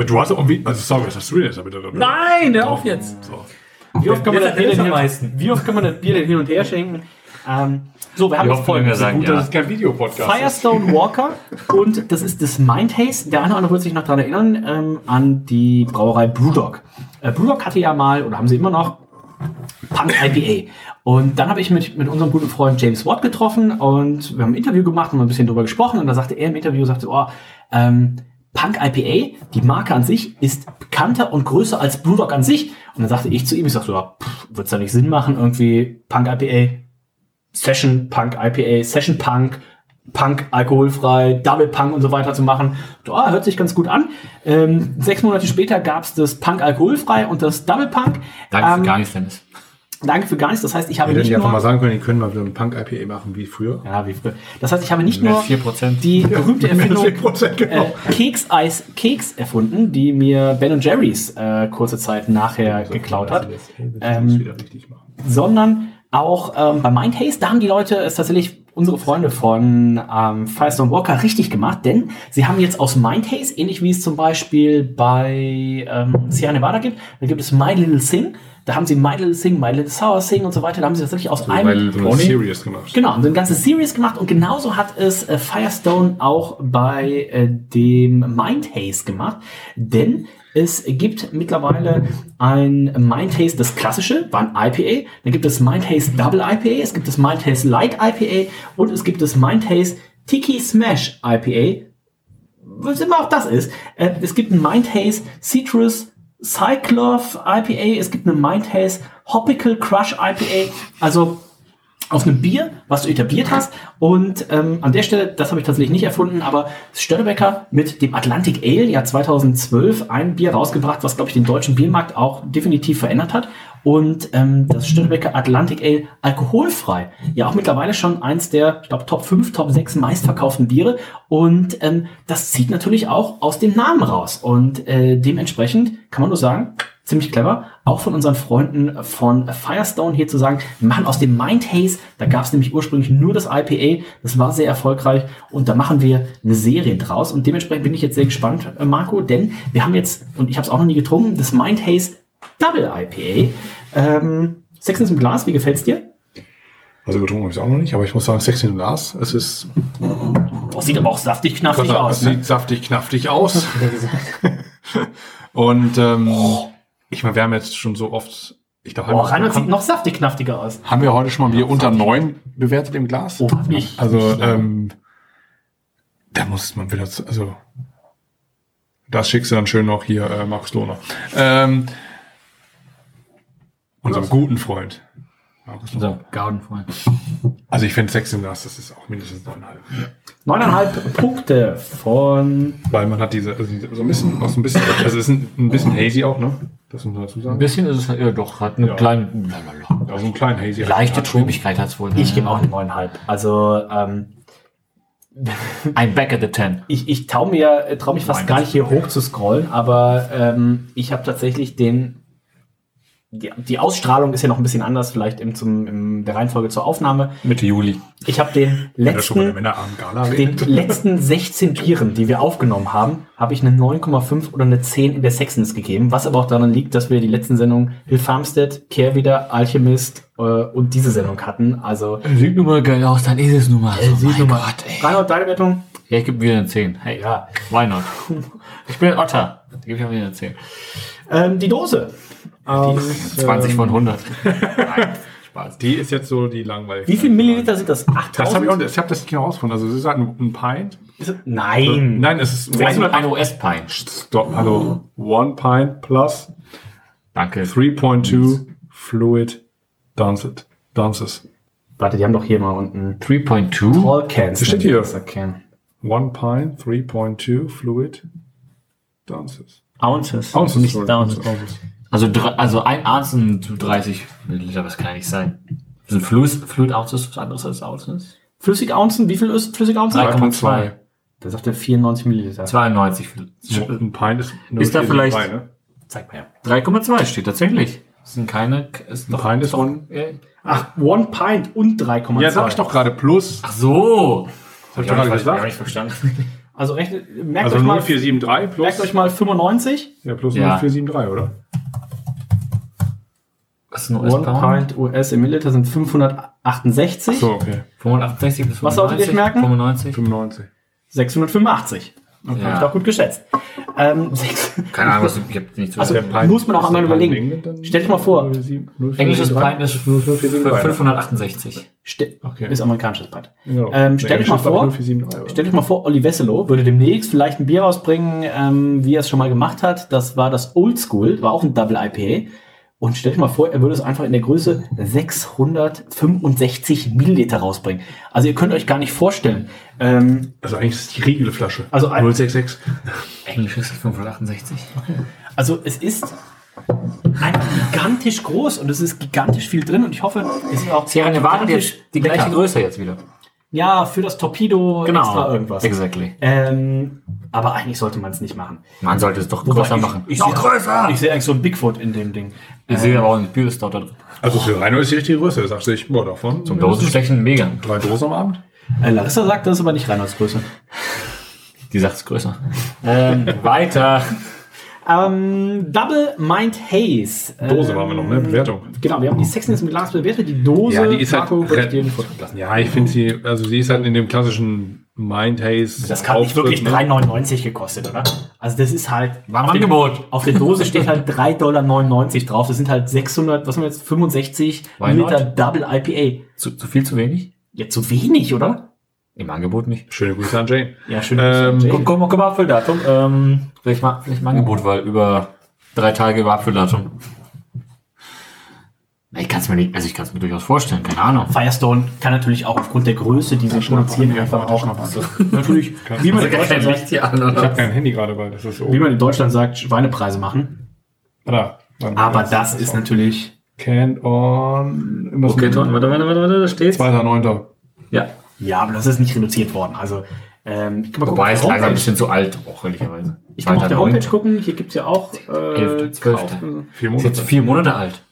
[SPEAKER 12] Du hast irgendwie, also sorry, was hast du denn jetzt bitte?
[SPEAKER 11] Nein, hör auf jetzt.
[SPEAKER 10] Wie oft kann man das Bier denn hin,
[SPEAKER 11] am meisten.
[SPEAKER 10] wie oft kann man das Bier denn hin und her schenken? Ähm, so, wir haben jetzt folgendes.
[SPEAKER 11] sagen
[SPEAKER 12] Gut,
[SPEAKER 11] ja.
[SPEAKER 12] dass es kein Videopodcast ist.
[SPEAKER 10] Firestone Walker und das ist das Mind Haze. Der eine oder andere wird sich noch daran erinnern, ähm, an die Brauerei Brewdog. Äh, Brewdog hatte ja mal, oder haben sie immer noch, Punk IPA. Und dann habe ich mit, mit unserem guten Freund James Watt getroffen und wir haben ein Interview gemacht und ein bisschen drüber gesprochen und da sagte er im Interview, sagte, oh, ähm, Punk IPA, die Marke an sich, ist bekannter und größer als Brewdog an sich. Und dann sagte ich zu ihm, ich sagte, so, ja, wird es da nicht Sinn machen, irgendwie Punk IPA, Session Punk IPA, Session Punk, Punk alkoholfrei, Double Punk und so weiter zu machen. Ja, hört sich ganz gut an. Ähm, sechs Monate später gab es das Punk alkoholfrei und das Double Punk.
[SPEAKER 11] Danke
[SPEAKER 10] Ähm,
[SPEAKER 11] für gar nichts, Dennis.
[SPEAKER 10] Danke für gar nichts. Das heißt, ich habe
[SPEAKER 12] hätten
[SPEAKER 10] nicht
[SPEAKER 12] die einfach
[SPEAKER 10] nur
[SPEAKER 12] mal sagen können, die können mal wieder ein Punk-IPA machen wie früher.
[SPEAKER 10] ja, wie früher. Das heißt, ich habe nicht
[SPEAKER 11] Mit
[SPEAKER 10] nur
[SPEAKER 11] 4%.
[SPEAKER 10] die berühmte Erfindung
[SPEAKER 12] 4%, genau.
[SPEAKER 10] äh, Keks-Eis Keks erfunden, die mir Ben Jerry's äh, kurze Zeit nachher geklaut hat, Ähm,
[SPEAKER 12] wieder richtig machen.
[SPEAKER 10] sondern auch ähm, bei Mind Haze, da haben die Leute es tatsächlich unsere Freunde von ähm, Firestone Walker richtig gemacht, denn sie haben jetzt aus Mind Haze, ähnlich wie es zum Beispiel bei ähm, Sierra Nevada gibt, da gibt es My Little Sing, da haben sie My Little Sing, My Little Sour Sing und so weiter, da haben sie tatsächlich aus einem
[SPEAKER 12] So eine Series gemacht.
[SPEAKER 10] Genau, haben so eine ganze Series gemacht und genauso hat es äh, Firestone auch bei äh, dem Mind Haze gemacht, denn es gibt mittlerweile ein Mind Haze, das klassische, war ein IPA, dann gibt es Mind Haze Double IPA, es gibt das Mind Haze Light IPA und es gibt das Mind Haze Tiki Smash IPA, was immer auch das ist. Äh, es gibt ein Mind Haze Citrus Cycloth IPA, es gibt eine Mind Haze Hopical Crush IPA, also aus einem Bier, was du etabliert hast. Und ähm, an der Stelle, das habe ich tatsächlich nicht erfunden, aber Störtebecker mit dem Atlantic Ale, ja 2012, ein Bier rausgebracht, was, glaube ich, den deutschen Biermarkt auch definitiv verändert hat. Und ähm, das Störtebecker Atlantic Ale alkoholfrei. Ja, auch mittlerweile schon eins der, ich glaube, Top 5, Top 6 meistverkauften Biere. Und ähm, das zieht natürlich auch aus dem Namen raus. Und äh, dementsprechend kann man nur sagen, ziemlich clever, auch von unseren Freunden von Firestone hier zu sagen, wir machen aus dem Mind Haze, da gab es nämlich ursprünglich nur das IPA, das war sehr erfolgreich und da machen wir eine Serie draus und dementsprechend bin ich jetzt sehr gespannt, äh, Marco, denn wir haben jetzt, und ich habe es auch noch nie getrunken, das Mind Haze Double IPA. Ähm, Sex ist im Glas, wie gefällt's dir?
[SPEAKER 12] Also getrunken habe ich es auch noch nicht, aber ich muss sagen, sexy im Glas. Es ist
[SPEAKER 10] Oh, sieht aber auch saftig, knaffig
[SPEAKER 12] es
[SPEAKER 10] aus. Ne?
[SPEAKER 12] sieht saftig, knaftig aus. Und ähm, ich meine, wir haben jetzt schon so oft, ich glaube,
[SPEAKER 10] Oh,
[SPEAKER 12] haben,
[SPEAKER 10] Reinhard sieht noch saftig, knaftiger aus.
[SPEAKER 12] haben wir heute schon mal Bier unter neun bewertet im Glas?
[SPEAKER 10] Oh, ich.
[SPEAKER 12] Also, ähm, da muss man wieder, zu- also, das schickst du dann schön noch hier, äh, Markus Lohner. Ähm, unserem guten Freund.
[SPEAKER 11] Unser Gartenfreund.
[SPEAKER 12] Also ich finde 6 im Glas, das ist auch mindestens 9,5.
[SPEAKER 10] Neuneinhalb Punkte von
[SPEAKER 12] Weil man hat diese, also so ein bisschen, auch so ein bisschen, also es ist ein, ein bisschen hazy auch, ne? Das muss man dazu
[SPEAKER 11] Ein
[SPEAKER 12] sagen.
[SPEAKER 11] bisschen ist es halt, ja doch, hat einen
[SPEAKER 12] Ja.
[SPEAKER 11] kleinen,
[SPEAKER 12] Also einen kleinen hazy.
[SPEAKER 11] leichte Trübigkeit hat es wohl.
[SPEAKER 10] Ich gebe auch eine neuneinhalb. Also ähm,
[SPEAKER 11] ein Back at the Ten.
[SPEAKER 10] ich, ich trau mir, äh, trau mich fast
[SPEAKER 11] Nein.
[SPEAKER 10] gar nicht hier hoch zu scrollen, aber ähm, ich habe tatsächlich den die, die Ausstrahlung ist ja noch ein bisschen anders, vielleicht im, zum, im der Reihenfolge zur Aufnahme.
[SPEAKER 11] Mitte Juli.
[SPEAKER 10] Ich habe den letzten, den letzten 16 Bieren, die wir aufgenommen haben, habe ich eine 9,5 oder eine 10 in der Sexness gegeben, was aber auch daran liegt, dass wir die letzten Sendungen Hill Farmstead, Care wieder, Alchemist äh, und diese Sendung hatten. Also
[SPEAKER 11] Sieht nun mal geil aus, dann ist es nun mal. so. mein Gott, ey.
[SPEAKER 10] Reinhold, deine Wertung?
[SPEAKER 11] Ja, ich gebe wieder eine 10. Hey,
[SPEAKER 10] Ja.
[SPEAKER 11] why not? Ich bin Otter. Da gebe ich auch wieder eine 10.
[SPEAKER 10] Ähm, die Dose. Ähm,
[SPEAKER 11] 20 von 100. Nein, Spaß.
[SPEAKER 12] Die ist jetzt so die langweilig.
[SPEAKER 10] wie viel Milliliter sind das? 8000?
[SPEAKER 12] Das habe ich auch, ich habe das nicht genau rausgefunden. Also es ist halt ein, ein Pint.
[SPEAKER 10] Ist Nein.
[SPEAKER 12] Nein, es ist
[SPEAKER 11] Ein, ein US-Pine.
[SPEAKER 12] Stop, also one pint plus
[SPEAKER 11] Danke.
[SPEAKER 12] 3.2 fluid dances. dances.
[SPEAKER 10] Warte, die haben doch hier mal unten
[SPEAKER 11] 3.2.
[SPEAKER 10] Tall Cans.
[SPEAKER 12] Das steht hier. One pint, 3.2 fluid dances.
[SPEAKER 10] Ounces.
[SPEAKER 12] Ounces,
[SPEAKER 10] nicht
[SPEAKER 12] sorry.
[SPEAKER 10] Ounces.
[SPEAKER 12] Ounces.
[SPEAKER 11] Also, also ein Arzen zu 30 Milliliter, was kann ja nicht sein. Sind Fluid, Fluid Ounces was anderes als Ounces?
[SPEAKER 10] Flüssig Ounzen, wie viel ist Flüssig Ounzen?
[SPEAKER 11] 3,2.
[SPEAKER 10] Da sagt er 94 Milliliter.
[SPEAKER 11] 92.
[SPEAKER 12] So, ein Pint ist
[SPEAKER 11] Ist da
[SPEAKER 12] 4,3,
[SPEAKER 11] vielleicht-
[SPEAKER 12] ne?
[SPEAKER 10] Zeig mal her.
[SPEAKER 11] 3,2 steht tatsächlich. Das sind keine. Ist
[SPEAKER 12] Ein Pint ist one.
[SPEAKER 11] Ja.
[SPEAKER 10] Ach, One Pint und 3,2.
[SPEAKER 12] Ja, sag ich doch gerade plus.
[SPEAKER 11] Ach so.
[SPEAKER 12] Hab ich doch gerade gesagt.
[SPEAKER 11] Ich verstanden.
[SPEAKER 10] Also rechnet, merkt,
[SPEAKER 12] Also
[SPEAKER 10] euch mal,
[SPEAKER 12] 0473 plus.
[SPEAKER 10] merkt euch mal 95.
[SPEAKER 12] Ja, plus
[SPEAKER 11] Ja.
[SPEAKER 12] 0473, oder?
[SPEAKER 11] Was ist ein
[SPEAKER 10] One
[SPEAKER 11] US-Pound?
[SPEAKER 10] Pint US im Milliliter sind 568.
[SPEAKER 12] So, okay.
[SPEAKER 11] 85 bis 95.
[SPEAKER 10] Was solltet ihr euch merken?
[SPEAKER 11] 95.
[SPEAKER 12] 95.
[SPEAKER 10] 685. Okay,
[SPEAKER 11] Ja.
[SPEAKER 10] Hab ich doch gut geschätzt. Ähm,
[SPEAKER 11] Keine Ahnung, was ich hab nicht so.
[SPEAKER 10] also muss man auch einmal überlegen. Stell dich mal vor.
[SPEAKER 12] 07
[SPEAKER 11] Englisches
[SPEAKER 12] 0473?
[SPEAKER 11] Pint ist für 568.
[SPEAKER 10] Ste
[SPEAKER 12] Okay.
[SPEAKER 10] Ist amerikanisches Pint.
[SPEAKER 12] Genau.
[SPEAKER 10] Ähm, stell dich mal vor,
[SPEAKER 12] Pint 0473, oder?
[SPEAKER 10] Stell dich mal vor, Olli Wesselow würde demnächst vielleicht ein Bier rausbringen, ähm, wie er es schon mal gemacht hat. Das war das Old School, war auch ein Double IPA. Und stell dich mal vor, er würde es einfach in der Größe 665 Milliliter rausbringen. Also ihr könnt euch gar nicht vorstellen. Ähm,
[SPEAKER 12] Also eigentlich ist es die Riegelflasche.
[SPEAKER 10] Also ein-
[SPEAKER 12] 066.
[SPEAKER 11] Englisches 568.
[SPEAKER 10] also es ist einfach gigantisch groß und es ist gigantisch viel drin und ich hoffe, es ist auch
[SPEAKER 11] hat
[SPEAKER 10] gigantisch
[SPEAKER 11] jetzt die gleiche
[SPEAKER 10] lecker.
[SPEAKER 11] Größe jetzt wieder.
[SPEAKER 10] Ja, für das Torpedo extra irgendwas.
[SPEAKER 11] Exactly.
[SPEAKER 10] Ähm, aber eigentlich sollte man es nicht machen.
[SPEAKER 11] Man sollte es doch
[SPEAKER 10] Wobei
[SPEAKER 11] größer
[SPEAKER 10] ich-
[SPEAKER 11] machen.
[SPEAKER 10] Ich
[SPEAKER 11] noch
[SPEAKER 10] sehe-
[SPEAKER 11] größer!
[SPEAKER 10] Ich sehe eigentlich so ein Bigfoot in dem Ding.
[SPEAKER 11] Ich sehe aber auch ist dort da drin.
[SPEAKER 12] Also für Reino ist die richtige Größe. Er sagt sich, boah, davon.
[SPEAKER 11] Zum Dosenstechen mega.
[SPEAKER 12] Drei Dosen am Abend.
[SPEAKER 10] Äh, Larissa sagt, das ist aber nicht Reinholds Größe.
[SPEAKER 11] Die sagt es größer. ähm, weiter.
[SPEAKER 10] Ähm, Double Mind Haze.
[SPEAKER 12] Dose
[SPEAKER 10] ähm,
[SPEAKER 12] waren wir noch, ne? Bewertung.
[SPEAKER 10] Genau, wir haben die Sexiness mit Glas bewertet. Die Dose.
[SPEAKER 12] Ja, die ist halt
[SPEAKER 10] Marco, den lassen.
[SPEAKER 12] Ja, ich finde sie, also sie ist halt in dem klassischen Mind Haze.
[SPEAKER 10] Das kann nicht wirklich
[SPEAKER 12] ne?
[SPEAKER 10] 3,99 gekostet, oder? Also das ist halt...
[SPEAKER 11] War Angebot.
[SPEAKER 10] Auf der Dose steht halt 3,99 Dollar drauf. Das sind halt 600, was haben wir jetzt, 65
[SPEAKER 11] Why
[SPEAKER 10] Milliliter
[SPEAKER 11] not?
[SPEAKER 10] Double IPA.
[SPEAKER 11] Zu, zu viel, zu wenig?
[SPEAKER 10] Ja, zu wenig, oder?
[SPEAKER 11] Im Angebot nicht.
[SPEAKER 12] Schöne Grüße an Jane.
[SPEAKER 10] Ja, schön.
[SPEAKER 12] Ähm,
[SPEAKER 10] Jay.
[SPEAKER 11] Guck, guck mal, guck mal, Abfülldatum. Ähm, vielleicht, mal, vielleicht im Angebot, weil über drei Tage über Abfülldatum. Na, Ich kann es mir nicht, also ich kann es mir durchaus vorstellen, keine Ahnung.
[SPEAKER 10] Firestone kann natürlich auch aufgrund der Größe, die sie produzieren, einfach auch natürlich, wie man, in Deutschland sagt,
[SPEAKER 11] an,
[SPEAKER 12] Ich habe kein Handy gerade, weil das ist so.
[SPEAKER 10] wie man in Deutschland sagt, Schweinepreise machen.
[SPEAKER 12] Da,
[SPEAKER 10] Aber das ist natürlich,
[SPEAKER 12] Canned on.
[SPEAKER 11] Okay, Ton, warte, warte, warte, warte, da steht's.
[SPEAKER 12] 2.9.
[SPEAKER 11] Ja.
[SPEAKER 10] Ja, aber das ist nicht reduziert worden. Also, ähm, ich kann mal gucken,
[SPEAKER 11] Wobei
[SPEAKER 10] auf
[SPEAKER 11] es
[SPEAKER 10] der
[SPEAKER 11] langsam ein
[SPEAKER 10] Homepage,
[SPEAKER 11] bisschen zu alt, auch ehrlicherweise.
[SPEAKER 10] ich kann mal auf der Homepage gucken, hier gibt's ja auch äh,
[SPEAKER 11] Elfte, zwölfte.
[SPEAKER 10] kaufen.
[SPEAKER 12] Vier
[SPEAKER 11] Ist jetzt
[SPEAKER 12] Monate.
[SPEAKER 11] vier Monate alt.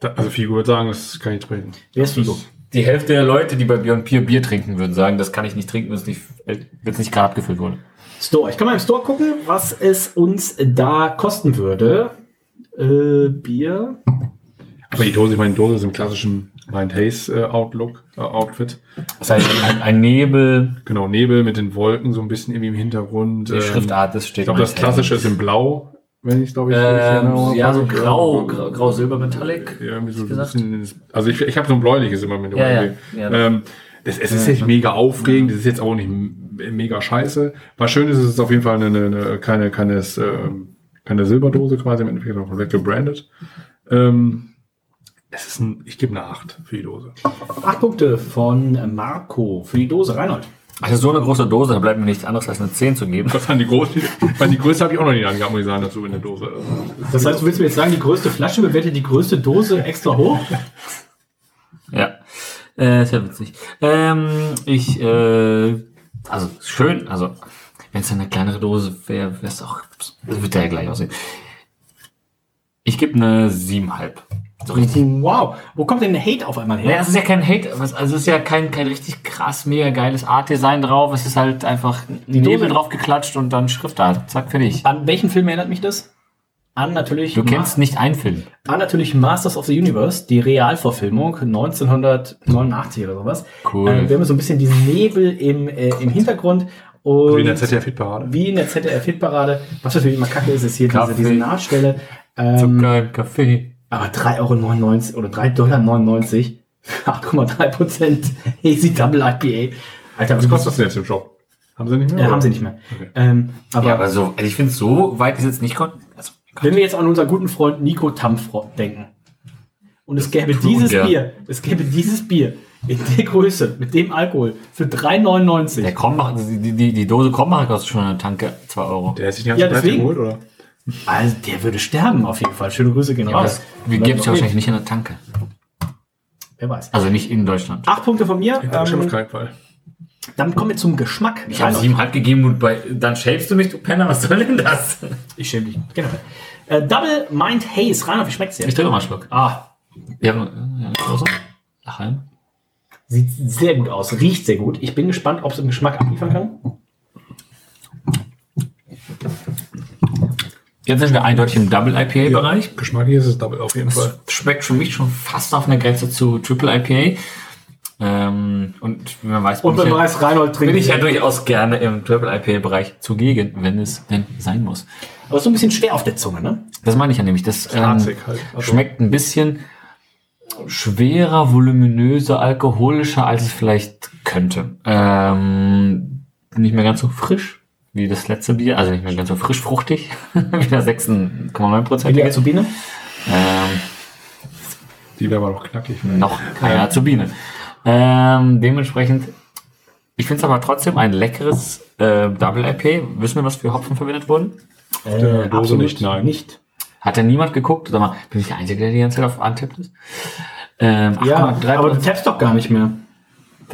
[SPEAKER 12] Da- Also Figo würde sagen, das kann ich treten.
[SPEAKER 10] Wer ist Figo?
[SPEAKER 11] Die Hälfte der Leute, die bei Beyond Pier Bier trinken, würden sagen, das kann ich nicht trinken, wenn es nicht, es nicht gerade abgefüllt wurde.
[SPEAKER 10] Store. Ich kann mal im Store gucken, was es uns da kosten würde. Äh, Bier.
[SPEAKER 12] Aber die Dose, ich meine, die Dose ist im klassischen Mind Haze äh, Outlook, äh, Outfit.
[SPEAKER 11] Das heißt, ein, ein Nebel,
[SPEAKER 12] Genau, Nebel mit den Wolken so ein bisschen irgendwie im Hintergrund.
[SPEAKER 11] die
[SPEAKER 12] ähm,
[SPEAKER 11] Schriftart, das
[SPEAKER 12] Ich
[SPEAKER 11] steht.
[SPEAKER 12] glaube, das klassische ist in Blau, wenn ich glaube ich.
[SPEAKER 11] Ähm, ja, so grau, grau, grau Silber Metallic.
[SPEAKER 12] Ja, irgendwie so ein bisschen, also ich, ich habe so ein bläuliches immer mit.
[SPEAKER 11] Ja, ja,
[SPEAKER 12] dabei.
[SPEAKER 11] ja.
[SPEAKER 12] Ähm, das, es ist nicht mega aufregend, es ist jetzt auch nicht mega scheiße. Was schön ist, es ist auf jeden Fall eine, eine, eine keine, keine, ähm, keine Silberdose quasi, im Endeffekt auch komplett gebrandet. Ähm, Es ist ein, ich gebe eine 8 für die Dose.
[SPEAKER 10] Acht Punkte von Marco für die Dose. Reinhold.
[SPEAKER 11] Also so eine große Dose, da bleibt mir nichts anderes als eine 10 zu geben.
[SPEAKER 12] Was an die Größe? Weil die Größe habe ich auch noch nicht angehabt, muss ich sagen, dazu in der Dose.
[SPEAKER 10] Das heißt, du willst mir jetzt sagen, die größte Flasche bewertet die größte Dose extra hoch?
[SPEAKER 11] Ja. Äh, ist ja witzig. Ähm, ich, äh, also schön, also wenn es eine kleinere Dose wäre, wäre es auch, das wird ja gleich aussehen. Ich gebe eine 7,5. So richtig.
[SPEAKER 10] Wow. Wo kommt denn der Hate auf einmal her?
[SPEAKER 11] Ja, es ist ja kein Hate, was- also es ist ja kein, kein richtig krass, mega geiles Art-Design drauf. Es ist halt einfach die
[SPEAKER 10] Dose-
[SPEAKER 11] Nebel drauf geklatscht und dann Schriftart. Zack, fertig.
[SPEAKER 10] An welchen Film erinnert mich das? An natürlich,
[SPEAKER 11] Du kennst nicht einen Film.
[SPEAKER 10] an natürlich Masters of the Universe, die Realverfilmung 1989 oder sowas.
[SPEAKER 11] Cool.
[SPEAKER 10] Äh, wir haben so ein bisschen diesen Nebel im, äh, im Hintergrund. Und
[SPEAKER 12] Wie in der ZDF-Hitparade.
[SPEAKER 10] Wie in der ZDF-Hitparade. Was natürlich immer kacke ist, ist hier diese,
[SPEAKER 11] Kaffee.
[SPEAKER 10] diese Nachstelle. Ähm,
[SPEAKER 11] Zucker, Kaffee.
[SPEAKER 10] Aber 3,99 Euro oder 3,99 Dollar für 8,3 Prozent Hazy Double IPA. Alter,
[SPEAKER 12] Was kostet das denn jetzt im Shop? Haben sie nicht mehr?
[SPEAKER 10] Äh, haben sie nicht mehr. Ähm, aber
[SPEAKER 11] Ja, aber so, also ich finde, so weit ist jetzt nicht kon also,
[SPEAKER 10] wenn wir jetzt an unseren guten Freund Nico Tampf denken und es gäbe dieses
[SPEAKER 11] ja.
[SPEAKER 10] Bier, es gäbe dieses Bier in der Größe, mit dem Alkohol, für 3,99.
[SPEAKER 11] Der Krombacher, die, die, die Dose Krombacher kostet schon eine Tanke 2 Euro.
[SPEAKER 12] Der hat sich nicht
[SPEAKER 10] Ja,
[SPEAKER 12] ja,
[SPEAKER 10] deswegen.
[SPEAKER 12] geholt, oder?
[SPEAKER 10] Also der würde sterben auf jeden Fall. Schöne Grüße gehen
[SPEAKER 11] Ja,
[SPEAKER 10] raus.
[SPEAKER 11] wir geben es ja wahrscheinlich nicht in der Tanke.
[SPEAKER 10] Wer weiß.
[SPEAKER 11] Also nicht in Deutschland.
[SPEAKER 10] Acht Punkte von mir.
[SPEAKER 12] In Deutschland auf
[SPEAKER 10] Ähm,
[SPEAKER 12] keinen Fall.
[SPEAKER 10] dann kommen wir zum Geschmack.
[SPEAKER 11] Ich habe
[SPEAKER 10] Reinhold.
[SPEAKER 11] siebenhalb gegeben und bei, dann schämst du mich, du Penner, was soll denn das?
[SPEAKER 10] Ich schäme dich. Genau. Äh, Double Mind Haze. Reinhold, wie schmeckt's dir?
[SPEAKER 11] Ich trinke mal einen Schluck.
[SPEAKER 10] Ah,
[SPEAKER 11] Wir haben ja, Dose. Achheim.
[SPEAKER 10] sieht sehr gut aus. Riecht sehr gut. Ich bin gespannt, ob es im Geschmack abliefern kann.
[SPEAKER 11] Jetzt sind wir eindeutig im Double IPA-Bereich.
[SPEAKER 12] Geschmacklich ist es Double auf jeden Fall.
[SPEAKER 11] Schmeckt für mich schon fast auf einer Grenze zu Triple IPA. Ähm, und wie man weiß,
[SPEAKER 10] Und wenn man
[SPEAKER 11] ja,
[SPEAKER 10] weiß, Reinhold trinkt.
[SPEAKER 11] bin ich ja durchaus gerne im Triple IPA-Bereich zugegen, wenn es denn sein muss.
[SPEAKER 10] Aber so ein bisschen schwer auf der Zunge, ne?
[SPEAKER 11] Das meine ich ja nämlich. Das ähm,
[SPEAKER 12] halt. Also-
[SPEAKER 11] schmeckt ein bisschen schwerer, voluminöser, alkoholischer, als es vielleicht könnte. Ähm, nicht mehr ganz so frisch wie das letzte Bier, also nicht mehr ganz so frisch fruchtig, wie der 6,9 Prozent.
[SPEAKER 10] Die Azubine.
[SPEAKER 11] Ähm,
[SPEAKER 12] Die wäre aber noch knackig.
[SPEAKER 11] noch keine Azubine. Ähm, dementsprechend, ich finde es aber trotzdem ein leckeres äh, Double IPA. Wissen wir, was für Hopfen verwendet wurden?
[SPEAKER 12] der Dose
[SPEAKER 10] absolut
[SPEAKER 12] nicht, nein.
[SPEAKER 10] Nicht.
[SPEAKER 11] Hat da niemand geguckt? Sag mal, bin ich der Einzige, der die ganze Zeit auf Antippt ist? Ähm,
[SPEAKER 10] Ja,
[SPEAKER 11] 8,3
[SPEAKER 10] aber du tappst doch gar nicht mehr.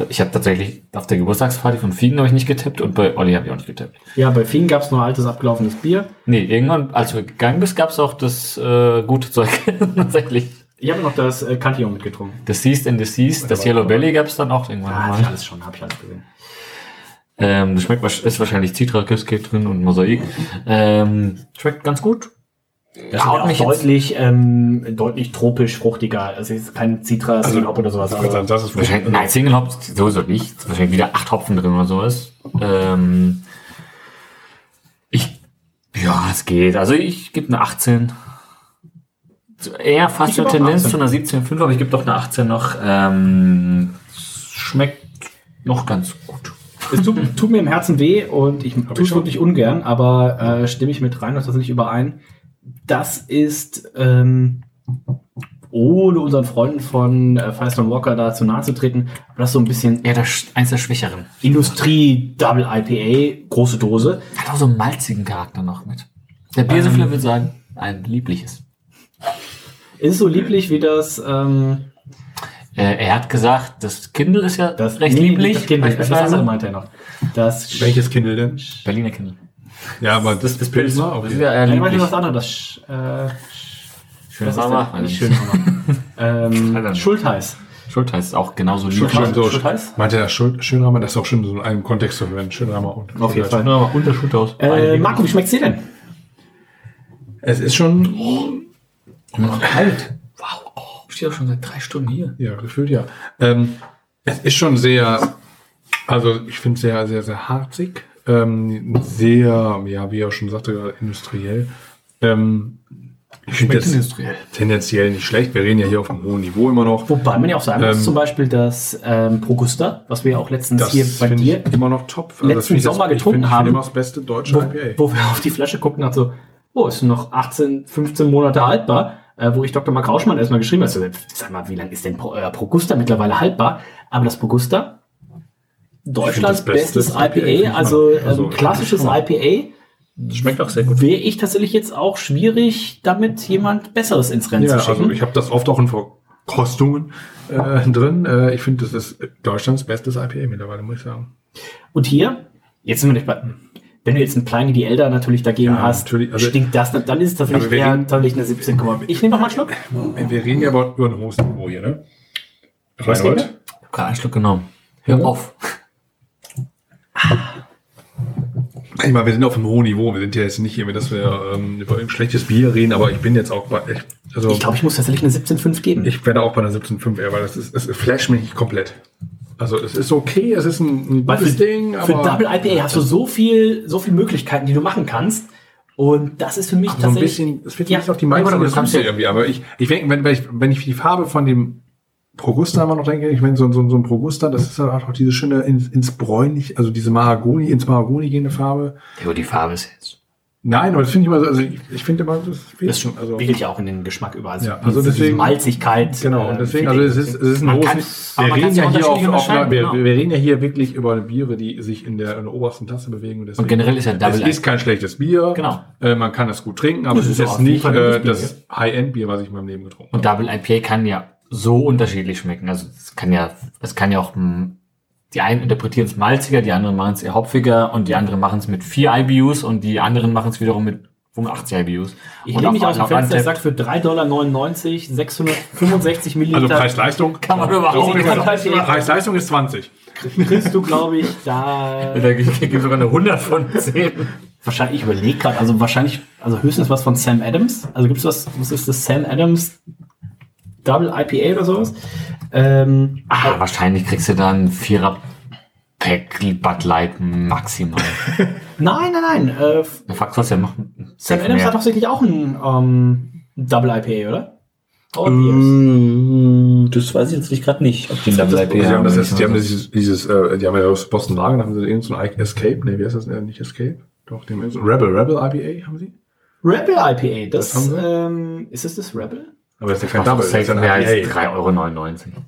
[SPEAKER 11] Ich habe tatsächlich auf der Geburtstagsparty von Fiegen habe ich nicht getippt und bei Olli habe ich auch nicht getippt.
[SPEAKER 10] Ja, bei Fien gab es nur altes, abgelaufenes Bier.
[SPEAKER 11] Nee, irgendwann, als du gegangen bist, gab es auch das äh, gute Zeug. tatsächlich.
[SPEAKER 10] Ich habe noch das äh, Cantillon mitgetrunken.
[SPEAKER 11] Das Seized and Deceased, das Yellow Belly gab es dann auch irgendwann
[SPEAKER 10] Ah, hab ich alles schon, habe ich alles gesehen.
[SPEAKER 11] Ähm, das schmeckt, ist wahrscheinlich Citra-Kiske drin und Mosaik. Ähm, schmeckt ganz gut.
[SPEAKER 10] Das ist
[SPEAKER 11] Haut
[SPEAKER 10] auch
[SPEAKER 11] mich
[SPEAKER 10] deutlich, ähm, deutlich tropisch, fruchtiger. Also es ist kein Citra,
[SPEAKER 12] Also,
[SPEAKER 10] Single Hop oder sowas. Also,
[SPEAKER 12] das ist
[SPEAKER 11] Wahrscheinlich, nein, Single Hop sowieso nicht. Wahrscheinlich wieder acht Hopfen drin oder sowas. Ähm, ich, ja, es geht. Also ich gebe eine 18. Eher fast
[SPEAKER 10] Ich
[SPEAKER 11] eine Tendenz
[SPEAKER 10] 18.
[SPEAKER 11] zu einer 17,5, aber ich gebe doch eine 18 noch. Ähm, schmeckt noch ganz gut.
[SPEAKER 10] es tut, tut mir im Herzen weh und ich tue es wirklich ungern, aber äh, stimme ich mit rein, das nicht überein. Das ist, ähm, ohne unseren Freunden von äh, Firestone Walker da zu nahe zu treten, aber das ist so ein bisschen
[SPEAKER 11] Eher der, Sch- eins der Schwächeren.
[SPEAKER 10] Industrie Double IPA, große Dose.
[SPEAKER 11] Hat auch so einen malzigen Charakter noch mit. Der Biersouffleur würde sagen, ein liebliches.
[SPEAKER 10] Ist es so lieblich wie das, ähm,
[SPEAKER 11] Äh, er hat gesagt, das Kindle ist ja
[SPEAKER 10] das
[SPEAKER 11] recht
[SPEAKER 10] nee,
[SPEAKER 11] lieblich.
[SPEAKER 10] Das, Kindle, das meinte er noch. Das,
[SPEAKER 12] Welches Kindle denn?
[SPEAKER 11] Berliner Kindle.
[SPEAKER 12] Ja, aber das, das Pilsner.
[SPEAKER 11] Das
[SPEAKER 12] Okay.
[SPEAKER 11] ist ja eher lieblich.
[SPEAKER 10] was anderes. Das, äh,
[SPEAKER 11] Schön
[SPEAKER 10] was ist
[SPEAKER 11] Hammer.
[SPEAKER 10] denn? Nicht schön ähm. Schultheiß.
[SPEAKER 11] Schulter ist auch genauso lieblich.
[SPEAKER 12] Schön, so,
[SPEAKER 10] Schultheiß?
[SPEAKER 12] meinte er Schön, Schönrammer, das ist auch schön so in einem Kontext zu verwenden. Schönrammer und.
[SPEAKER 10] Auf jeden Fall.
[SPEAKER 11] Ja, und der Schulterhaus.
[SPEAKER 10] Äh, Marco, wie schmeckt's dir denn?
[SPEAKER 12] Es ist schon,
[SPEAKER 11] Immer noch kalt. Wow. Oh, steht auch schon seit drei Stunden hier.
[SPEAKER 12] ja, gefühlt ja. Ähm, es ist schon sehr, also ich finde sehr, sehr, sehr harzig. Ähm, sehr, ja, wie er schon sagte, gerade industriell. Ähm, ich finde das
[SPEAKER 11] industriell.
[SPEAKER 12] tendenziell nicht schlecht. Wir reden ja hier auf einem hohen Niveau immer noch.
[SPEAKER 10] Wobei man ja auch sagen muss,
[SPEAKER 12] Ähm,
[SPEAKER 10] zum Beispiel das ähm, Progusta, was wir ja auch letztens
[SPEAKER 12] Das
[SPEAKER 10] hier bei dir,
[SPEAKER 12] ich immer noch top. Also
[SPEAKER 10] letzten
[SPEAKER 12] das ich das-
[SPEAKER 10] Sommer
[SPEAKER 12] ich
[SPEAKER 10] getrunken
[SPEAKER 12] ich
[SPEAKER 10] haben.
[SPEAKER 12] finde immer das beste deutsche
[SPEAKER 10] wo,
[SPEAKER 12] IPA.
[SPEAKER 10] wo wir auf die Flasche guckten, hat so, oh, ist noch 18, 15 Monate haltbar. äh, wo ich Dr. Mark Rauschmann erstmal geschrieben habe, so, sag mal, wie lange ist denn Pro, äh, Progusta mittlerweile haltbar? Aber das Progusta, Deutschlands
[SPEAKER 12] das Beste
[SPEAKER 10] bestes
[SPEAKER 12] IPA,
[SPEAKER 10] IPA, also,
[SPEAKER 12] mal. Also,
[SPEAKER 10] ähm, klassisches. IPA,
[SPEAKER 11] Schmeckt auch sehr gut.
[SPEAKER 10] wäre ich tatsächlich jetzt auch schwierig, damit jemand Besseres ins Rennen
[SPEAKER 12] Ja,
[SPEAKER 10] zu schicken.
[SPEAKER 12] also ich habe das oft auch in Verkostungen äh, drin. Äh, ich finde, das ist Deutschlands bestes IPA mittlerweile, muss ich sagen.
[SPEAKER 10] Und hier, jetzt sind wir nicht bei, wenn du jetzt einen Pliny die Elder natürlich dagegen
[SPEAKER 12] Ja,
[SPEAKER 10] hast,
[SPEAKER 12] natürlich, also-
[SPEAKER 10] stinkt das, dann ist es tatsächlich eher
[SPEAKER 12] reden-
[SPEAKER 10] tatsächlich eine 17, ich nehme noch mal einen Schluck.
[SPEAKER 12] Wir reden ja aber über ein hohes Niveau hier, ne? Reinhold?
[SPEAKER 10] reden
[SPEAKER 11] Ich habe gerade einen Schluck genommen. Hör auf.
[SPEAKER 12] Ich meine, wir sind auf einem hohen Niveau. Wir sind ja jetzt nicht hier, dass wir ähm, über ein schlechtes Bier reden, aber ich bin jetzt auch bei. Ich, also
[SPEAKER 10] Ich glaube, ich muss tatsächlich eine 17,5 geben.
[SPEAKER 12] ich werde auch bei einer 17.5 eher, weil das ist, es flasht mich nicht komplett. Also es ist okay, es ist ein, ein gutes
[SPEAKER 10] für,
[SPEAKER 12] Ding,
[SPEAKER 10] für
[SPEAKER 12] aber
[SPEAKER 10] Double IPA hast du so viel, so viel Möglichkeiten, die du machen kannst. Und das ist für mich
[SPEAKER 12] so ein
[SPEAKER 10] tatsächlich.
[SPEAKER 12] bisschen, es wird
[SPEAKER 10] Ja,
[SPEAKER 12] nicht auf die
[SPEAKER 11] aber
[SPEAKER 12] meisten
[SPEAKER 11] du
[SPEAKER 12] das
[SPEAKER 11] kannst
[SPEAKER 12] du irgendwie. Aber ich, ich denke, wenn, wenn, ich, wenn ich die Farbe von dem Progusta immer noch denke, ich meine, so, so, so ein Progusta, das ist halt auch diese schöne ins, ins bräunlich, also diese Mahagoni, ins Mahagoni gehende Farbe.
[SPEAKER 11] Ja, die Farbe ist jetzt.
[SPEAKER 12] Nein, aber das finde ich immer so, also ich, ich finde immer, das fehlt
[SPEAKER 10] Das
[SPEAKER 12] schon. Also,
[SPEAKER 10] spiegelt ja auch in den Geschmack über. Also,
[SPEAKER 12] Ja, also deswegen-
[SPEAKER 10] Malzigkeit.
[SPEAKER 12] Genau, und
[SPEAKER 10] äh,
[SPEAKER 12] deswegen, also es ist, es ist ein hohes,
[SPEAKER 10] kann-
[SPEAKER 12] wir reden ja hier auf, auf
[SPEAKER 10] unterscheiden,
[SPEAKER 12] wir,
[SPEAKER 10] genau.
[SPEAKER 12] wir reden ja hier wirklich über Biere, die sich in der, in der obersten Tasse bewegen. Und, deswegen,
[SPEAKER 11] Und generell ist ja Double
[SPEAKER 12] Es ist kein schlechtes Bier.
[SPEAKER 10] Genau.
[SPEAKER 12] Äh, man kann es gut trinken, aber
[SPEAKER 10] Das
[SPEAKER 12] es
[SPEAKER 10] ist
[SPEAKER 12] jetzt nicht äh, das High-End-Bier, was ich in meinem Leben getrunken
[SPEAKER 11] Und
[SPEAKER 12] habe.
[SPEAKER 11] Double IPA kann ja so unterschiedlich schmecken. Also es kann ja, es kann ja auch, mh, die einen interpretieren es malziger, die anderen machen es eher hopfiger und die anderen machen es mit vier IBUs und die anderen machen es wiederum mit 85 IBUs.
[SPEAKER 10] Ich lehne
[SPEAKER 11] auf-
[SPEAKER 10] mich aus dem Fenster, ich sag für 3,99 Dollar 665 Milliliter.
[SPEAKER 12] Also Preis-Leistung.
[SPEAKER 11] kann man überhaupt
[SPEAKER 10] Auch
[SPEAKER 11] nicht.
[SPEAKER 10] nicht. Preis-
[SPEAKER 12] Preis-Leistung ist 20.
[SPEAKER 10] kriegst du, glaube ich, da.
[SPEAKER 11] Da gibt sogar eine 100 von 10.
[SPEAKER 10] Wahrscheinlich, ich überlege gerade, also wahrscheinlich, also höchstens was von Sam Adams. Also gibt es was, was ist das Sam Adams Double IPA oder sowas? Ähm,
[SPEAKER 11] Ah, wahrscheinlich kriegst du dann Vierer Pack Bud Light maximal.
[SPEAKER 10] nein, nein, nein. Äh,
[SPEAKER 11] Der Fakt was ja machen.
[SPEAKER 10] Sam Adams hat tatsächlich auch ein ähm, Double IPA, oder? Oh,
[SPEAKER 7] Mm, das weiß ich jetzt nicht gerade nicht, ob die ein Double IPA
[SPEAKER 12] haben, das die haben dieses, dieses äh, die haben ja aus Boston Lager, haben sie irgend so ein Escape, ne, wie heißt das? Äh, nicht Escape? Doch, dem ist Rebel, Rebel IPA haben sie?
[SPEAKER 10] Rebel IPA, das,
[SPEAKER 12] Das haben sie?
[SPEAKER 10] ähm, ist es das Rebel?
[SPEAKER 12] Aber das ist ja kein
[SPEAKER 11] Double
[SPEAKER 12] das ist ja
[SPEAKER 11] mehr
[SPEAKER 12] ein
[SPEAKER 11] als
[SPEAKER 12] IPA.
[SPEAKER 11] 3,99 Euro.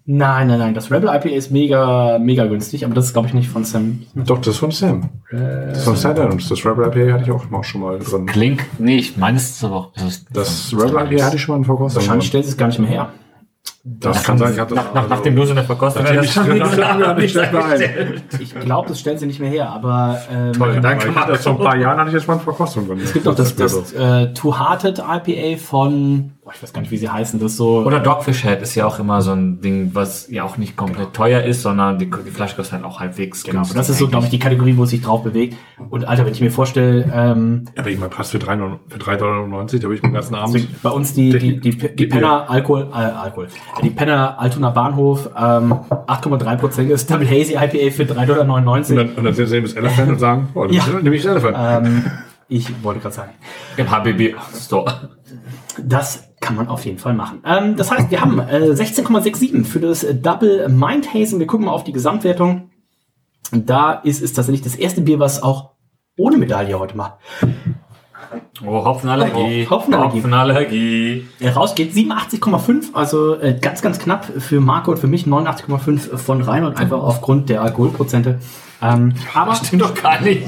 [SPEAKER 10] Nein, nein, nein, das Rebel IPA ist mega, mega günstig, aber das ist, glaube ich, nicht von Sam.
[SPEAKER 12] Doch, das ist von Sam. Das ist von Sam Adams. Das Rebel IPA hatte ich auch mal schon mal drin.
[SPEAKER 11] Klingt, nee, ich meine, es ist aber auch. ist-
[SPEAKER 12] Das Rebel IPA hatte ich schon mal in Verkostung.
[SPEAKER 10] Wahrscheinlich stellt es gar nicht mehr her.
[SPEAKER 12] Das kann sein. Ich hatte
[SPEAKER 11] Nach, nach, nachdem du so eine Verkostung
[SPEAKER 12] Nachdem ich-
[SPEAKER 11] hast,
[SPEAKER 12] nachdem ich das
[SPEAKER 10] Ich glaube, das stellen sie nicht mehr her, aber ähm,
[SPEAKER 11] Toll, danke,
[SPEAKER 12] das vor ein paar Jahren hatte ich das mal in Verkostung drin.
[SPEAKER 10] es gibt noch das, das äh, Two Hearted IPA von, boah, ich weiß gar nicht, wie sie heißen, das so.
[SPEAKER 11] Oder Dogfish Head ist ja auch immer so ein Ding, was ja auch nicht komplett teuer ist, sondern die, die Flasche kostet halt auch halbwegs
[SPEAKER 10] genau, aber das ist so, glaube ich, die Kategorie, wo es sich drauf bewegt. Und Alter, wenn ich mir vorstelle, ähm,
[SPEAKER 12] Aber ich meine, passt für 3,99 für 3,90 Dollar, da habe ich den ganzen Abend.
[SPEAKER 10] also bei uns die, die, die, die Penner Alkohol, äh, Alkohol, die Penner Altona Bahnhof, ähm, 8,3% ist Double Hazy IPA für 3,99 Dollar.
[SPEAKER 12] Und dann, und dann sehen sie das Elephant und sagen, oh,
[SPEAKER 10] Ja.
[SPEAKER 12] ja. nehme ich das Elephant.
[SPEAKER 10] Ähm, ich wollte gerade sagen,
[SPEAKER 11] im HBB Store.
[SPEAKER 10] Das kann man auf jeden Fall machen. Ähm, das heißt, wir haben äh, 16,67 für das Double Mind Haze. Wir gucken mal auf die Gesamtwertung. Und da ist es tatsächlich das erste Bier, was auch ohne Medaille heute macht.
[SPEAKER 11] Oh, Hopfenallergie.
[SPEAKER 10] Oh, Hopfenallergie.
[SPEAKER 11] Hopfenallergie.
[SPEAKER 10] Äh, rausgeht 87,5, also äh, ganz, ganz knapp für Marco und für mich 89,5 von Reinhold, einfach aufgrund der Alkoholprozente. Ähm, aber
[SPEAKER 11] Stimmt doch gar nicht.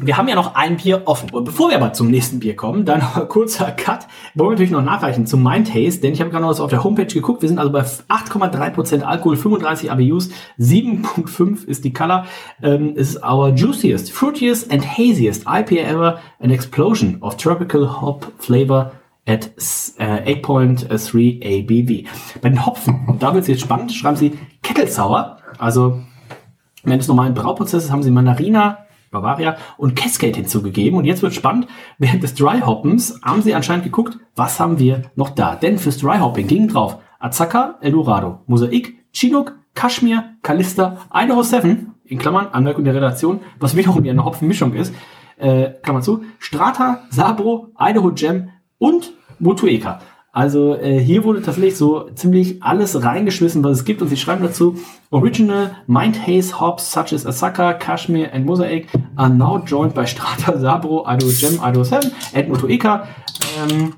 [SPEAKER 10] wir haben ja noch ein Bier offen. Und bevor wir aber zum nächsten Bier kommen, dann noch ein kurzer Cut. Wollen wir natürlich noch nachreichen zum Mind Taste, denn ich habe gerade noch was auf der Homepage geguckt. Wir sind also bei 8,3% Alkohol, 35 ABUs, 7,5 ist die Color. Ähm, es ist our juiciest, fruitiest and haziest IPA ever, an explosion of tropical hop flavor at äh, 8.3 ABV. Bei den Hopfen, und da wird es jetzt spannend, schreiben sie Kettelsauer, also Während des normalen Brauprozesses haben sie Mandarina, Bavaria und Cascade hinzugegeben. Und jetzt wird spannend, während des Dry Hoppens haben sie anscheinend geguckt, was haben wir noch da. Denn fürs Dry Hopping gingen drauf Azaka, Eldorado, Mosaik, Chinook, Kashmir, Kalista, Idaho 7, in Klammern, Anmerkung der Redaktion, was wiederum eine Hopfenmischung ist, äh, Klammer zu, Strata, Sabro, Idaho Gem und Motueka. Also äh, hier wurde tatsächlich so ziemlich alles reingeschmissen, was es gibt. Und sie schreiben dazu, Original Mind Haze Hops such as Asaka, Kashmir and Mosaic are now joined by Strata, Sabro, Idaho Gem, Idaho 7 and Motueka. Ähm,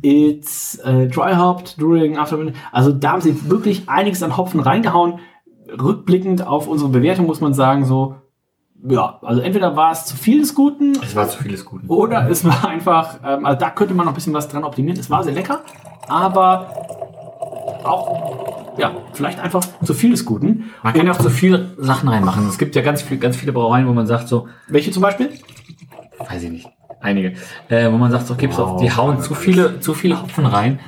[SPEAKER 10] It's äh, dry hopped during after. Also da haben sie wirklich einiges an Hopfen reingehauen. Rückblickend auf unsere Bewertung muss man sagen, so, ja, also entweder war es zu viel des Guten
[SPEAKER 11] Es war zu vieles Guten.
[SPEAKER 10] oder es war einfach, ähm, also da könnte man noch ein bisschen was dran optimieren. Es war sehr lecker, aber auch, ja, vielleicht einfach zu viel des Guten.
[SPEAKER 11] Man kann ja auch zu viele Sachen reinmachen. Es gibt ja ganz, viel, ganz viele Brauereien, wo man sagt so,
[SPEAKER 10] Welche zum Beispiel?
[SPEAKER 11] weiß ich nicht, einige, äh, wo man sagt, so, gibt's auch, die hauen zu viele, zu viele Hopfen rein.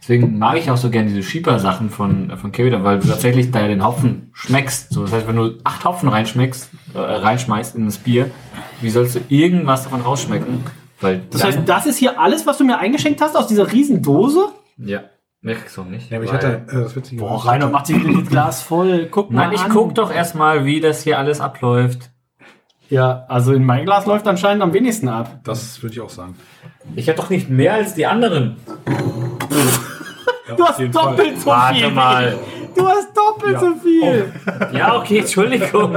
[SPEAKER 11] Deswegen mag ich auch so gerne diese Schieber-Sachen von, äh, von Kevida, weil du tatsächlich da ja den Hopfen schmeckst. So, das heißt, wenn du acht Hopfen reinschmeckst, äh, reinschmeißt in das Bier, wie sollst du irgendwas davon rausschmecken? Weil
[SPEAKER 10] Das heißt, das ist hier alles, was du mir eingeschenkt hast aus dieser riesen Dose?
[SPEAKER 11] ja, mehr kriegst du auch nicht.
[SPEAKER 12] Ja, aber ich hatte, äh, das
[SPEAKER 10] Boah, Rainer macht sich das Glas voll. Guck mal
[SPEAKER 11] Nein, ich
[SPEAKER 10] an.
[SPEAKER 11] guck doch erstmal, wie das hier alles abläuft.
[SPEAKER 10] Ja, also in mein Glas läuft anscheinend am wenigsten ab.
[SPEAKER 12] das würde ich auch sagen.
[SPEAKER 11] Ich habe doch nicht mehr als die anderen.
[SPEAKER 10] Du hast doppelt so
[SPEAKER 11] Warte
[SPEAKER 10] viel.
[SPEAKER 11] mal.
[SPEAKER 10] Du hast doppelt so viel.
[SPEAKER 11] Ja, okay, Entschuldigung.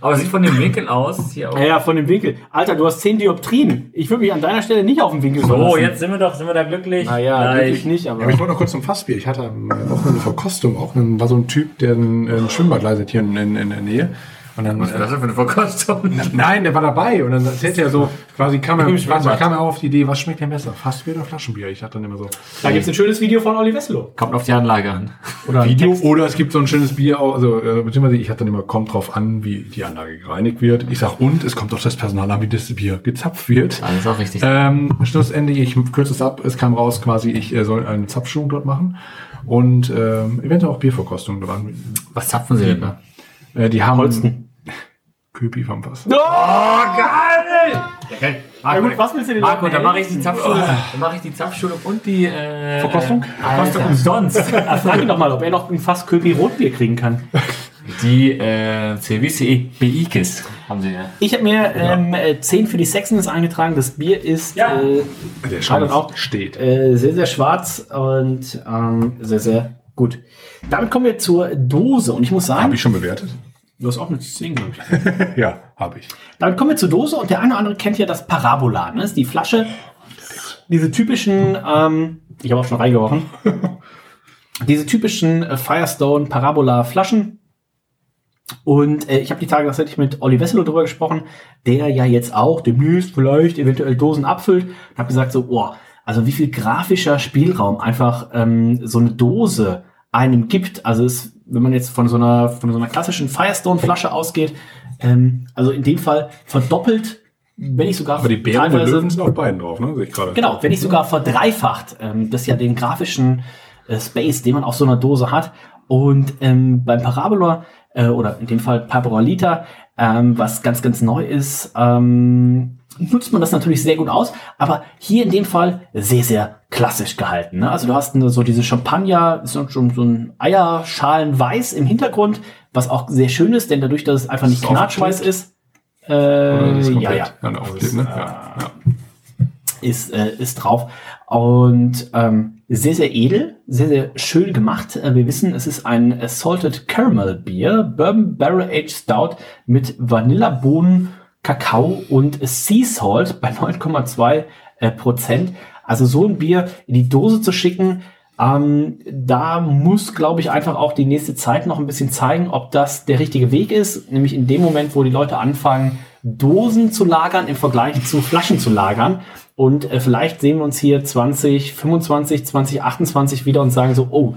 [SPEAKER 11] Aber sieht von dem Winkel aus hier auch.
[SPEAKER 10] Ja, ja, von dem Winkel. Alter, du hast 10 Dioptrien. Ich würde mich an deiner Stelle nicht auf den Winkel
[SPEAKER 11] So,
[SPEAKER 10] verlassen.
[SPEAKER 11] jetzt sind wir doch, sind wir da glücklich.
[SPEAKER 10] Naja,
[SPEAKER 11] Gleich.
[SPEAKER 10] wirklich nicht, aber.
[SPEAKER 12] Ja, aber ich wollte noch kurz zum Fassbier. Ich hatte am Wochenende Verkostung auch. Ein, war so ein Typ, der ein, ein Schwimmbad leitet hier in, in, in der Nähe. Und dann,
[SPEAKER 11] Was ist das denn für eine Verkostung?
[SPEAKER 12] Nein, der war dabei und dann erzählt er so, quasi kam er,
[SPEAKER 11] Schwimmbad.
[SPEAKER 12] kam er auf die Idee, was schmeckt denn besser? Fassbier oder Flaschenbier? Ich dachte dann immer so.
[SPEAKER 10] da gibt's ein schönes Video von Olli Wesselow.
[SPEAKER 11] Kommt auf die Anlage an.
[SPEAKER 10] Oder
[SPEAKER 12] Video
[SPEAKER 10] Text.
[SPEAKER 12] oder es gibt so ein schönes Bier, auch, also äh, beziehungsweise ich hatte dann immer, kommt drauf an, wie die Anlage gereinigt wird. Ich sag und es kommt auf das Personal an, wie das Bier gezapft wird.
[SPEAKER 11] Das ist auch richtig.
[SPEAKER 12] Ähm, schlussendlich, ich kürze es ab, es kam raus quasi, ich äh, soll eine Zapfschulung dort machen und ähm, eventuell auch Bierverkostung dran.
[SPEAKER 11] Was zapfen Sie denn da?
[SPEAKER 12] Äh, die haben
[SPEAKER 10] Holsten.
[SPEAKER 12] Köpi vom Fass.
[SPEAKER 10] Ja, gut, was willst du denn
[SPEAKER 11] Marco,
[SPEAKER 10] sagen,
[SPEAKER 11] da
[SPEAKER 10] ey?
[SPEAKER 11] mache ich die Zapfschulung, dann mache ich die Zapfschulung und die äh,
[SPEAKER 12] Verkostung?
[SPEAKER 11] Verkostung umsonst.
[SPEAKER 10] Frag ihn doch mal, ob er noch ein Fass Köpi Rotbier kriegen kann.
[SPEAKER 11] Die äh, CWCE BIKIS haben sie ja.
[SPEAKER 10] Ich habe mir ähm, äh, 10 für die Sexiness eingetragen. Das Bier ist
[SPEAKER 11] Ja.
[SPEAKER 10] äh,
[SPEAKER 12] Der
[SPEAKER 10] Schade
[SPEAKER 12] Schaum
[SPEAKER 10] auch.
[SPEAKER 12] steht.
[SPEAKER 10] äh, sehr, sehr schwarz und ähm, sehr, sehr gut. Damit kommen wir zur Dose. Und ich muss sagen,
[SPEAKER 12] Habe ich schon bewertet?
[SPEAKER 10] Du hast auch eine 10, glaube ich.
[SPEAKER 12] Ja, habe ich.
[SPEAKER 10] Damit kommen wir zur Dose und der eine oder andere kennt ja das Parabola. Ne? Das ist die Flasche, diese typischen, ähm, ich habe auch schon reingerochen, diese typischen äh, Firestone Parabola Flaschen. Und äh, ich habe die Tage tatsächlich mit Olli Wesselow drüber gesprochen, der ja jetzt auch demnächst vielleicht eventuell Dosen abfüllt. Und habe gesagt so, oh, also wie viel grafischer Spielraum einfach ähm, so eine Dose einem gibt. Also es, wenn man jetzt von so einer von so einer klassischen Firestone Flasche ausgeht, ähm, also in dem Fall verdoppelt, wenn nicht sogar
[SPEAKER 12] Aber die Bären und Löwen sind auf beiden drauf, ne? Sehe ich gerade.
[SPEAKER 10] Genau, wenn nicht sogar verdreifacht. Ähm, das ist ja den grafischen äh, Space, den man auf so einer Dose hat. Und ähm, beim Parabola, äh, oder in dem Fall Parabolita, ähm, was ganz, ganz neu ist, ähm, nutzt man das natürlich sehr gut aus. Aber hier in dem Fall sehr, sehr klassisch gehalten. Ne? Also du hast so diese Champagner, so, so, so ein Eierschalenweiß im Hintergrund, was auch sehr schön ist, denn dadurch, dass es einfach nicht knatschweiß ist, äh,
[SPEAKER 12] ist
[SPEAKER 10] ja, ja,
[SPEAKER 12] aufklebt, ne? Ja, ja.
[SPEAKER 10] ist, äh, ist drauf. Und ähm, sehr, sehr edel, sehr, sehr schön gemacht. Äh, wir wissen, es ist ein Salted Caramel Bier, Bourbon Barrel Aged Stout mit Vanillabohnen, Kakao und Sea Salt bei 9,2 äh, Prozent. Also so ein Bier in die Dose zu schicken, ähm, da muss, glaube ich, einfach auch die nächste Zeit noch ein bisschen zeigen, ob das der richtige Weg ist. Nämlich in dem Moment, wo die Leute anfangen, Dosen zu lagern im Vergleich zu Flaschen zu lagern. Und äh, vielleicht sehen wir uns hier 2025, 2028 wieder und sagen so, oh,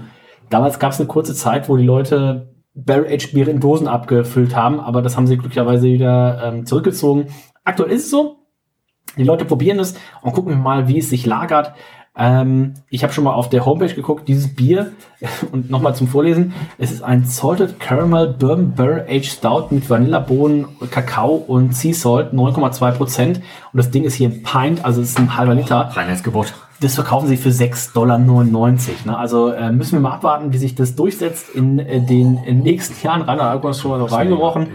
[SPEAKER 10] damals gab es eine kurze Zeit, wo die Leute Barrel-Aged Biere in Dosen abgefüllt haben, aber das haben sie glücklicherweise wieder ähm, zurückgezogen. Aktuell ist es so, die Leute probieren es und gucken mal, wie es sich lagert. Ähm, ich habe schon mal auf der Homepage geguckt, dieses Bier, und nochmal zum Vorlesen, es ist ein Salted Caramel Bourbon Barrel Aged Stout mit Vanillabohnen, Kakao und Sea Salt, 9,2 Prozent. Und das Ding ist hier ein Pint, also es ist ein halber Liter.
[SPEAKER 11] Reinheitsgebot.
[SPEAKER 10] Das verkaufen sie für 6,99 Dollar. Ne? Also äh, müssen wir mal abwarten, wie sich das durchsetzt in äh, den in nächsten Jahren. Rainer Alkon ist schon mal so reingerochen.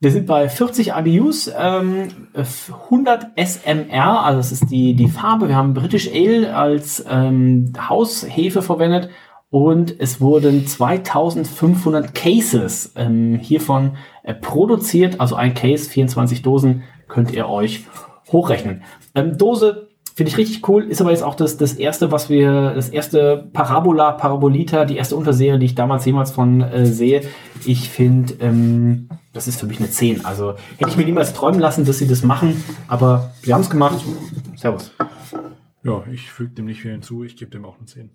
[SPEAKER 10] Wir sind bei 40 IBUs, ähm, 100 SMR, also das ist die, die Farbe. Wir haben British Ale als ähm, Haushefe verwendet und es wurden 2500 Cases ähm, hiervon äh, produziert. Also ein Case, 24 Dosen, könnt ihr euch hochrechnen. Ähm, Dose Finde ich richtig cool. Ist aber jetzt auch das, das erste, was wir, das erste Parabola, Parabolita, die erste Unterserie, die ich damals jemals von äh, sehe. Ich finde, ähm, das ist für mich eine 10. Also hätte ich mir niemals träumen lassen, dass sie das machen, aber sie haben es gemacht. Servus.
[SPEAKER 12] Ja, ich füge dem nicht viel hinzu, ich gebe dem auch eine 10.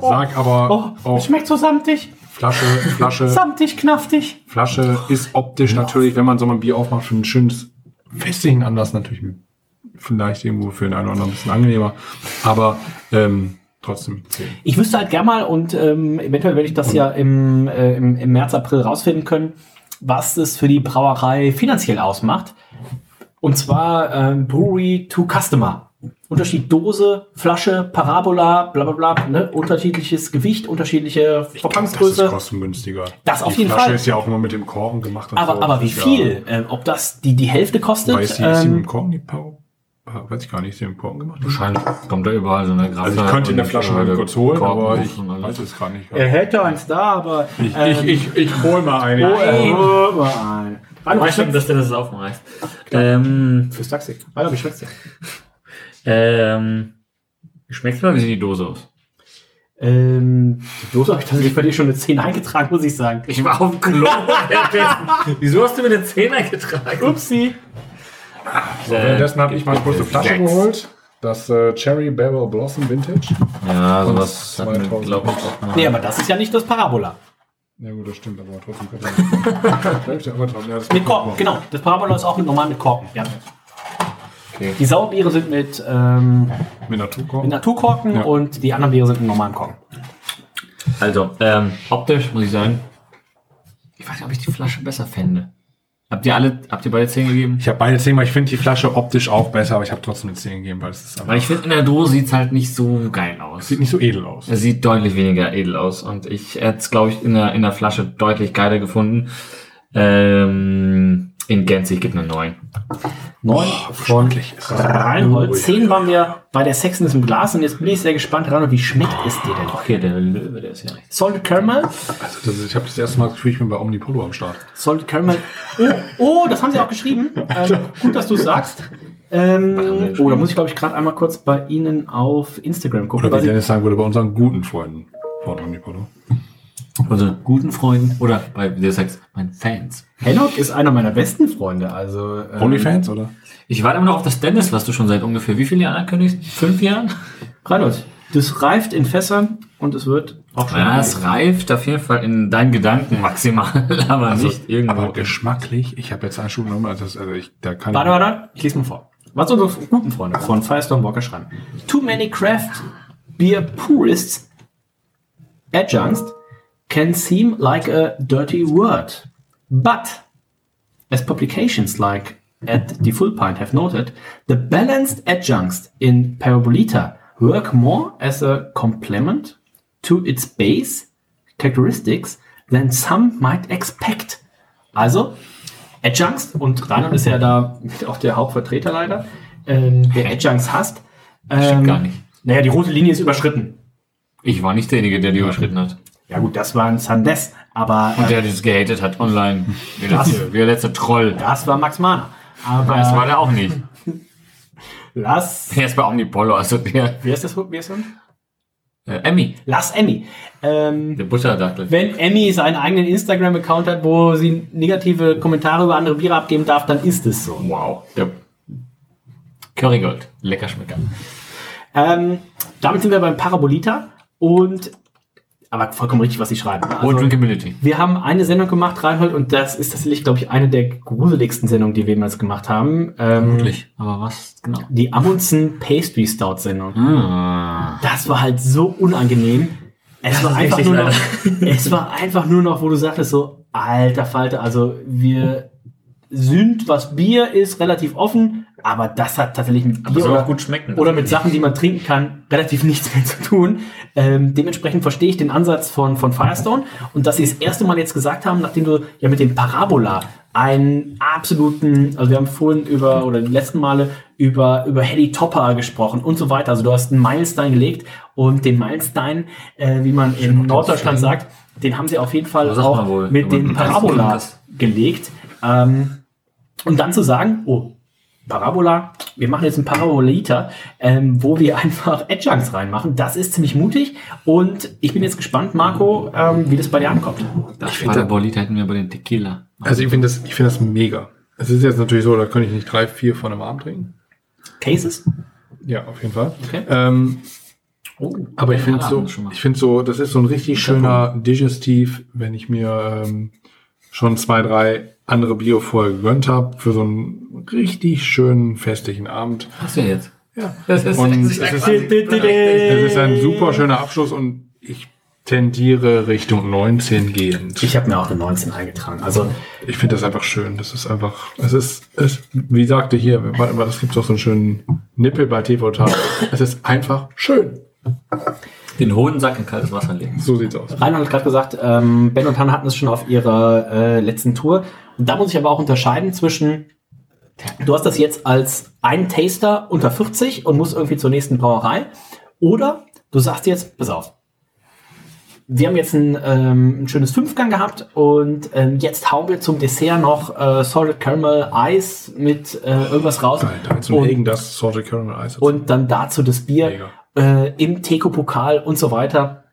[SPEAKER 12] Sag aber
[SPEAKER 10] Oh, schmeckt so samtig.
[SPEAKER 12] Flasche, Flasche,
[SPEAKER 10] Samtig, knaftig.
[SPEAKER 12] Flasche ist optisch natürlich, wenn man so ein Bier aufmacht, schon ein schönes festigen Anlass natürlich vielleicht irgendwo für den einen oder anderen ein bisschen angenehmer, aber ähm, trotzdem 10.
[SPEAKER 10] Ich wüsste halt gern mal und ähm, eventuell werde ich das ja im, äh, im, im März, April rausfinden können, was es für die Brauerei finanziell ausmacht. Und zwar ähm, Brewery to Customer. Unterschied Dose, Flasche, Parabola, bla bla bla, ne? unterschiedliches Gewicht, unterschiedliche
[SPEAKER 12] Das ist
[SPEAKER 10] Verpackungsgröße.
[SPEAKER 12] kostengünstiger.
[SPEAKER 10] Das auf
[SPEAKER 12] Die
[SPEAKER 10] jeden
[SPEAKER 12] Flasche
[SPEAKER 10] Fall.
[SPEAKER 12] ist ja auch immer mit dem Korken gemacht. Und
[SPEAKER 10] Aber,
[SPEAKER 12] so.
[SPEAKER 10] aber wie viel? Ähm, ob das die, die Hälfte kostet?
[SPEAKER 12] Weiß ich, ist die mit
[SPEAKER 10] ähm,
[SPEAKER 12] dem Korken die? Ah, Weiß ich gar nicht, ist die mit dem Korken gemacht?
[SPEAKER 11] Wahrscheinlich kommt da überall so eine Grafik.
[SPEAKER 12] Also ich könnte in der Flasche mal kurz holen, aber ich weiß es gar nicht.
[SPEAKER 10] er hätte eins da, aber.
[SPEAKER 12] Ich,
[SPEAKER 10] ähm,
[SPEAKER 12] ich, ich, ich hol mal eine.
[SPEAKER 10] oh, äh, hol mal ein. Hallo, wie
[SPEAKER 11] Weißt du, dass der das aufreißt? Ähm,
[SPEAKER 10] Fürs Taxi. Hallo, wie schmeckt's dir?
[SPEAKER 11] Ähm, wie schmeckt's mal? Wie sieht die Dose aus?
[SPEAKER 10] Ähm, die Dose habe ich tatsächlich bei dir schon eine 10 eingetragen, muss ich sagen.
[SPEAKER 11] Ich war auf dem Klo. Wieso hast du mir eine 10 eingetragen?
[SPEAKER 10] Upsi.
[SPEAKER 12] So, währenddessen habe ich mal kurz eine Flasche
[SPEAKER 11] Jacks.
[SPEAKER 12] geholt. Das äh, Cherry Barrel Blossom Vintage.
[SPEAKER 11] Ja, sowas hat mir,
[SPEAKER 12] 2000.
[SPEAKER 11] glaube ich, auch mal.
[SPEAKER 10] Nee, aber das ist ja nicht das Parabola.
[SPEAKER 12] Ja gut, das stimmt, aber trotzdem könnte man. Immer drauf. Ja, das
[SPEAKER 10] Mit Korken, genau. Das Parabola ist auch mit normal mit Korken. Ja.
[SPEAKER 11] Okay.
[SPEAKER 10] Die Sauerbiere sind mit, ähm,
[SPEAKER 12] Mit Naturkorken.
[SPEAKER 10] mit Naturkorken
[SPEAKER 12] Ja.
[SPEAKER 10] und die anderen Biere sind mit normalen Korken.
[SPEAKER 11] Also, ähm, optisch muss ich sagen, ich weiß nicht, ob ich die Flasche besser fände. Habt ihr alle, habt ihr beide 10 gegeben?
[SPEAKER 12] Ich habe beide 10, weil ich finde die Flasche optisch auch besser, aber ich habe trotzdem eine 10 gegeben, weil es ist
[SPEAKER 11] Weil ich finde, in der Dose sieht's halt nicht so geil aus.
[SPEAKER 12] sieht nicht so edel aus.
[SPEAKER 11] Es sieht deutlich weniger edel aus und ich hätte es, glaube ich, in der, in der Flasche deutlich geiler gefunden. Ähm, in Gänze, ich gebe eine 9.
[SPEAKER 10] 9 von
[SPEAKER 12] schrecklich ist das.
[SPEAKER 10] Reinhold. 10 waren wir bei der Sexiness im Glas und jetzt bin ich sehr gespannt, Reinhold, wie schmeckt es dir denn?
[SPEAKER 11] Okay, der Löwe, der ist ja recht.
[SPEAKER 10] Salted Caramel?
[SPEAKER 12] Also das ist, ich habe das erste Mal das Gefühl, ich bin bei Omnipolo am Start.
[SPEAKER 10] Salted Caramel. Oh, oh, das haben sie auch geschrieben. Ähm, gut, dass du es sagst. Ähm, oh, da muss ich, glaube ich, gerade einmal kurz bei Ihnen auf Instagram gucken.
[SPEAKER 12] Oder
[SPEAKER 10] weil
[SPEAKER 12] wie Dennis sagen würde, bei unseren guten Freunden von Omnipolo.
[SPEAKER 11] Also guten Freunden oder bei, wie der sagt, meinen Fans.
[SPEAKER 10] Henok ist einer meiner besten Freunde. Also, ähm,
[SPEAKER 12] Onlyfans, oder?
[SPEAKER 11] Ich warte immer noch auf das Dennis, was du schon seit ungefähr wie viele Jahren ankündigst? Fünf Jahren?
[SPEAKER 10] Reinhold, das reift in Fässern und es wird auch schon.
[SPEAKER 11] Ja, es reift auf jeden Fall in deinen Gedanken maximal, aber nicht irgendwo.
[SPEAKER 12] Aber geschmacklich, ich habe jetzt eine Schule genommen, also, das, also ich, da kann
[SPEAKER 10] Warte, warte, warte, ich lese mal vor. Was unsere guten Freunde von Firestone Walker schreiben. Too many craft beer purists adjuncts can seem like a dirty word. But, as publications like at the Full Pint have noted, the balanced adjuncts in Parabolita work more as a complement to its base characteristics than some might expect. Also, Adjuncts, und Reinhard ist ja da auch der Hauptvertreter leider, ähm, der Adjuncts hasst. Ähm,
[SPEAKER 11] Stimmt gar nicht.
[SPEAKER 10] Naja, die rote Linie ist überschritten.
[SPEAKER 11] Ich war nicht derjenige, der die überschritten hat.
[SPEAKER 10] Ja gut, das war ein Sandes, aber
[SPEAKER 11] Und
[SPEAKER 10] äh,
[SPEAKER 11] der das gehatet hat online. Wie der letzte, wie der letzte Troll.
[SPEAKER 10] das war Max Mahner. Aber
[SPEAKER 11] Das war der auch nicht.
[SPEAKER 10] lass,
[SPEAKER 11] Der ist bei Omnipolo, also der
[SPEAKER 10] wie heißt das, wie heißt das?
[SPEAKER 11] äh, Emmy,
[SPEAKER 10] Lass Emmy. Ähm,
[SPEAKER 11] der Butterdackel.
[SPEAKER 10] wenn Emmy seinen eigenen Instagram-Account hat, wo sie negative Kommentare über andere Biere abgeben darf, dann ist es so.
[SPEAKER 11] Wow. Der Currygold. Lecker Schmecker.
[SPEAKER 10] Ähm, damit sind wir beim Parabolita und aber vollkommen richtig, was sie schreiben.
[SPEAKER 11] Und
[SPEAKER 10] Also,
[SPEAKER 11] Drinkability.
[SPEAKER 10] wir haben eine Sendung gemacht, Reinhold, und das ist tatsächlich, glaube ich, eine der gruseligsten Sendungen, die wir jemals gemacht haben. Ähm,
[SPEAKER 11] Wirklich. Aber was genau?
[SPEAKER 10] die Amundsen Pastry Stout Sendung.
[SPEAKER 11] Ah.
[SPEAKER 10] Das war halt so unangenehm. Es war, einfach
[SPEAKER 11] richtig
[SPEAKER 10] nur noch, es war einfach nur noch, wo du sagtest so, alter Falter, also wir sind, was Bier ist, relativ offen, aber das hat tatsächlich mit Bier oder,
[SPEAKER 11] auch gut schmecken.
[SPEAKER 10] oder mit Sachen, die man trinken kann, relativ nichts mehr zu tun. Ähm, dementsprechend verstehe ich den Ansatz von, von Firestone und dass sie das erste Mal jetzt gesagt haben, nachdem du ja mit dem Parabola einen absoluten, also wir haben vorhin über, oder die letzten Male über, über Hedy Topper gesprochen und so weiter. Also du hast einen Meilenstein gelegt und den Meilenstein, äh, wie man in Norddeutschland sagt, den haben sie auf jeden Fall auch
[SPEAKER 11] wohl,
[SPEAKER 10] mit dem Parabola gelegt. Ähm, und dann zu sagen, oh, Parabola. Wir machen jetzt einen Paraboliter, ähm, wo wir einfach Adjuncts reinmachen. Das ist ziemlich mutig und ich bin jetzt gespannt, Marco, ähm, wie das bei dir ankommt.
[SPEAKER 11] Das Parabolita hätten wir bei den Tequila.
[SPEAKER 12] Also ich finde das, ich finde das mega. Es ist jetzt natürlich so, da könnte ich nicht drei, vier von einem Abend trinken.
[SPEAKER 10] Cases?
[SPEAKER 12] Ja, auf jeden Fall.
[SPEAKER 10] Okay.
[SPEAKER 12] Ähm,
[SPEAKER 10] Oh,
[SPEAKER 12] aber ich finde so, ich finde so, das ist so ein richtig schöner Digestiv, wenn ich mir ähm, schon zwei, drei andere Bio vorher gegönnt habe für so einen richtig schönen festlichen Abend.
[SPEAKER 11] Hast du jetzt?
[SPEAKER 12] Ja.
[SPEAKER 11] Das ist,
[SPEAKER 12] Und
[SPEAKER 11] das
[SPEAKER 12] es
[SPEAKER 11] ist,
[SPEAKER 12] ist, es ist ein super schöner Abschluss und ich tendiere Richtung 19 gehend.
[SPEAKER 10] Ich habe mir auch eine 19 eingetragen. Also
[SPEAKER 12] Ich finde das einfach schön. Das ist einfach, es ist, es, wie sagte hier, warte mal, das gibt doch so einen schönen Nippel bei TV Total. Es ist einfach schön.
[SPEAKER 11] den Hodensack in kaltes Wasser legen.
[SPEAKER 12] So sieht's aus.
[SPEAKER 10] Reinhard hat gerade gesagt, ähm, Ben und Hannah hatten es schon auf ihrer äh, letzten Tour. Und da muss ich aber auch unterscheiden zwischen, du hast das jetzt als ein Taster unter 40 und musst irgendwie zur nächsten Brauerei. Oder du sagst jetzt, pass auf, wir haben jetzt ein, ähm, ein schönes Fünfgang gehabt und ähm, jetzt hauen wir zum Dessert noch äh, Salted Caramel Eis mit äh, irgendwas raus.
[SPEAKER 12] Geil, da zum
[SPEAKER 10] Und-
[SPEAKER 12] das Salted Caramel Eis.
[SPEAKER 10] Und dann dazu das Bier äh, im Teko-Pokal und so weiter.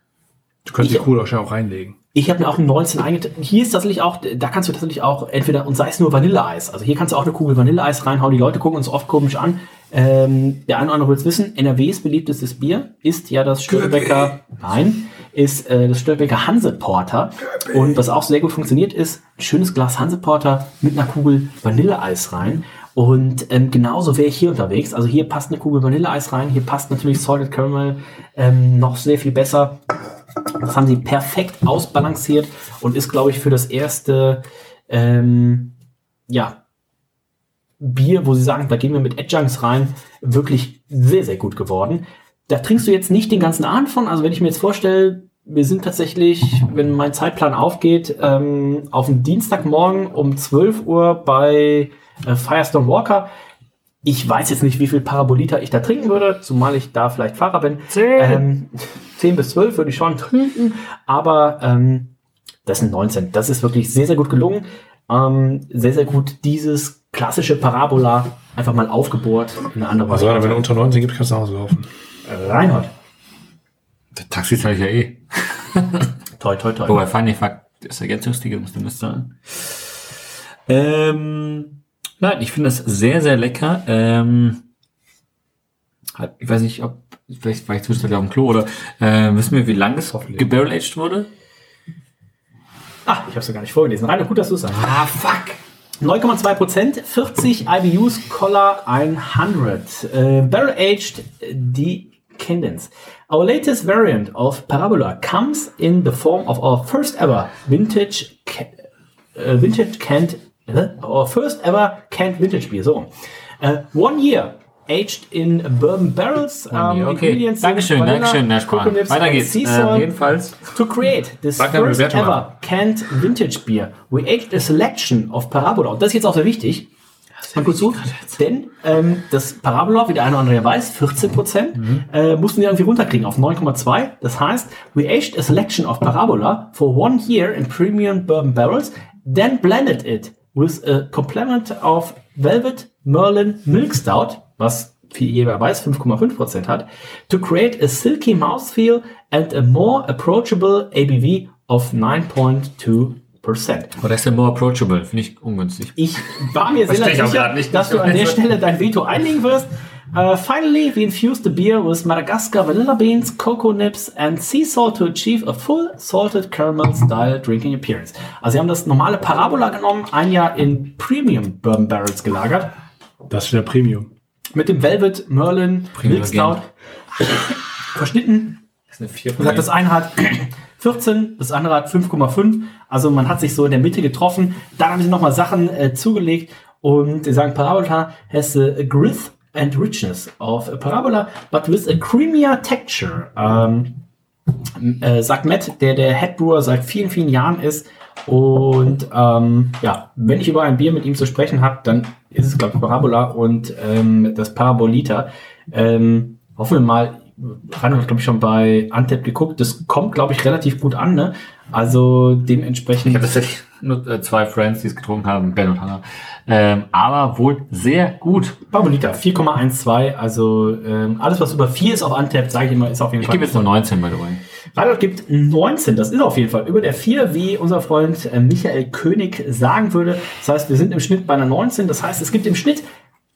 [SPEAKER 12] du kannst die
[SPEAKER 10] ich-
[SPEAKER 12] Cola auch reinlegen.
[SPEAKER 10] Ich habe mir auch einen 19 eingetragen. Hier ist tatsächlich auch, da kannst du tatsächlich auch entweder, und sei es nur Vanilleeis. Also hier kannst du auch eine Kugel Vanilleeis reinhauen. Die Leute gucken uns oft komisch an. Ähm, der eine oder andere will es wissen. NRWs beliebtestes Bier ist ja das Störtebecker, nein, ist äh, das Störtebecker Hanse Porter. Und was auch sehr gut funktioniert ist, ein schönes Glas Hanse Porter mit einer Kugel Vanilleeis rein. Und ähm, genauso wäre ich hier unterwegs. Also hier passt eine Kugel Vanilleeis rein. Hier passt natürlich Salted Caramel ähm, noch sehr viel besser. Das haben sie perfekt ausbalanciert und ist, glaube ich, für das erste ähm, ja, Bier, wo sie sagen, da gehen wir mit Adjuncts rein, wirklich sehr, sehr gut geworden. Da trinkst du jetzt nicht den ganzen Abend von. Also wenn ich mir jetzt vorstelle, wir sind tatsächlich, wenn mein Zeitplan aufgeht, ähm, auf dem Dienstagmorgen um 12 Uhr bei äh, Firestone Walker. Ich weiß jetzt nicht, wie viel Paraboliter ich da trinken würde, zumal ich da vielleicht Fahrer bin. Ähm, 10 bis 12 würde ich schon trinken, aber ähm, das sind 19. Das ist wirklich sehr, sehr gut gelungen. Ähm, sehr, sehr gut dieses klassische Parabola einfach mal aufgebohrt in eine andere
[SPEAKER 12] Also wenn du unter 19 gibt, kannst du nach Hause laufen.
[SPEAKER 10] Reinhold.
[SPEAKER 11] Der Taxi zahle ich ja eh.
[SPEAKER 10] Toi, toi, toi.
[SPEAKER 11] Wobei, Funny Fact, das Ergänzungssticker musst du nicht zahlen. Ähm, nein, ich finde das sehr, sehr lecker. Ähm, ich weiß nicht, ob, vielleicht war ich zwischendurch auf dem Klo oder, äh, wissen wir, wie lange das gebarrel-aged wurde?
[SPEAKER 10] Ah, ich habe es gar nicht vorgelesen. Rainer, gut, dass du es sagst. Ah, fuck. 9,2 Prozent, 40 IBUs, Collar 100. Äh, Barrel Aged Decadence. Our latest variant of Parabola comes in the form of our first ever vintage, äh, vintage canned, our first ever canned vintage beer. So. Äh, one year. Aged in bourbon barrels. Um,
[SPEAKER 11] okay.
[SPEAKER 10] ingredients
[SPEAKER 11] Dankeschön,
[SPEAKER 10] Vanilla,
[SPEAKER 11] Dankeschön, Herr Spahn. Weiter geht's.
[SPEAKER 10] salt.
[SPEAKER 11] jedenfalls.
[SPEAKER 10] To create this
[SPEAKER 12] eine
[SPEAKER 10] first ever
[SPEAKER 12] ab.
[SPEAKER 10] canned vintage beer, we aged a selection of Parabola. Und das ist jetzt auch sehr wichtig. Mal kurz zu, denn ähm, das Parabola, wie der eine oder andere weiß, 14 Prozent, äh, mussten wir irgendwie runterkriegen auf 9,2. Das heißt, we aged a selection of Parabola for one year in premium bourbon barrels, then blended it with a complement of Velvet Merlin Milk Stout, was wie jeder weiß 5,5 Prozent hat, to create a silky mouthfeel and a more approachable ABV of 9.2 Prozent.
[SPEAKER 11] Aber das ist ja more approachable, finde ich ungünstig.
[SPEAKER 10] Ich war mir sehr sicher,
[SPEAKER 11] nicht.
[SPEAKER 10] dass du an der Stelle dein Veto einlegen wirst. Uh, finally, we infused the beer with Madagascar vanilla beans, cocoa nips and sea salt to achieve a full salted caramel style drinking appearance. Also sie haben das normale Parabola genommen, ein Jahr in Premium Bourbon Barrels gelagert,
[SPEAKER 12] Das ist der Premium.
[SPEAKER 10] mit dem Velvet Merlin
[SPEAKER 11] Premium
[SPEAKER 10] Milk Stout verschnitten.
[SPEAKER 11] Das ist eine 4
[SPEAKER 10] Wie gesagt, das eine hat 14, das andere hat 5,5. Also man hat sich so in der Mitte getroffen. Dann haben sie nochmal Sachen äh, zugelegt und sie sagen, Parabola has a growth and richness of a Parabola, but with a creamier texture. Ähm, äh, sagt Matt, der der Headbrewer seit vielen, vielen Jahren ist. Und ähm, ja, wenn ich über ein Bier mit ihm zu sprechen habe, dann ist es, glaube ich, Parabola und ähm, das Parabolita. Ähm, hoffen wir mal, Rainer hat, glaube ich, schon bei Antep geguckt. Das kommt, glaube ich, relativ gut an. Ne? Also dementsprechend.
[SPEAKER 11] Ich habe das, Nur äh, zwei Friends, die es getrunken haben, Ben und Hannah. Ähm, aber wohl sehr gut.
[SPEAKER 10] Barbolita, 4,12. Also ähm, alles, was über 4 ist auf Untapped, sage ich immer, ist auf jeden
[SPEAKER 11] Ich
[SPEAKER 10] Fall.
[SPEAKER 11] gebe jetzt nur 19, by the way.
[SPEAKER 10] Reinhold gibt 19, das ist auf jeden Fall über der 4, wie unser Freund äh, Michael König sagen würde. Das heißt, wir sind im Schnitt bei einer 19. Das heißt, es gibt im Schnitt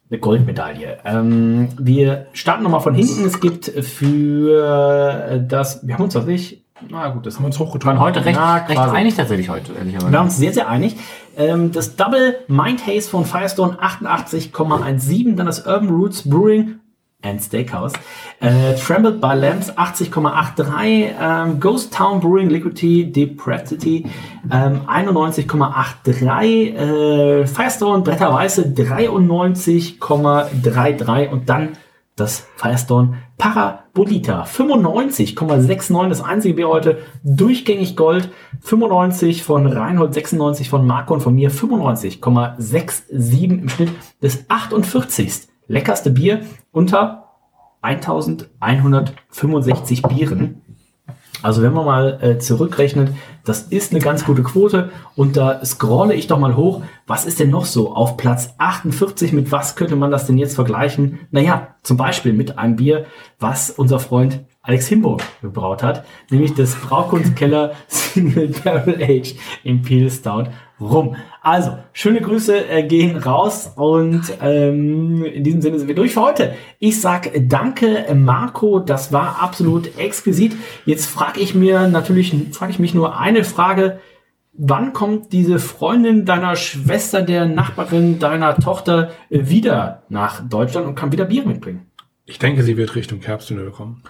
[SPEAKER 10] eine Goldmedaille. Ähm, wir starten nochmal von hinten. Es gibt für das, wir haben uns tatsächlich, na gut, das haben wir uns
[SPEAKER 11] Wir
[SPEAKER 10] hochgetragen.
[SPEAKER 11] waren heute recht,
[SPEAKER 10] Na,
[SPEAKER 11] recht einig tatsächlich heute, ehrlicherweise.
[SPEAKER 10] Wir waren uns sehr, sehr einig. Ähm, das Double Mind Haze von Firestone 88,17, dann das Urban Roots Brewing and Steakhouse. Äh, Trembled by Lamps 80,83, ähm, Ghost Town Brewing Liquidity Depravity ähm, 91,83, äh, Firestone Bretter Weiße 93,33 und dann das Firestone Parabolita 95,69, das einzige Bier heute, durchgängig Gold, 95 von Reinhold, 96 von Marco und von mir, 95,67 im Schnitt des 48. Leckerste Bier unter 1165 Bieren. Also wenn man mal äh, zurückrechnet, das ist eine ganz gute Quote und da scrolle ich doch mal hoch. Was ist denn noch so auf Platz 48? Mit was könnte man das denn jetzt vergleichen? Naja, zum Beispiel mit einem Bier, was unser Freund Alex Himburg gebraut hat, nämlich das Braukunstkeller Single Barrel Age Imperial Stout rum. Also, schöne Grüße äh, gehen raus und ähm, in diesem Sinne sind wir durch für heute. Ich sag danke, Marco, das war absolut exquisit. Jetzt frage ich mir natürlich, frage ich mich nur eine Frage. Wann kommt diese Freundin deiner Schwester, der Nachbarin deiner Tochter äh, wieder nach Deutschland und kann wieder Bier mitbringen?
[SPEAKER 12] Ich denke, sie wird Richtung Herbstdüne kommen.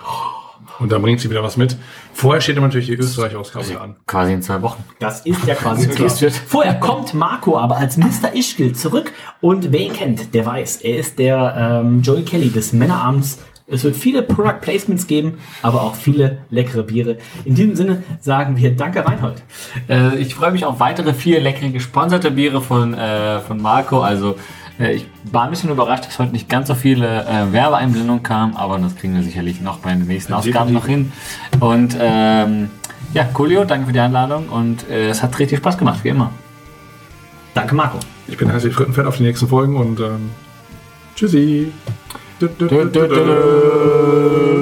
[SPEAKER 12] Und dann bringt sie wieder was mit. Vorher steht aber natürlich die Österreich-Ausgabe an.
[SPEAKER 11] Quasi in zwei Wochen.
[SPEAKER 10] Das ist ja quasi
[SPEAKER 11] wird.
[SPEAKER 10] Vorher kommt Marco aber als Mr. Ischgl zurück und wer ihn kennt, der weiß, er ist der ähm, Joey Kelly des Männerabends. Es wird viele Product Placements geben, aber auch viele leckere Biere. In diesem Sinne sagen wir Danke Reinhold.
[SPEAKER 11] Äh, ich freue mich auf weitere vier leckere gesponserte Biere von, äh, von Marco. Also ich war ein bisschen überrascht, dass heute nicht ganz so viele äh, Werbeeinblendungen kamen, aber das kriegen wir sicherlich noch bei den nächsten Ausgaben noch hin. Und ähm, ja, Coolio, danke für die Einladung und äh, es hat richtig Spaß gemacht, wie immer.
[SPEAKER 10] Danke Marco.
[SPEAKER 12] Ich bin heißig Frittenfett auf die nächsten Folgen und ähm, tschüssi.
[SPEAKER 11] Du, du, du, du.